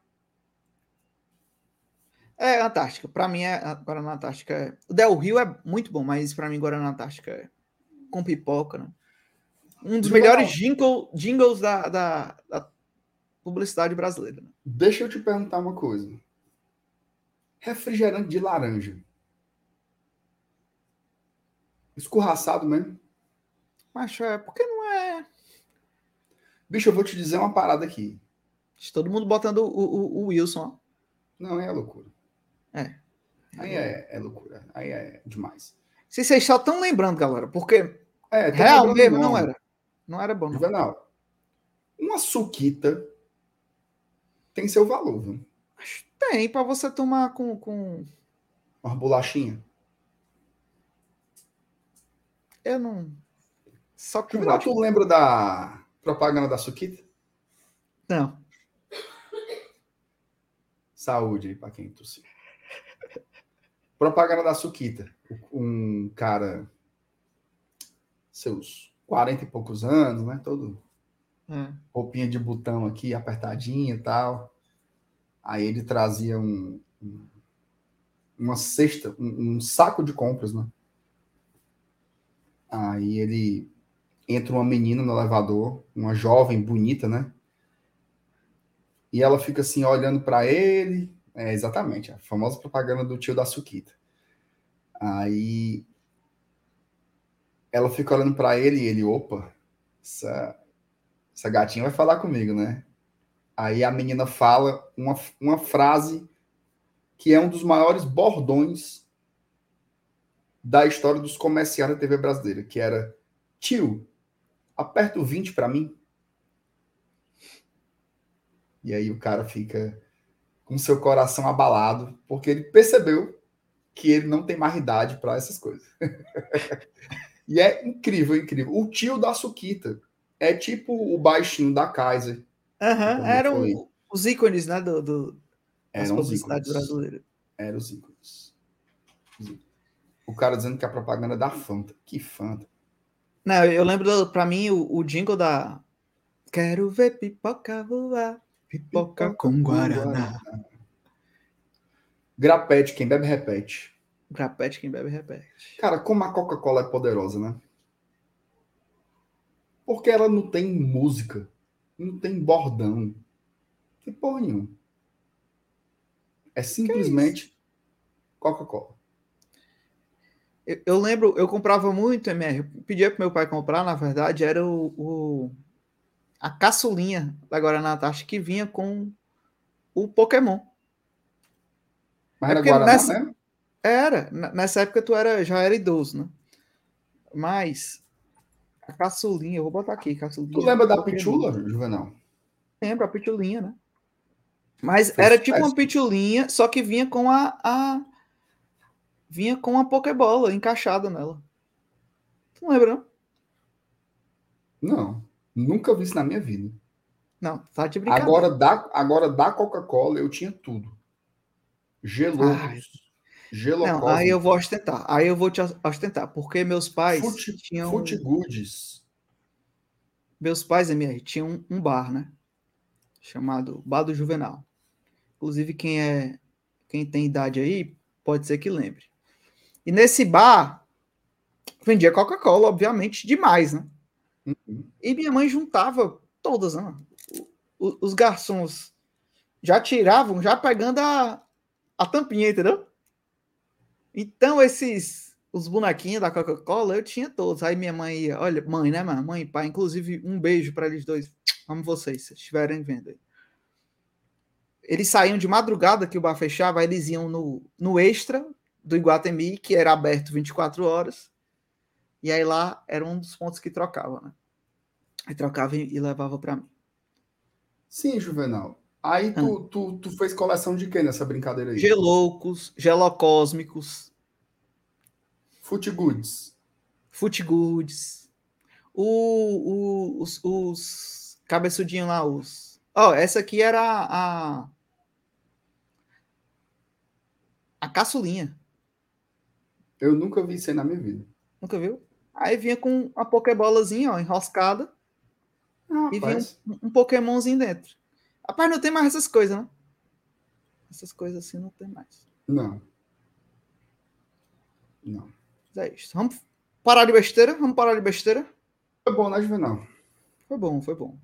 É Antártica. Pra mim, é, Guaraná Antártica é. O Del Rio é muito bom, mas pra mim, Guaraná Antártica é com pipoca, né? Um dos melhores jingle, jingles da, da, da publicidade brasileira. Né? Deixa eu te perguntar uma coisa. Refrigerante de laranja. Escorraçado mesmo. Mas é, porque. Bicho, eu vou te dizer uma parada aqui. Todo mundo botando o, o, o Wilson, ó. Não, aí é loucura. É. Aí é, é loucura. Aí é demais. Se vocês só estão lembrando, galera, porque É, real mesmo não era. Não era bom, não. Juvenal, uma suquita tem seu valor, viu? Tem pra você tomar com. com... Uma bolachinha. Eu não. Só com. Juvenal, tu lembra da propaganda da suquita? Não. Saúde aí pra quem tossiu. Propaganda da Suquita. Um cara, seus 40 e poucos anos, né? Todo É. roupinha de botão aqui, apertadinha e tal. Aí ele trazia um, um- uma cesta, um, um saco de compras, né? Aí ele entra uma menina no elevador, uma jovem bonita, né? E ela fica assim olhando para ele. É exatamente a famosa propaganda do tio da Suquita. Aí ela fica olhando para ele e ele, opa, essa, essa gatinha vai falar comigo, né? Aí a menina fala uma, uma frase que é um dos maiores bordões da história dos comerciais da TV brasileira, que era tio, aperta o 20 para mim. E aí o cara fica com seu coração abalado, porque ele percebeu que ele não tem mais idade para essas coisas. (laughs) e é incrível, incrível. O tio da Suquita é tipo o baixinho da Kaiser. Então, eram foi. os ícones, né? Do, do, das Eram os publicidades ícones. brasileiras. Eram os ícones. Os ícones. O cara dizendo que a propaganda é da Fanta. Que Fanta. Não, eu lembro, pra mim, o, o jingle da. Quero ver pipoca voar, pipoca com guaraná. Grapete, quem bebe repete. Grapete, quem bebe, repete. Cara, como a Coca-Cola é poderosa, né? Porque ela não tem música, não tem bordão, tem porra nenhuma. É simplesmente Coca-Cola. Eu, eu lembro, eu comprava muito MR. Pedia pro meu pai comprar, na verdade, era o, o- a caçulinha da Guaraná Antártica que vinha com o Pokémon. Mas É era Guaraná nessa- mesmo? Era, nessa época tu era, já era idoso, né? Mas a caçulinha, eu vou botar aqui, caçulinha. Tu lembra da Pokémon. Pitula, Juvenal? Lembro, a pitulinha, né? Mas Fez era tipo uma pitulinha, só que vinha com a, a- vinha com a Pokébola encaixada nela. Tu não lembra, não? Não, nunca vi isso na minha vida. Não, tá de brincadeira. Agora da, agora da Coca-Cola eu tinha tudo. Geloucos, Não, aí eu vou ostentar. Aí eu vou te ostentar, porque meus pais Fute- tinham Fute Goods. meus pais, MR, tinham um, um bar, né? Chamado Bar do Juvenal. Inclusive, quem é quem tem idade aí, pode ser que lembre. E nesse bar vendia Coca-Cola, obviamente, demais, né? Uhum. E minha mãe juntava todas, né? O- Os garçons já tiravam, já pegando a, a tampinha, entendeu? Então, esses, os bonequinhos da Coca-Cola, eu tinha todos. Aí minha mãe ia, olha, mãe, né, mãe? Mãe e pai, inclusive, um beijo para eles dois. Amo vocês, se estiverem vendo aí. Eles saíam de madrugada, que o bar fechava, aí eles iam no, no extra do Iguatemi, que era aberto 24 horas. E aí lá era um dos pontos que trocava, né? Aí trocava e, e levava para mim. Sim, Juvenal. Aí tu, tu, tu fez coleção de quê nessa brincadeira aí? Geloucos, gelocósmicos. Foot Goods. o, o- os, os cabeçudinhos lá, os. Ó, essa aqui era a. A caçulinha. Eu nunca vi isso aí na minha vida. Nunca viu? Aí vinha com uma pokebolazinha, ó, enroscada, e vinha um, um Pokémonzinho dentro. Rapaz, não tem mais essas coisas, né? Essas coisas assim não tem mais. não. Não. Mas é isso. Vamos parar de besteira? Vamos parar de besteira? Foi bom, né, Juvenal? Foi bom, foi bom.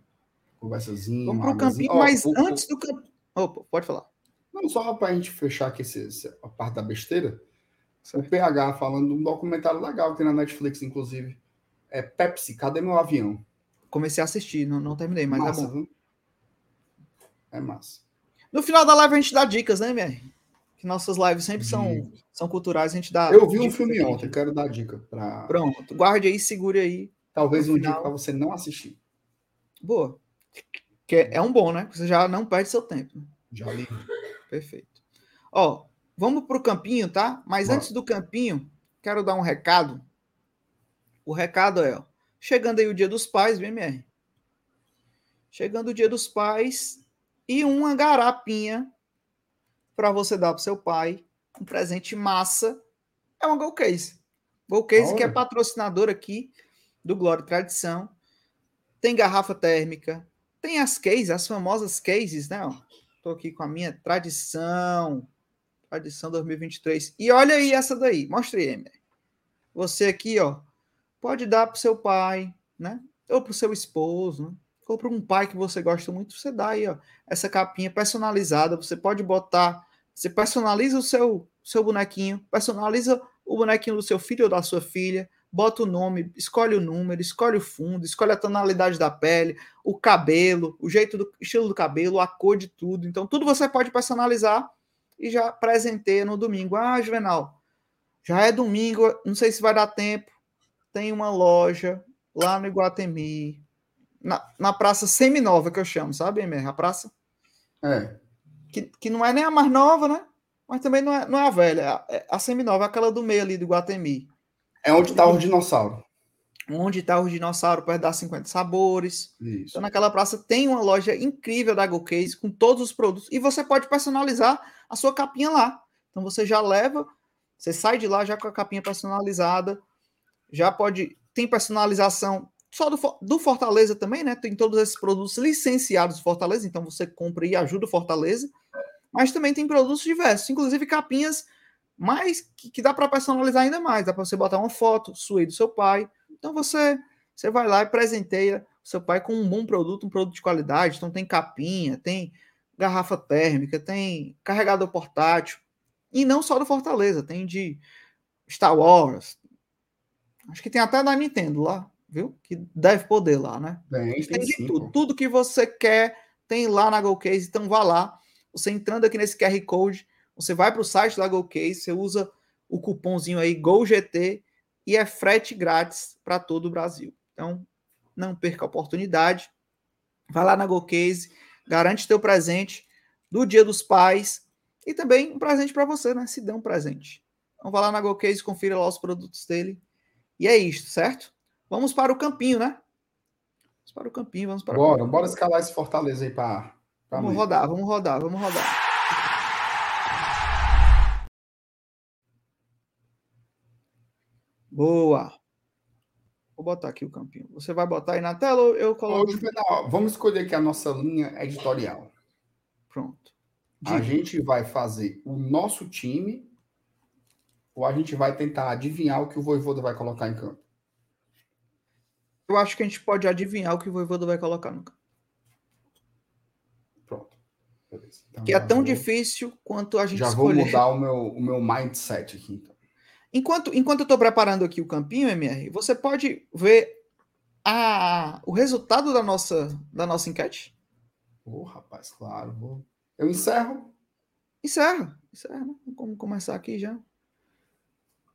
Conversazinha. Vamos pro campinho. Ó, mas antes do campinho. Opa, pode falar. Não, só para a gente fechar aqui esse- esse- a parte da besteira. O Certo. PH falando de um documentário legal que tem na Netflix, inclusive. É Pepsi, cadê meu avião? Comecei a assistir, não, não terminei, mas massa, é bom. viu? É massa. No final da live a gente dá dicas, né, MR? Que nossas lives sempre são, são culturais, a gente dá. Eu vi um filme ontem, quero dar dica para Pronto, guarde aí, segure aí. talvez um dia final. para você não assistir. Boa. Que é, é um bom, né? Você já não perde seu tempo. Já li. Perfeito. Ó, vamos pro campinho, tá? Mas Bora. antes do campinho, quero dar um recado. O recado é, ó, chegando aí o Dia dos Pais, VMR. Chegando o Dia dos Pais e uma garapinha para você dar pro seu pai, um presente massa, é uma Go Case. Go Case que é patrocinador aqui do Glória e Tradição. Tem garrafa térmica, tem as cases, as famosas cases, né? ó. Tô aqui com a minha tradição. Tradição 2023. E olha aí essa daí. Mostre aí, Emer. Você aqui, ó, pode dar pro seu pai, né? Ou pro seu esposo, né? Ou para um pai que você gosta muito, você dá aí, ó, essa capinha personalizada. Você pode botar, você personaliza o seu seu bonequinho, personaliza o bonequinho do seu filho ou da sua filha, bota o nome, escolhe o número, escolhe o fundo, escolhe a tonalidade da pele, o cabelo, o jeito do estilo do cabelo, a cor de tudo. Então, tudo você pode personalizar e já presenteia no domingo. Ah, Juvenal, já é domingo, não sei se vai dar tempo. Tem uma loja lá no Iguatemi, na, na Praça Seminova, que eu chamo, sabe, Emer? A praça É. que, que não é nem a mais nova, né? Mas também não é, não é a velha, é a, é seminova, aquela do meio ali do Guatemi. É onde tá o dinossauro. Onde tá o dinossauro perto das 50 sabores. Isso. Então, naquela praça tem uma loja incrível da Go Case com todos os produtos. E você pode personalizar a sua capinha lá. Então você já leva, você sai de lá já com a capinha personalizada. Já pode. Tem personalização só do, do Fortaleza também, né? Tem todos esses produtos licenciados do Fortaleza. Então você compra e ajuda o Fortaleza. Mas também tem produtos diversos, inclusive capinhas mais que, que dá para personalizar ainda mais. Dá para você botar uma foto sua e do seu pai. Então você você vai lá e presenteia o seu pai com um bom produto, um produto de qualidade. Então tem capinha, tem garrafa térmica, tem carregador portátil. E não só do Fortaleza, tem de Star Wars. Acho que tem até da Nintendo lá, viu? Que deve poder lá, né? Tem, Tem tem de sim, tudo. pô. Tudo que você quer tem lá na GoCase. Então vá lá. Você entrando aqui nesse QR Code, você vai para o site da GoCase, você usa o cupomzinho aí GOGT e é frete grátis para todo o Brasil. Então não perca a oportunidade. Vai lá na GoCase, garante teu presente do Dia dos Pais e também um presente para você, né? Se dê um presente. Então vai lá na GoCase, confira lá os produtos dele. E é isto, certo? Vamos para o campinho, né? Vamos para o campinho, vamos para o Bora, campinho. bora escalar esse Fortaleza aí pra Vamos rodar, vamos rodar, vamos rodar. Boa. Vou botar aqui o campinho. Você vai botar aí na tela ou eu coloco? Juvenal, vamos escolher aqui a nossa linha editorial. Pronto. A Diga. gente vai fazer o nosso time ou a gente vai tentar adivinhar o que o Voivoda vai colocar em campo? Eu acho que a gente pode adivinhar o que o Voivoda vai colocar no campo. Pronto. Beleza. Então, Que é já tão vou- difícil quanto a gente Já vou escolher. mudar o meu, o meu mindset aqui, então. Enquanto, enquanto eu estou preparando aqui o campinho, MR, você pode ver a, o resultado da nossa, da nossa enquete? Ô, rapaz, claro. Vou... Eu encerro Encerra. Encerra, né? Vamos começar aqui já.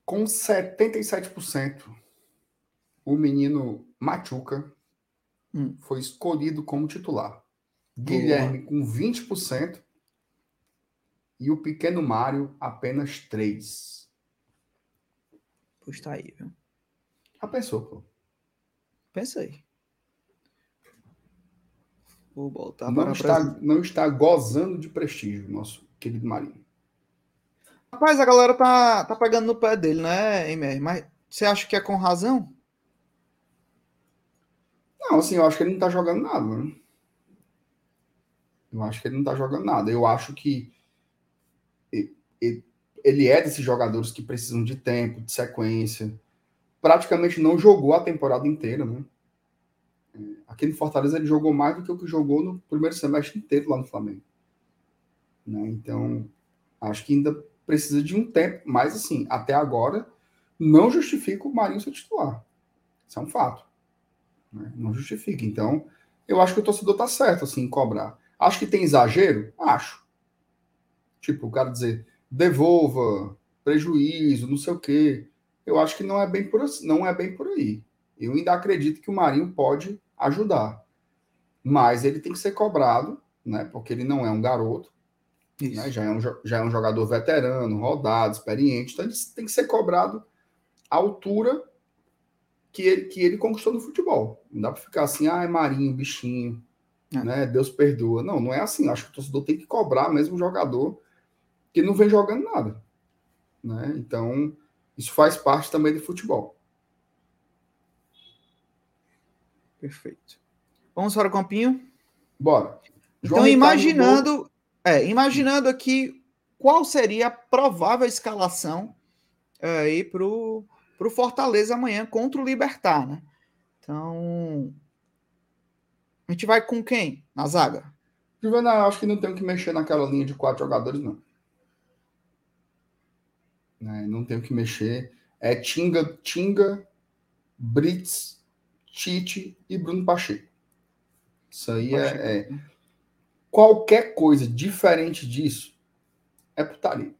com 77%. O menino Machuca Hum. foi escolhido como titular. Guilherme com 20% e o pequeno Mário apenas 3%. Pois tá aí, viu? Já pensou, pô? Pensa aí. Vou voltar não, para está, Brasil. não está gozando de prestígio, nosso querido Marinho. Rapaz, a galera tá, tá pegando no pé dele, né, MR? Mas você acha que é com razão? Não, assim, eu acho que ele não tá jogando nada, né? Eu acho que ele não tá jogando nada. Eu acho que e- e- ele é desses jogadores que precisam de tempo, de sequência. Praticamente não jogou a temporada inteira, né? É, Aqui no Fortaleza ele jogou mais do que o que jogou no primeiro semestre inteiro lá no Flamengo. Né? Então, acho que ainda precisa de um tempo. Mas, assim, até agora, não justifica o Marinho ser titular. Isso é um fato né? Não justifica. Então, eu acho que o torcedor tá certo assim em cobrar. Acho que tem exagero? Acho. Tipo, o cara dizer, devolva, prejuízo, não sei o quê. Eu acho que não é bem por assim, não é bem por aí. Eu ainda acredito que o Marinho pode ajudar. Mas ele tem que ser cobrado, né? Porque ele não é um garoto, né? Já é um, já é um jogador veterano, rodado, experiente, então ele tem que ser cobrado à altura que ele, que ele conquistou no futebol. Não dá para ficar assim, ah, é Marinho, bichinho, É. né? Deus perdoa. Não, não é assim. Acho que o torcedor tem que cobrar mesmo o jogador que não vem jogando nada, né? Então, isso faz parte também do futebol. Perfeito. Vamos para o campinho? Bora. Então, João gol. imaginando, é, imaginando aqui qual seria a provável escalação é, aí para o Fortaleza amanhã contra o Libertar, né? Então, a gente vai com quem na zaga? Juvenal, acho que não tem que mexer naquela linha de quatro jogadores, não. Né, Não tem o que mexer. É Tinga, Tinga, Brits, Tite e Bruno Pacheco. Isso aí é, é- Qualquer coisa diferente disso é putaria.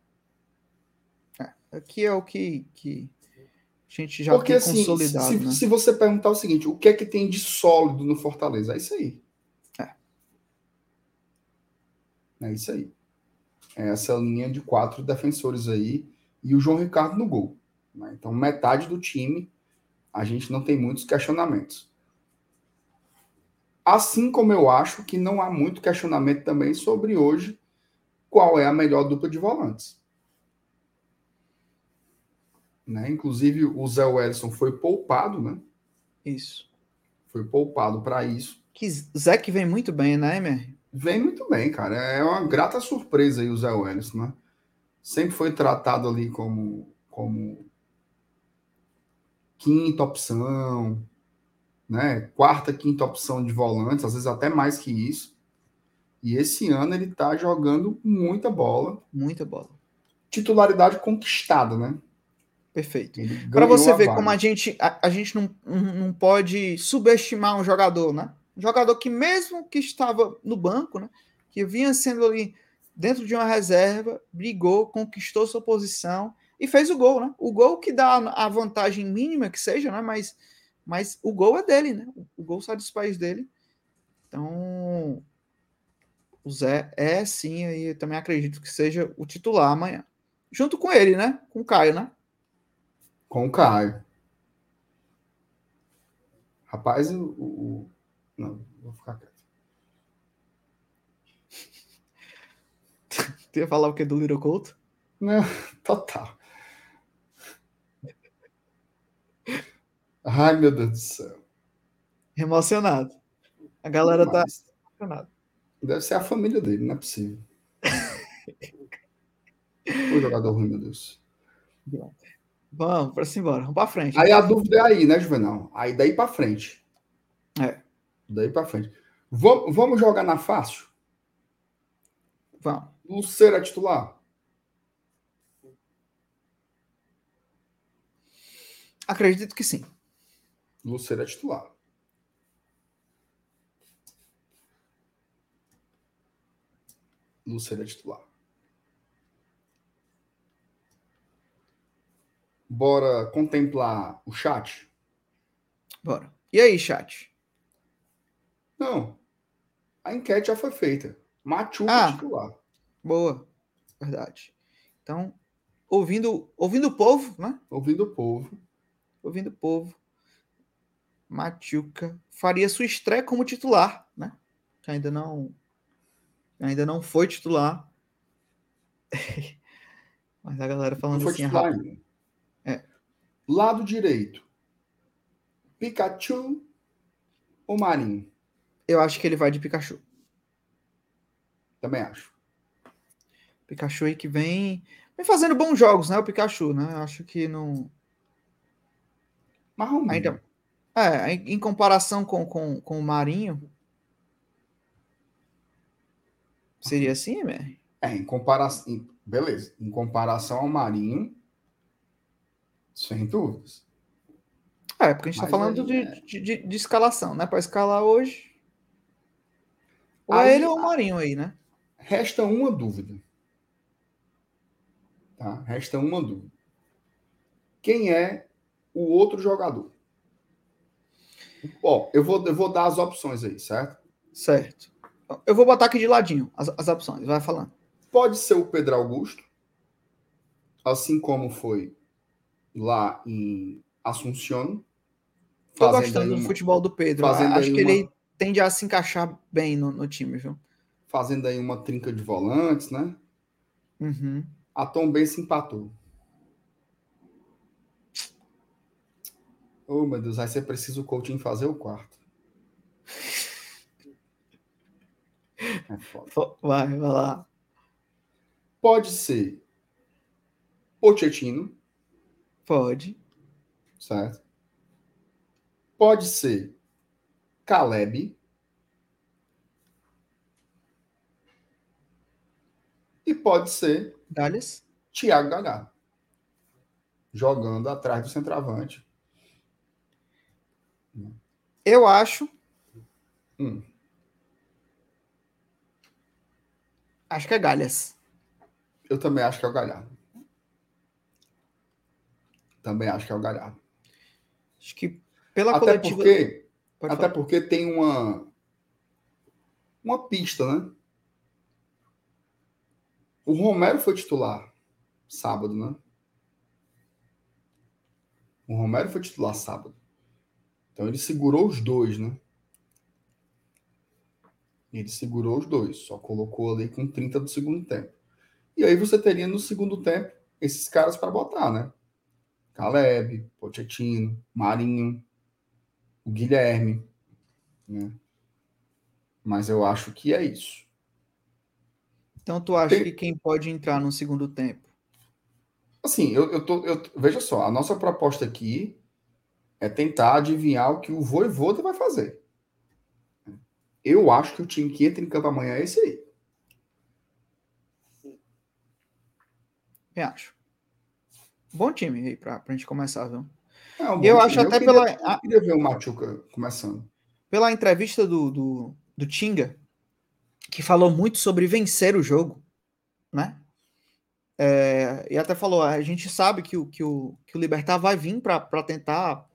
Aqui é o que, que a gente já Porque tem assim, consolidado, se, né? se você perguntar o seguinte, o que é que tem de sólido no Fortaleza? É isso aí. É. É isso aí. É essa linha de quatro defensores aí e o João Ricardo no gol. né? Então, metade do time, a gente não tem muitos questionamentos. Assim como eu acho que não há muito questionamento também sobre hoje qual é a melhor dupla de volantes. Né? Inclusive, o Zé Wellison foi poupado, né? Isso. Foi poupado para isso. Que Zé que vem muito bem, né, MR? Vem muito bem, cara. É uma grata surpresa aí o Zé Wellison, né? Sempre foi tratado ali como, como quinta opção, né? Quarta, quinta opção de volantes, às vezes até mais que isso. E esse ano ele tá jogando muita bola. Muita bola. Titularidade conquistada, né? Perfeito. Para você a ver vaga. como a gente, a, a gente não, não não pode subestimar um jogador, né? Um jogador que, mesmo que estava no banco, né? Que vinha sendo ali dentro de uma reserva, brigou, conquistou sua posição e fez o gol, né? O gol que dá a vantagem mínima que seja, né? Mas, mas o gol é dele, né? O gol sai dos pés dele. Então, o Zé é sim, eu também acredito que seja o titular amanhã. Junto com ele, né? Com o Caio, né? Com o Caio. Rapaz, o. o- Não, vou ficar. Tu ia falar o que do Little Couto? Não, (laughs) total. Ai, meu Deus do céu. Emocionado. A galera tá emocionada. Deve ser a família dele, não é possível. o jogador ruim, meu Deus. Vamos, para cima. Vamos para frente. Aí a dúvida é aí, né, Juvenal? Aí daí pra frente. É. Daí pra frente. Vamos, vamos jogar na fácil? Vamos. Luceiro é titular? Acredito que sim. Luceiro é titular. Luceiro é titular. Bora contemplar o chat? Bora. E aí, chat? Não. A enquete já foi feita. Machuca Ah. titular. Boa. Verdade. Então, ouvindo, ouvindo o povo, né? Ouvindo o povo. Ouvindo o povo. Machuca faria sua estreia como titular, né? Que ainda não ainda não foi titular. (laughs) Mas a galera falando assim titular rápido. ainda. É. Lado direito. Pikachu ou Marinho? Eu acho que ele vai de Pikachu. Também acho. Pikachu aí que vem, vem fazendo bons jogos, né? O Pikachu, né? Acho que não. Marrom. Ainda. É, em comparação com, com, com o Marinho. Seria assim, né? É, em comparação. Beleza. Em comparação ao Marinho, sem dúvidas. É, porque a gente tá Mas falando aí de, é- de, de- de escalação, né? Para escalar hoje. Ou Aí- é ele ou o Marinho aí, né? Resta uma dúvida. Tá? Resta uma dúvida. Quem é o outro jogador? Ó, eu vou, eu vou dar as opções aí, certo? Certo. Eu vou botar aqui de ladinho as, as opções, vai falando. Pode ser o Pedro Augusto, assim como foi lá em Assunción. Tô gostando aí do uma- futebol do Pedro. Acho que uma- ele tende a se encaixar bem no, no time, viu? Fazendo aí uma trinca de volantes, né? Uhum. A Tom Ben se empatou. Oh, meu Deus, aí você precisa o coaching fazer o quarto. (laughs) É foda. Fo- Vai, vai lá. Pode ser Pochettino, Pode. certo? Pode ser Caleb. E pode ser Dallas. Thiago Galhardo. Jogando atrás do centroavante. Eu acho. Hum. Acho que é Galhas. Eu também acho que é o Galhardo. Também acho que é o Galhardo. Acho que pela Até coletiva. porque, até falar. porque tem uma uma pista, né? O Romero foi titular sábado, né? O Romero foi titular sábado. Então ele segurou os dois, né? Ele segurou os dois, só colocou ali com 30 do segundo tempo. E aí você teria no segundo tempo esses caras para botar, né? Caleb, Pochettino, Marinho, o Guilherme, né? Mas eu acho que é isso. Então tu acha Tem- que quem pode entrar no segundo tempo? Assim, eu, eu tô. Eu, veja só, a nossa proposta aqui é tentar adivinhar o que o Voivoda vai fazer. Eu acho que o time que entra em campo amanhã é esse aí. Eu acho. Bom time aí pra, pra gente começar, viu? É um Eu time. acho até queria, pela- Eu queria ver o Machuca começando. Pela entrevista do, do, do Tinga, que falou muito sobre vencer o jogo, né? É, e até falou, a gente sabe que o, que o, que o Libertar vai vir para tentar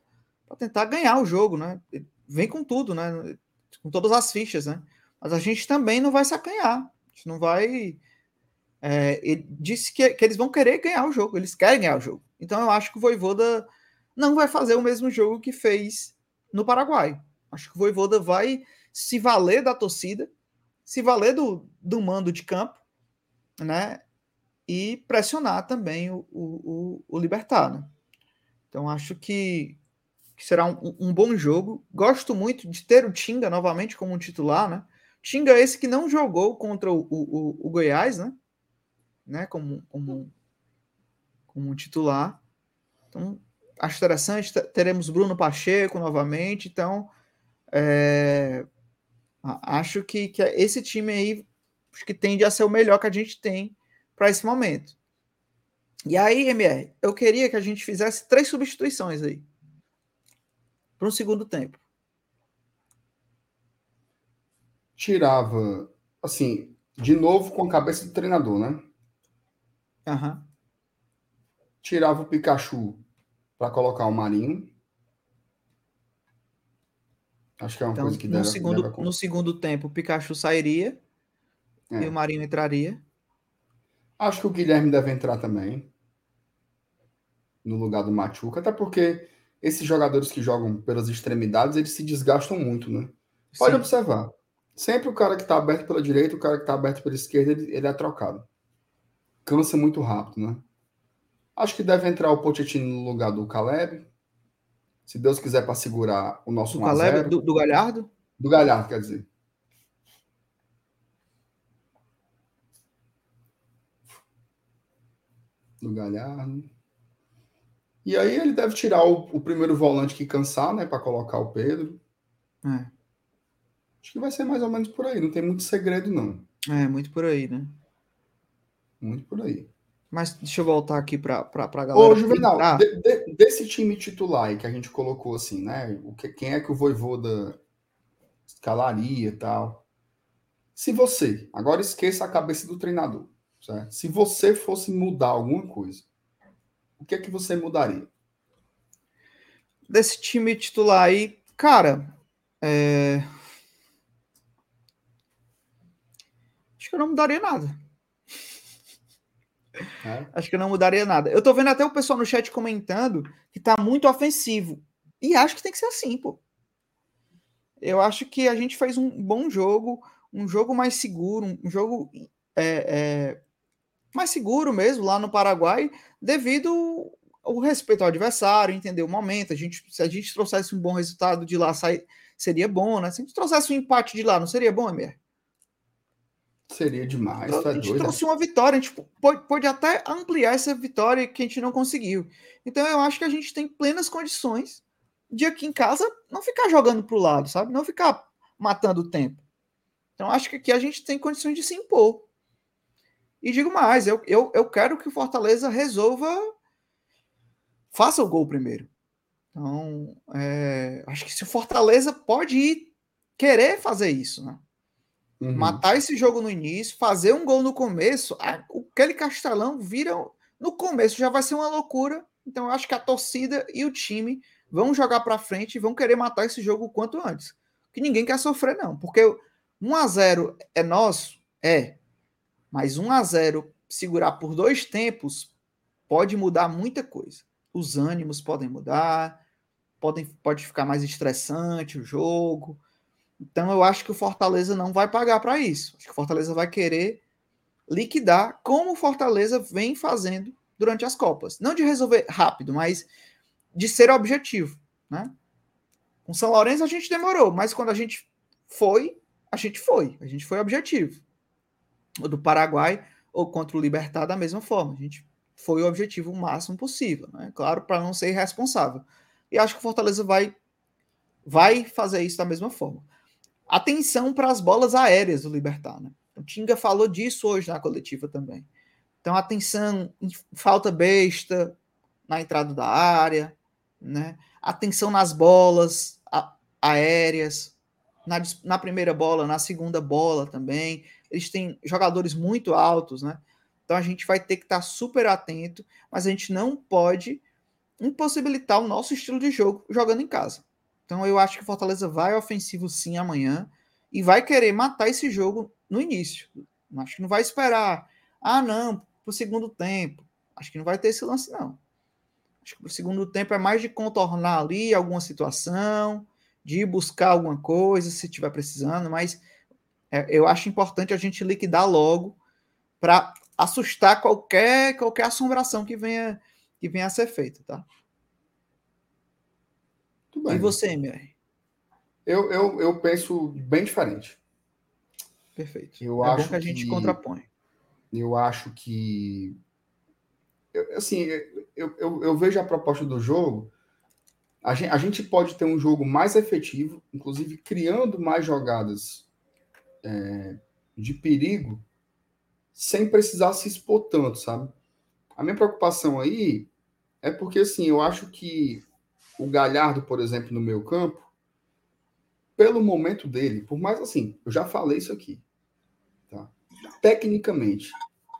para tentar ganhar o jogo, né? Vem com tudo, né? Com todas as fichas, né? Mas a gente também não vai se acanhar. A gente não vai. é, ele disse que, que eles vão querer ganhar o jogo, eles querem ganhar o jogo. Então eu acho que o Voivoda não vai fazer o mesmo jogo que fez no Paraguai. Acho que o Voivoda vai se valer da torcida, se valer do, do mando de campo, né? E pressionar também o, o, o, Libertar, né? Então acho que, que será um, um bom jogo. Gosto muito de ter o Tinga novamente como titular, né? Tinga esse que não jogou contra o, o, o Goiás, né? né? Como, como, como titular. Então, acho interessante. Te- Teremos Bruno Pacheco novamente. Então, é, acho que, que esse time aí acho que tende a ser o melhor que a gente tem para esse momento. E aí, MR, eu queria que a gente fizesse três substituições aí para um segundo tempo. Tirava, assim, de novo com a cabeça do treinador, né? Aham. Tirava o Pikachu para colocar o Marinho. Acho que é uma Então, coisa que no deve, segundo, deve no segundo tempo, o Pikachu sairia É. e o Marinho entraria. Acho que o Guilherme deve entrar também. No lugar do Machuca. Até porque esses jogadores que jogam pelas extremidades, eles se desgastam muito, né? Pode Sim. observar. Sempre o cara que está aberto pela direita, o cara que está aberto pela esquerda, ele, ele é trocado. Cansa muito rápido, né? Acho que deve entrar o Pochettino no lugar do Caleb. Se Deus quiser para segurar o nosso Do 1 a 0. Caleb, do, do Galhardo? Do Galhardo, quer dizer. Do Galhardo. E aí ele deve tirar o, o primeiro volante que cansar, né? Para colocar o Pedro. É. Acho que vai ser mais ou menos por aí. Não tem muito segredo, não. É, muito por aí, né? Muito por aí. Mas deixa eu voltar aqui para a galera. Ô, Juvenal, Ah, de- de- desse time titular que a gente colocou assim, né? O que, quem é que o Voivoda escalaria e tal? Se você, agora esqueça a cabeça do treinador, certo? Se você fosse mudar alguma coisa, o que é que você mudaria? desse time titular aí, cara, é... acho que eu não mudaria nada. Né? Acho que eu não mudaria nada. Eu tô vendo até o pessoal no chat comentando que tá muito ofensivo. E acho que tem que ser assim, pô. Eu acho que a gente fez um bom jogo, um jogo mais seguro, um jogo é, é, mais seguro mesmo lá no Paraguai, devido ao respeito ao adversário, entender o momento. A gente, se a gente trouxesse um bom resultado de lá, sai, seria bom, né? Se a gente trouxesse um empate de lá, não seria bom, Emer? Seria demais, Então, tá a gente doido? trouxe uma vitória, a gente pode, pode até ampliar essa vitória que a gente não conseguiu. Então eu acho que a gente tem plenas condições de aqui em casa não ficar jogando para o lado, sabe? Não ficar matando o tempo. Então acho que aqui a gente tem condições de se impor. E digo mais, eu, eu, eu quero que o Fortaleza resolva, faça o gol primeiro. Então, é, acho que se o Fortaleza pode ir querer fazer isso, né? Uhum. matar esse jogo no início, fazer um gol no começo, a- aquele castelão vira. No começo já vai ser uma loucura. Então eu acho que a torcida e o time vão jogar para frente e vão querer matar esse jogo o quanto antes. Que ninguém quer sofrer, não. Porque 1 a 0 é nosso? É. Mas 1 a 0 segurar por dois tempos pode mudar muita coisa. Os ânimos podem mudar, podem, pode ficar mais estressante o jogo. Então eu acho que o Fortaleza não vai pagar para isso. Acho que o Fortaleza vai querer liquidar como o Fortaleza vem fazendo durante as Copas. Não de resolver rápido, mas de ser objetivo, né? Com São Lourenço a gente demorou, mas quando a gente foi, a gente foi. A gente foi objetivo. O do Paraguai ou contra o Libertar da mesma forma. A gente foi o objetivo o máximo possível, né? Claro, para não ser irresponsável. E acho que o Fortaleza vai vai fazer isso da mesma forma. Atenção para as bolas aéreas do Libertar, né? O Tinga falou disso hoje na coletiva também. Então, atenção, em falta besta na entrada da área, né? Atenção nas bolas aéreas, na, na primeira bola, na segunda bola também. Eles têm jogadores muito altos, né? Então a gente vai ter que estar super atento, mas a gente não pode impossibilitar o nosso estilo de jogo jogando em casa. Então eu acho que Fortaleza vai ofensivo sim amanhã e vai querer matar esse jogo no início. Acho que não vai esperar, ah não, pro segundo tempo. Acho que não vai ter esse lance não. Acho que pro segundo tempo é mais de contornar ali alguma situação, de buscar alguma coisa se tiver precisando, mas é, eu acho importante a gente liquidar logo para assustar qualquer qualquer assombração que venha que venha a ser feita, tá? Tudo E bem. você, MR? Eu, eu, eu penso bem diferente. Perfeito. Eu é acho bom que a gente que- contrapõe. Eu acho que. eu- assim, eu, eu, eu vejo a proposta do jogo. A gente, a gente pode ter um jogo mais efetivo, inclusive criando mais jogadas é, de perigo, sem precisar se expor tanto, sabe? A minha preocupação aí é porque, assim, eu acho que o Galhardo, por exemplo, no meu campo, pelo momento dele, por mais assim, eu já falei isso aqui, tá? Tecnicamente,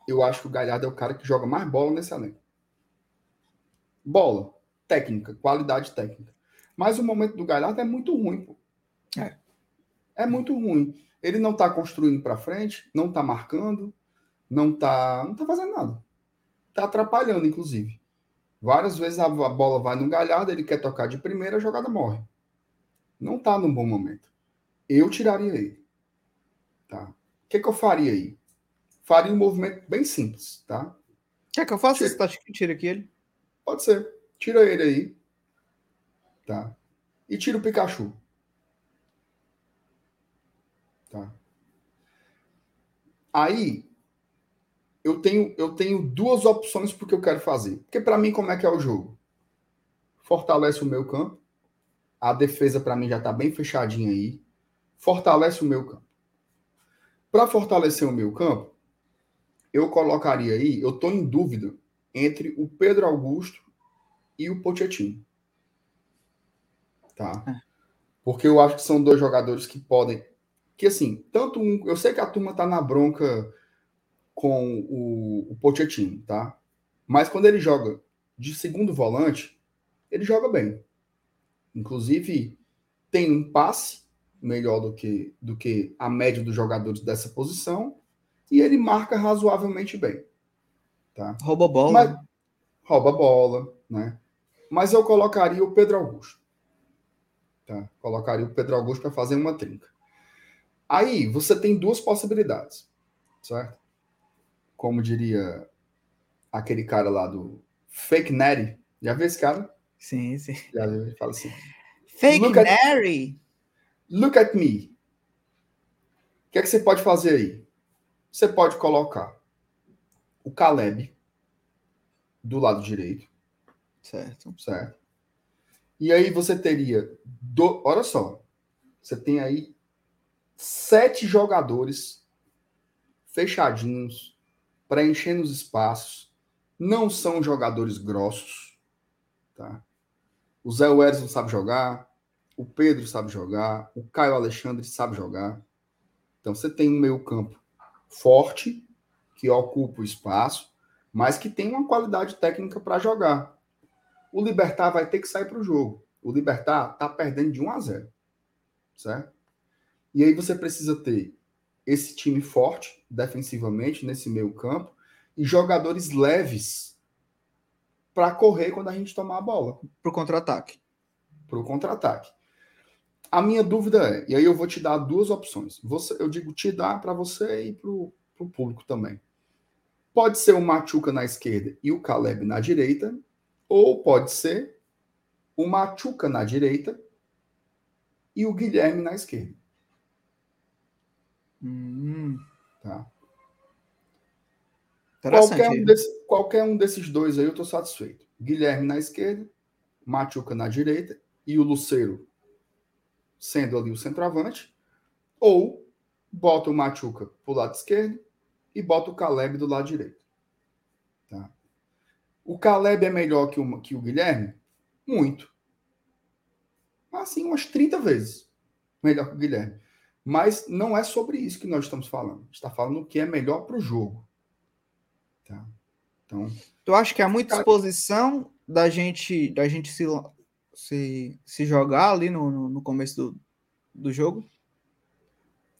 eu acho que o Galhardo é o cara que joga mais bola nesse elenco. Bola, técnica, qualidade técnica. Mas o momento do Galhardo é muito ruim, pô. É. É muito ruim. Ele não tá construindo para frente, não tá marcando, não tá, não tá fazendo nada. Tá atrapalhando, inclusive. Várias vezes a bola vai no galhardo, ele quer tocar de primeira, a jogada morre. Não tá num bom momento. Eu tiraria ele. Tá? O que, que eu faria aí? Faria um movimento bem simples, tá? Quer que eu faça Tira. esse tático que tira aqui ele? Pode ser. Tira ele aí. Tá? E tira o Pikachu. Tá? Aí eu tenho eu tenho duas opções porque eu quero fazer. Porque para mim como é que é o jogo? Fortalece o meu campo. A defesa para mim já tá bem fechadinha aí. Fortalece o meu campo. Para fortalecer o meu campo, eu colocaria aí, eu tô em dúvida entre o Pedro Augusto e o Pochettino. Tá? Porque eu acho que são dois jogadores que podem. Que assim, tanto um. Eu sei que a turma tá na bronca com o, o Pochettino, tá? Mas quando ele joga de segundo volante, ele joga bem. Inclusive, tem um passe melhor do que, do que a média dos jogadores dessa posição e ele marca razoavelmente bem. Tá? Rouba a bola. Mas- né? rouba a bola, né? Mas eu colocaria o Pedro Augusto. Tá? Colocaria o Pedro Augusto para fazer uma trinca. Aí você tem duas possibilidades, certo? Como diria aquele cara lá do Fake Natty. Já viu esse cara? Sim, sim. Já viu? Ele fala assim: Fake Look at- Mary. Look at me. O que é que você pode fazer aí? Você pode colocar o Caleb do lado direito. Certo. Certo. E aí você teria. Do... Olha só. Você tem aí sete jogadores fechadinhos, preenchendo os espaços. Não são jogadores grossos. Tá? O Zé Welles não sabe jogar. O Pedro sabe jogar. O Caio Alexandre sabe jogar. Então você tem um meio-campo forte, que ocupa o espaço, mas que tem uma qualidade técnica para jogar o Libertar vai ter que sair para o jogo. O Libertar tá perdendo de 1 a 0. Certo? E aí você precisa ter esse time forte defensivamente nesse meio campo e jogadores leves para correr quando a gente tomar a bola Pro contra-ataque. para o contra-ataque. A minha dúvida é, e aí eu vou te dar duas opções. Você, eu digo te dar para você e para o público também. Pode ser o Machuca na esquerda e o Caleb na direita, ou pode ser o Machuca na direita e o Guilherme na esquerda. Hum, Tá? Qualquer um, desse- qualquer um desses dois aí eu estou satisfeito. Guilherme na esquerda, Machuca na direita e o Luceiro sendo ali o centroavante. Ou bota o Machuca pro lado esquerdo e bota o Caleb do lado direito. Tá? O Caleb é melhor que o, que o Guilherme? Muito. Assim, umas 30 vezes melhor que o Guilherme. Mas não é sobre isso que nós estamos falando. A gente está falando o que é melhor para o jogo. Tá? Então, Tu acha que há muita Cara- exposição da gente, da gente se, se, se jogar ali no, no, no começo do, do jogo?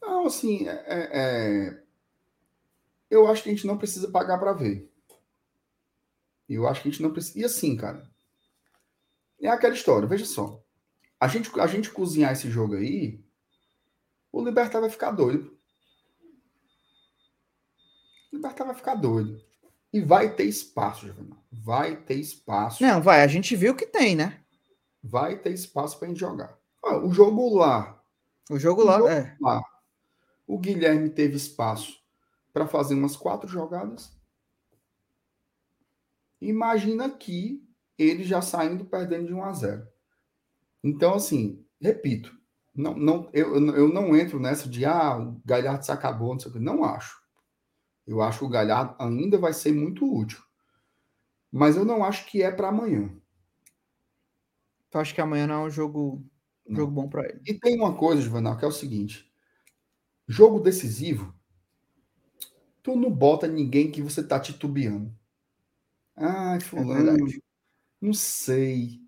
não, assim, é- é- é- eu acho que a gente não precisa pagar para ver. Eu acho que a gente não precisa. E assim, cara, é aquela história. Veja só, a gente, a gente cozinhar esse jogo aí, o Libertar vai ficar doido. O Libertar vai ficar doido. E vai ter espaço, Juvenal. Vai ter espaço. Não, vai, a gente viu que tem, né? Vai ter espaço para a gente jogar. Ó, o jogo lá, O jogo O lá, jogo- é. lá, o Guilherme teve espaço para fazer umas quatro jogadas. Imagina aqui ele já saindo perdendo de 1 a 0. Então, assim, repito, não, não, eu, eu- não entro nessa de ah, o Galhardo se acabou, não sei o que. Não acho. Eu acho que o Galhardo ainda vai ser muito útil. Mas eu não acho que é para amanhã. Tu acha que amanhã não é um jogo, Não. jogo bom pra ele? E tem uma coisa, Juvenal, que é o seguinte: jogo decisivo, tu não bota ninguém que você tá titubeando. Ai, É fulano, verdade. não sei.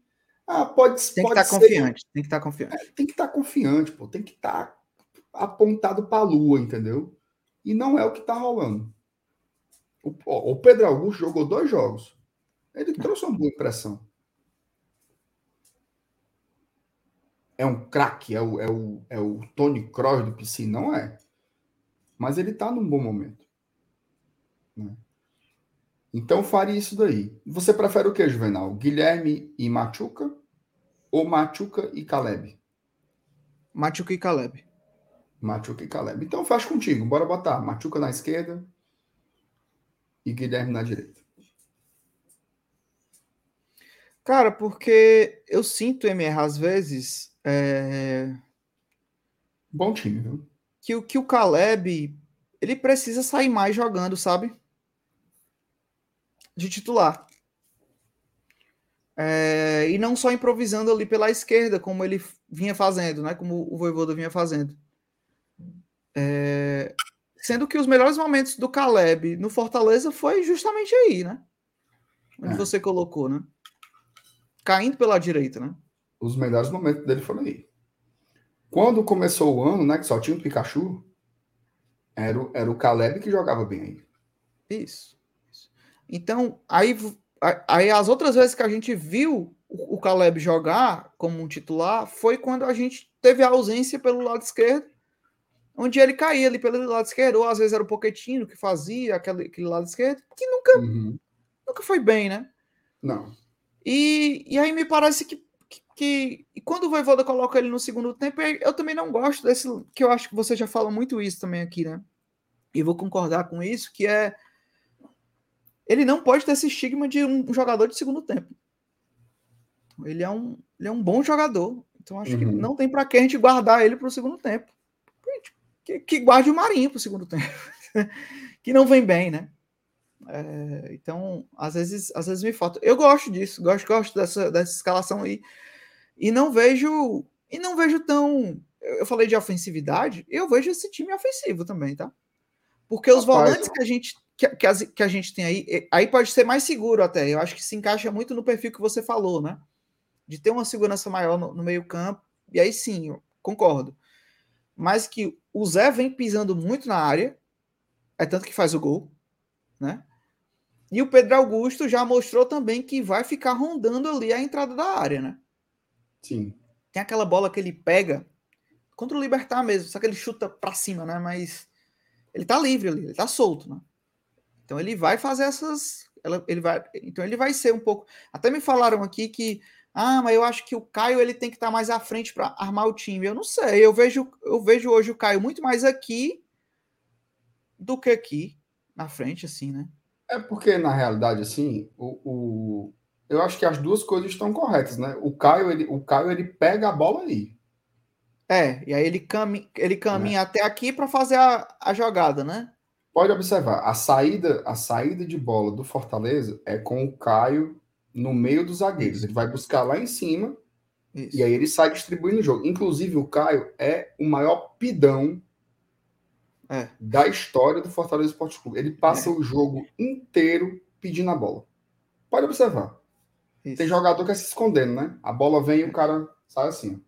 Ah, pode, Tem que pode estar ser. confiante, tem que estar confiante. Tem que estar confiante, pô. Tem que estar apontado para a lua, entendeu? E não é o que tá rolando. O, ó, o Pedro Augusto jogou dois jogos. Ele trouxe uma boa impressão. É um craque, é o, é, o, é o Tony Kroos do PC, não é. Mas ele está num bom momento. Né? Então faria isso daí. Você prefere o que, Juvenal? Guilherme e Machuca? Ou Machuca e Caleb? Machuca e Caleb. Machuca e Caleb. Então faz contigo. Bora botar Machuca na esquerda e Guilherme na direita. Cara, porque eu sinto, MR, às vezes. É... Bom time, viu? Que, o- que o Caleb ele precisa sair mais jogando, sabe? De titular. É, e não só improvisando ali pela esquerda, como ele vinha fazendo, né? Como o Voivoda vinha fazendo. É, sendo que os melhores momentos do Caleb no Fortaleza foi justamente aí, né? Onde É. você colocou, né? Caindo pela direita, né? Os melhores momentos dele foram aí. Quando começou o ano, né, que só tinha o Pikachu, era o, era o Caleb que jogava bem aí. Isso. Então, aí, aí as outras vezes que a gente viu o, Caleb jogar como um titular foi quando a gente teve a ausência pelo lado esquerdo, onde ele caía ali pelo lado esquerdo, ou às vezes era o Pochettino que fazia aquele, aquele lado esquerdo, que nunca, Uhum. nunca foi bem, né? Não. E, e aí me parece que, que, que- e quando o Voivoda coloca ele no segundo tempo, eu também não gosto desse, que eu acho que você já fala muito isso também aqui, né? E vou concordar com isso, que é ele não pode ter esse estigma de um jogador de segundo tempo. Ele é um, ele é um bom jogador. Então acho que Uhum. não tem para que a gente guardar ele para o segundo tempo. Que, que guarde o Marinho para o segundo tempo. (laughs) que não vem bem, né? É, então, às vezes, às vezes me falta. Eu gosto disso, gosto, gosto dessa, dessa escalação aí. E não vejo. E não vejo tão. Eu eu falei de ofensividade, eu vejo esse time ofensivo também, tá? Porque os Rapaz, volantes que a gente que, que, as- que a gente tem aí, eh, aí pode ser mais seguro até. Eu acho que se encaixa muito no perfil que você falou, né? De ter uma segurança maior no, no meio-campo. E aí sim, eu concordo. Mas que o Zé vem pisando muito na área, é tanto que faz o gol, né? E o Pedro Augusto já mostrou também que vai ficar rondando ali a entrada da área, né? Sim. Tem aquela bola que ele pega contra o Libertar mesmo, só que ele chuta pra cima, né? Mas ele tá livre ali, ele tá solto, né? Então ele vai fazer essas. Ele vai, então ele vai ser um pouco. Até me falaram aqui que. Ah, mas eu acho que o Caio ele tem que estar mais à frente para armar o time. Eu não sei. Eu vejo, eu vejo hoje o Caio muito mais aqui do que aqui na frente, assim, né? É porque, na realidade, assim, o, o- eu acho que as duas coisas estão corretas, né? O Caio, ele, o Caio, ele pega a bola aí. É, e aí ele, cami ele caminha até aqui para fazer a, a jogada, né? Pode observar, a saída, a saída de bola do Fortaleza é com o Caio no meio dos zagueiros. Ele vai buscar lá em cima Isso. e aí ele sai distribuindo o jogo. Inclusive, o Caio é o maior pidão É. da história do Fortaleza Esporte Clube. Ele passa o jogo inteiro pedindo a bola. Pode observar. Isso. Tem jogador que é se escondendo, né? A bola vem e o cara sai assim.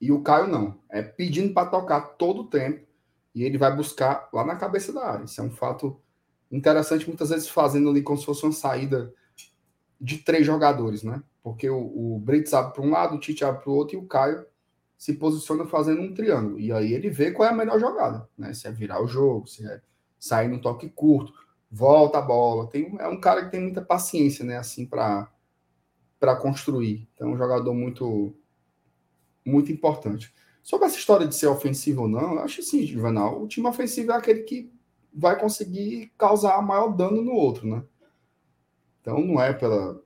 E o Caio não. É pedindo para tocar todo o tempo. E ele vai buscar lá na cabeça da área. Isso é um fato interessante, muitas vezes fazendo ali como se fosse uma saída de três jogadores, né? Porque o, o Brits abre para um lado, o Tite abre para o outro e o Caio se posiciona fazendo um triângulo. E aí ele vê qual é a melhor jogada, né? Se é virar o jogo, se é sair no toque curto, volta a bola. Tem, é um cara que tem muita paciência, né? Assim, para construir. Então, é um jogador muito muito importante. Sobre essa história de ser ofensivo ou não, eu acho assim, Juvenal, o time ofensivo é aquele que vai conseguir causar maior dano no outro, né? Então não é pela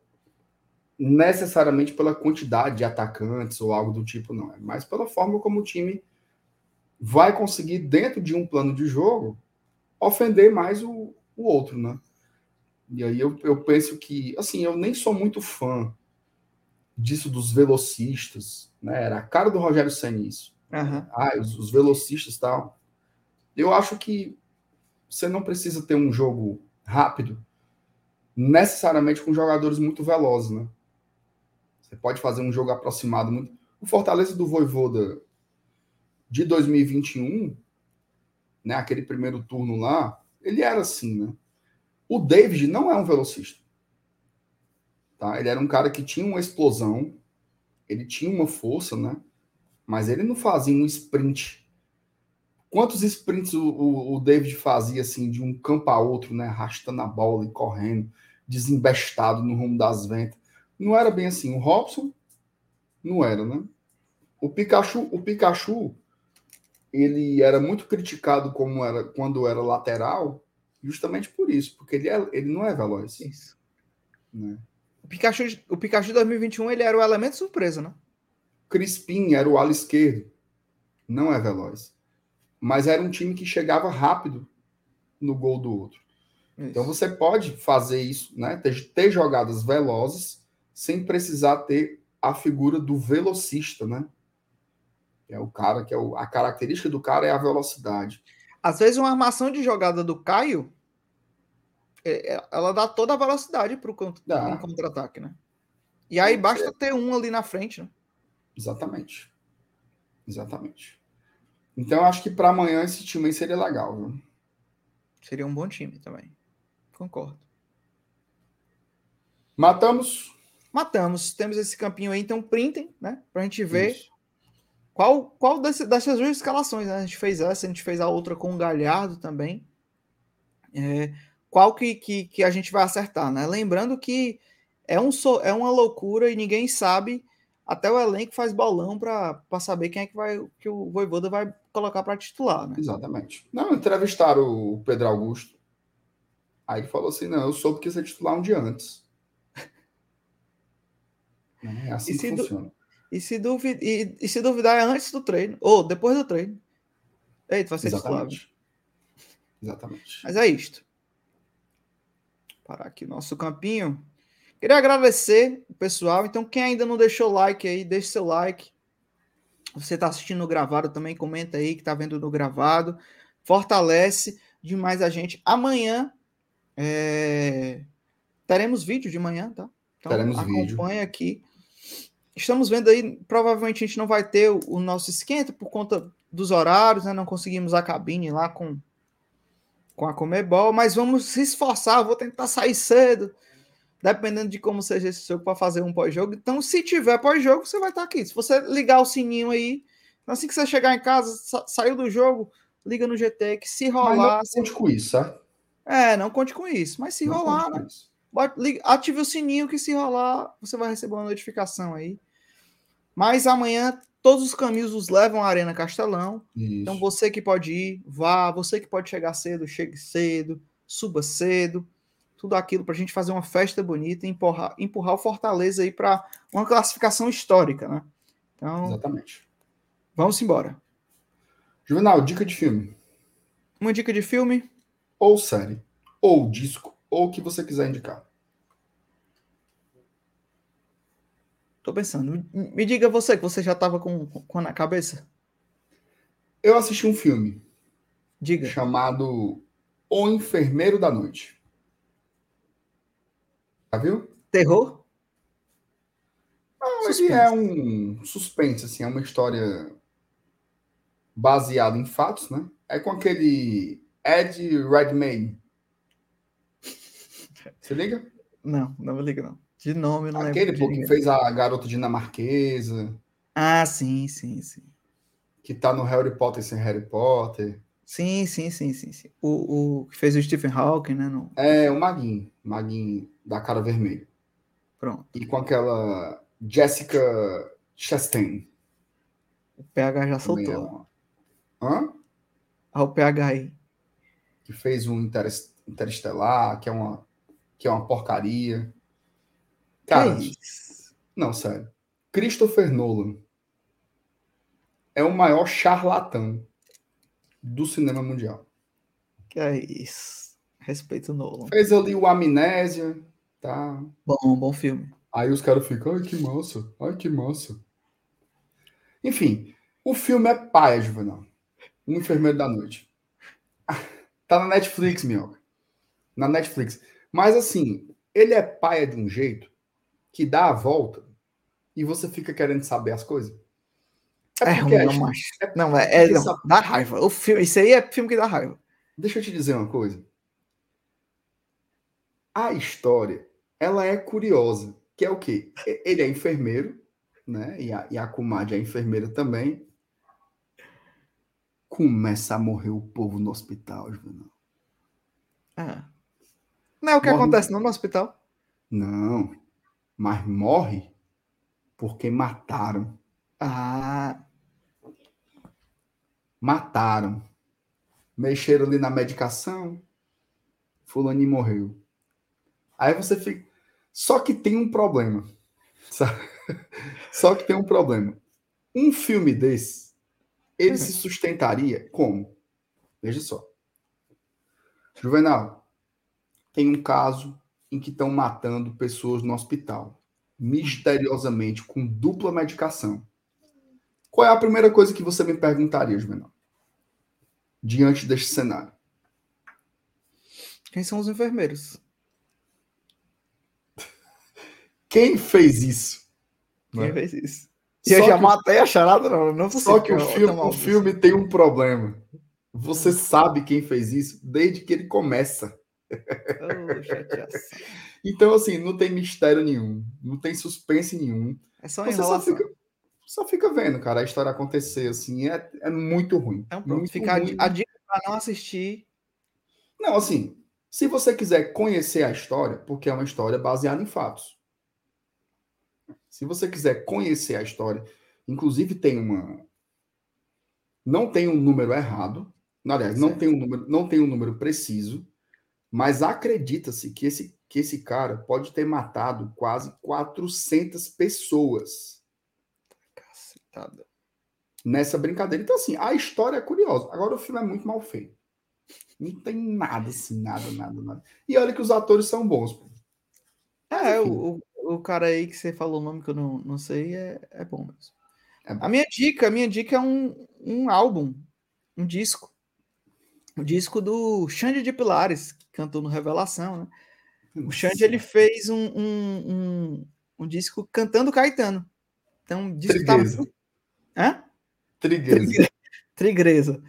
necessariamente pela quantidade de atacantes ou algo do tipo, não. É mais pela forma como o time vai conseguir, dentro de um plano de jogo, ofender mais o, o outro, né? E aí eu, eu penso que, assim, eu nem sou muito fã disso dos velocistas, né? Era a cara do Rogério Senna isso. Aham. Ah, os, os velocistas e tal. Eu acho que você não precisa ter um jogo rápido necessariamente com jogadores muito velozes, né? Você pode fazer um jogo aproximado muito. O Fortaleza do Voivoda de 2021, né, aquele primeiro turno lá, ele era assim, né? O David não é um velocista. Tá? Ele era um cara que tinha uma explosão, ele tinha uma força, né? Mas ele não fazia um sprint. Quantos sprints o, o, o David fazia assim de um campo a outro, né? Arrastando a bola e correndo, desembestado no rumo das ventas. Não era bem assim. O Robson não era, né? O Pikachu, o Pikachu, ele era muito criticado como era quando era lateral, justamente por isso, porque ele, é, ele não é veloz. Isso. Né? O Pikachu, o Pikachu 2021 ele era o elemento surpresa, né? Crispim era o ala esquerdo, não é veloz. Mas era um time que chegava rápido no gol do outro. Isso. Então você pode fazer isso, né? Ter, ter jogadas velozes sem precisar ter a figura do velocista, né? É o cara que é o, a característica do cara é a velocidade. Às vezes uma armação de jogada do Caio é- é- ela dá toda a velocidade para o contra-ataque, né? E aí basta ter um ali na frente, né? Exatamente. Exatamente. Então eu acho que para amanhã esse time aí seria legal, viu? Seria um bom time também. Concordo. Matamos. Matamos. Temos esse campinho aí, então printem, né? Pra gente ver Isso. qual, qual desse- dessas duas escalações, né? A gente fez essa, a gente fez a outra com o Galhardo também. É, qual que, que, que a gente vai acertar, né? Lembrando que é, um, é uma loucura e ninguém sabe, até o elenco faz bolão para saber quem é que, vai, que o Voivoda vai colocar para titular, né? Exatamente. Não, entrevistaram o Pedro Augusto. Aí ele falou assim: não, eu soube que ia ser titular um dia antes. (laughs) Né? É assim E que du- funciona. E se, duvi- e, e se duvidar é antes do treino, ou depois do treino. Eita, vai ser titular. viu? Exatamente. Exatamente. Mas é isto. Parar aqui o nosso campinho. Queria agradecer o pessoal. Então, quem ainda não deixou o like aí, deixe seu like. Você está assistindo no gravado também, comenta aí que está vendo no gravado. Fortalece demais a gente. Amanhã é, teremos vídeo de manhã, tá? Então, Teremos acompanha vídeo. aqui. Estamos vendo aí, provavelmente a gente não vai ter o, o nosso esquenta por conta dos horários, né? Não conseguimos a cabine lá com com a Comebol, mas vamos se esforçar, vou tentar sair cedo, dependendo de como seja esse jogo, para fazer um pós-jogo. Então, se tiver pós-jogo, você vai estar aqui. Se você ligar o sininho aí, assim que você chegar em casa, sa- saiu do jogo, liga no GT, que se Mas não rolar. se- conte com isso, certo? É, não conte com isso, mas se Não rolar, né? ative o sininho que se rolar, você vai receber uma notificação aí. Mas amanhã todos os caminhos nos levam à Arena Castelão. Então Isso. você que pode ir, vá. Você que pode chegar cedo, chegue cedo, suba cedo. Tudo aquilo para a gente fazer uma festa bonita e empurrar, empurrar o Fortaleza aí para uma classificação histórica, né? Então, Exatamente. vamos embora. Juvenal, dica de filme. Uma dica de filme. Ou série. Ou disco. Ou o que você quiser indicar. Tô pensando. Me, diga você, que você já estava com, com na cabeça. Eu assisti um filme Diga. chamado O Enfermeiro da Noite. Já viu? Terror? Não, ele é um suspense, assim, é uma história baseada em fatos, né? É com aquele Ed Redmayne. Se liga? Não, não me liga, não. De nome, eu não Aquele lembro. que fez a garota dinamarquesa, Ah, sim, sim, sim. que tá no Harry Potter sem Harry Potter. Sim, sim, sim, sim, sim. O, o que fez o Stephen Hawking, né? No... É o Maguinho, Maguinho da cara vermelha. Pronto. E com aquela Jessica Chastain. O PH já também é soltou. uma- Hã? Ah, o PH aí. Que fez um Interes- Interestelar, que é uma, que é uma porcaria. Cara, isso? não, sério. Christopher Nolan é o maior charlatão do cinema mundial. Que é isso? Respeito Nolan. Fez ali o Amnésia, tá? Bom, bom filme. Aí os caras ficam, ai que massa, ai que massa. Enfim, o filme é paia, Juvenal. Um Enfermeiro da Noite. (laughs) Tá na Netflix, minhoca. Na Netflix. Mas assim, ele é paia de um jeito que dá a volta e você fica querendo saber as coisas. É, porque ruim, não, gente- macho. Não, é, é não, sabe- dá raiva. O filme, isso aí é filme que dá raiva. Deixa eu te dizer uma coisa. A história, ela é curiosa. Que é o quê? Ele é enfermeiro, né? E a, e a comadre é enfermeira também. Começa a morrer o povo no hospital, Juvenal. Ah. Não é o que Morre- acontece não no hospital. Não, mas morre porque mataram. Ah, Mataram. Mexeram ali na medicação. Fulaninho morreu. Aí você fica. Só que tem um problema. sabe? (laughs) Só que tem um problema. Um filme desse, ele se sustentaria como? Veja só. Juvenal, tem um caso em que estão matando pessoas no hospital, misteriosamente, com dupla medicação. Qual é a primeira coisa que você me perguntaria, Juvenal? Diante deste cenário. quem são os enfermeiros? Quem fez isso? Quem Né? fez isso? E eu já que- matei a charada, não. Não Só que o filme, o filme tem um problema. Você sabe quem fez isso desde que ele começa. Chateação. (laughs) Então, assim, não tem mistério nenhum, não tem suspense nenhum. É só Você só fica, só fica vendo, cara, a história acontecer, assim, é, é muito ruim. Então pronto, muito fica ruim. a dica para não assistir. Não, assim, se você quiser conhecer a história, porque é uma história baseada em fatos. Se você quiser conhecer a história, inclusive tem uma não tem um número errado, não, aliás, não tem um número, não tem um número preciso, mas acredita-se que esse que esse cara pode ter matado quase 400 pessoas Cacetada. nessa brincadeira. Então, assim, a história é curiosa. Agora, o filme é muito mal feito. Não tem nada, assim, nada, nada, nada. E olha que os atores são bons. pô. É, o, o, cara aí que você falou o nome que eu não, não sei é, é bom mesmo. É bom. A minha dica, a minha dica é um, um álbum, um disco. O disco do Xande de Pilares, que cantou no Revelação, né? O Xande, ele fez um, um, um, um disco cantando Caetano. Então, o disco tá Trigueza. muito... Hã? Trigueza. Trigresa.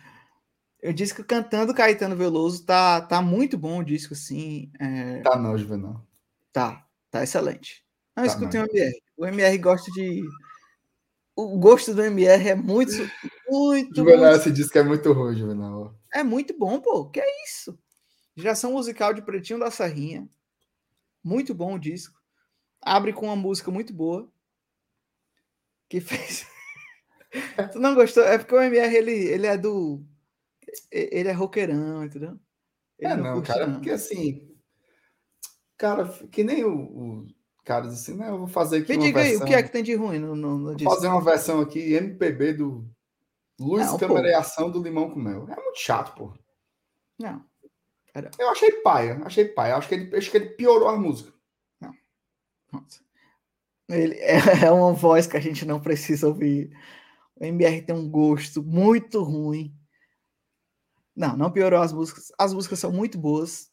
O disco cantando Caetano Veloso tá, tá muito bom o disco, assim. é, Tá não, Juvenal. Tá, tá excelente. Não Tá, escutem o MR. O MR gosta de. O gosto do MR é muito, muito, Juvenal, muito- esse disco é muito ruim, Juvenal. é muito bom, pô. Que é isso? Geração musical de Pretinho da Serrinha. Muito bom o disco. Abre com uma música muito boa. Que fez. (laughs) tu não gostou? É porque o MR ele, ele é do. Ele é roqueirão, entendeu? Ele é não, curte, cara, não. porque assim. Cara, que nem o, o cara diz assim, né? Eu vou fazer aqui Me uma diga aí, versão. o que é que tem de ruim no, no, no Vou disco? fazer uma versão aqui, MPB do Luz Não, pô. E Ação do Limão com Mel. É muito chato, pô. Não. Eu achei paia, achei paia. Acho que ele, acho que ele piorou a música. Nossa. Ele é, (laughs) é uma voz que a gente não precisa ouvir. O MR tem um gosto muito ruim. Não, não piorou as músicas. As músicas são muito boas.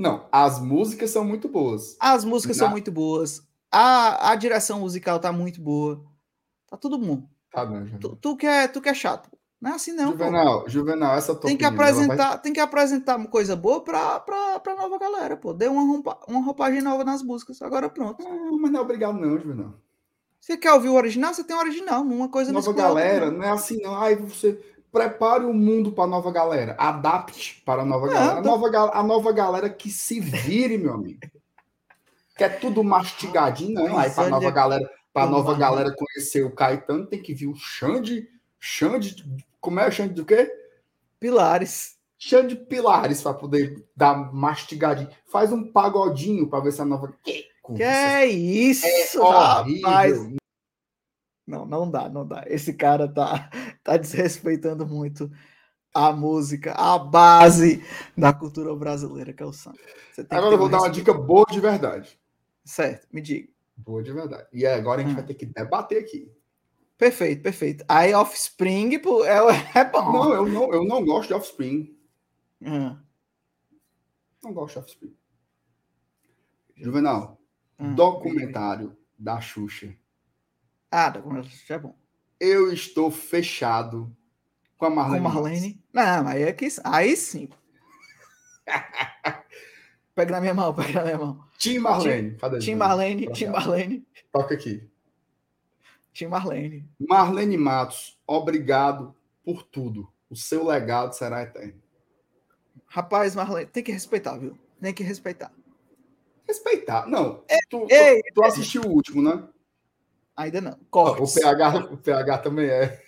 Não, as músicas são muito boas. As músicas são Na- muito boas. A, a direção musical tá muito boa. Tá tudo bom. Tá bom, Juvenal. Tu, tu, que, é, tu que é chato. Não é assim, não. pô. Juvenal, Juvenal, essa tua Tem que, opinião, ela vai- apresentar, tem que apresentar uma coisa boa pra, pra, pra nova galera, pô. Dê uma, uma roupagem nova nas músicas. Agora pronto. Ah, mas não é obrigado, não, Juvenal. Você quer ouvir o original? Você tem o original. Uma coisa Nova galera, não. não é assim, não. Ai, você prepare o mundo para a nova galera. Adapte para a nova Não, galera. A tá- nova, a nova galera que se vire, meu amigo. Quer tudo mastigadinho, não. Aí para a nova galera, para nova a- galera conhecer o Caetano, tem que vir o Xande. Xande. Como é o Xande do quê? Pilares. Xande Pilares para poder dar mastigadinho. Faz um pagodinho para ver se a nova. Que, Que é isso, é rapaz? Não, não dá, não dá. Esse cara tá, (laughs) tá desrespeitando muito a música, a base da cultura brasileira, que é o samba. Agora eu vou um dar uma dica boa de verdade. Certo, me diga. Boa de verdade. E agora a gente Hum. vai ter que debater aqui. Perfeito, perfeito. Aí Offspring pô, é, (laughs) é bom. Não, eu não, eu não gosto de Offspring. Ah, Não gosto de Offspring. Juvenal, ah, documentário da Xuxa. Ah, documentário é bom. Eu estou fechado com a Com Marlene. Marlene. Não, aí é que aí sim. (laughs) Pega na minha mão, pega na minha mão. Tim Marlene. Cadê? Tim Marlene, Tim. Marlene, Toca aqui. Tim Marlene. Marlene Matos, obrigado por tudo. O seu legado será eterno. Rapaz, Marlene, tem que respeitar, viu? Tem que respeitar. Respeitar. Não, tu, tu- Ei, tu assistiu o último, né? Ainda não. O Cortes. PH, o PH também é.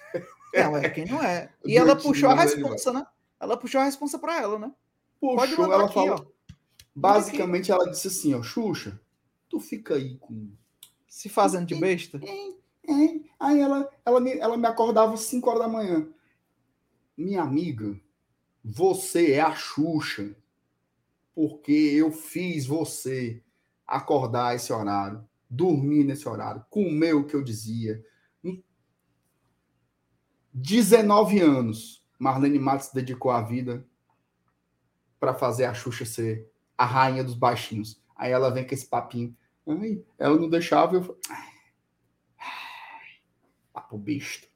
Não, é quem não é. (laughs) E ela puxou a responsa, né? Ela puxou a responsa pra ela, né? Pode Puxou, mandar ela aqui, falou. ó. Basicamente, ela disse assim, ó, Xuxa, tu fica aí com Se fazendo de besta. É. Aí ela, ela, me, ela me acordava às 5 horas da manhã. Minha amiga, você é a Xuxa. Porque eu fiz você acordar esse horário, dormir nesse horário, comer o que eu dizia. Em 19 anos, Marlene Matos dedicou a vida para fazer a Xuxa ser a rainha dos baixinhos. Aí ela vem com esse papinho. Ai, ela não deixava eu. Papo besta.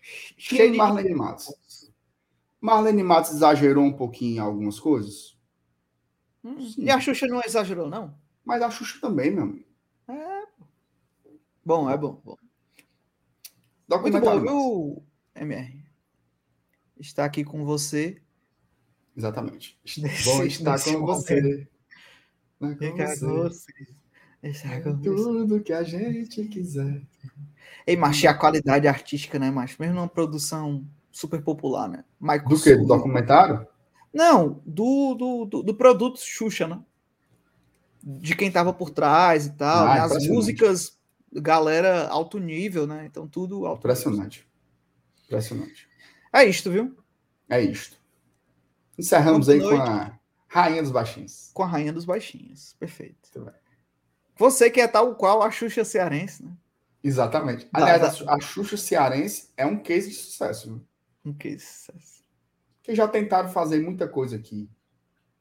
Cheio de Marlene Matos? Marlene Matos exagerou um pouquinho em algumas coisas, Hum. E a Xuxa não exagerou, não? mas a Xuxa também, meu amigo. Bom, é bom. bom. Muito bom, viu, MR? Está aqui com você. Exatamente. (laughs) Bom estar nesse com você. Né, com você. com você. Estar com você. Tudo que a gente quiser. Ei, macho, e a qualidade artística, né, macho? Mesmo numa produção super popular, né? Michael Do que? Do documentário? Não, do, do, do, do produto Xuxa, né? De quem tava por trás e tal. Ah, né? As impressionante. músicas, galera alto nível, né? Então tudo alto nível. Impressionante. Impressionante. É isto, viu? É isto. Encerramos Boa aí com noite. a Rainha dos Baixinhos. Com a Rainha dos Baixinhos. Perfeito. Você que é tal qual a Xuxa cearense, né? Exatamente. Dá- Aliás, dá- a Xuxa cearense é um case de sucesso. Viu? Um que sucesso. que já tentaram fazer muita coisa aqui.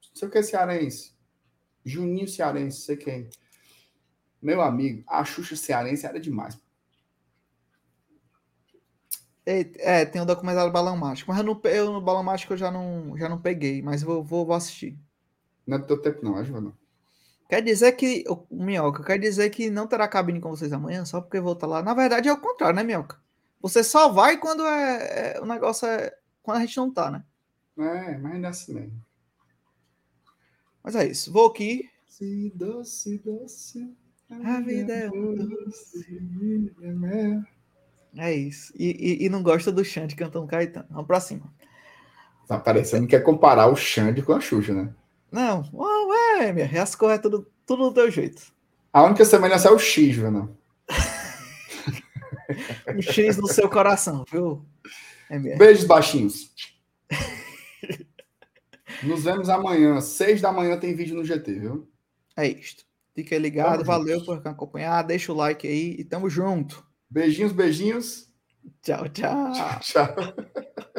Não sei o que é cearense. Juninho cearense, sei quem. Meu amigo, a Xuxa cearense era demais. É, tem o documentário Balão Mágico, mas eu no, eu no Balão Mágico eu já não, já não peguei, mas vou, vou, vou assistir. Não é do teu tempo, não, é, Giovanna? Quer dizer que, o Minhoca, quer dizer que não terá cabine com vocês amanhã, só porque estar lá. Na verdade é o contrário, né, Minhoca? Você só vai quando é, é- o negócio é. Quando a gente não tá, né? É, mas ainda é assim mesmo. Mas é isso. Vou aqui. Doce, doce, doce. A vida é um doce. é. É isso. E, e, e não gosta do Xande cantando Caetano. Vamos pra cima. Tá parecendo que quer comparar o Xande com a Xuxa, né? Não, oh, é, minha. As coisas é tudo, tudo do teu jeito. A única semelhança é o X, Giovanna. (laughs) Um X no seu coração, viu? É. Beijos baixinhos. Nos vemos amanhã. Seis da manhã tem vídeo no GT, viu? É isto. Fica ligado, Tamo valeu por acompanhar. Deixa o like aí e tamo junto. Beijinhos, beijinhos. Tchau, tchau. Tchau. (laughs)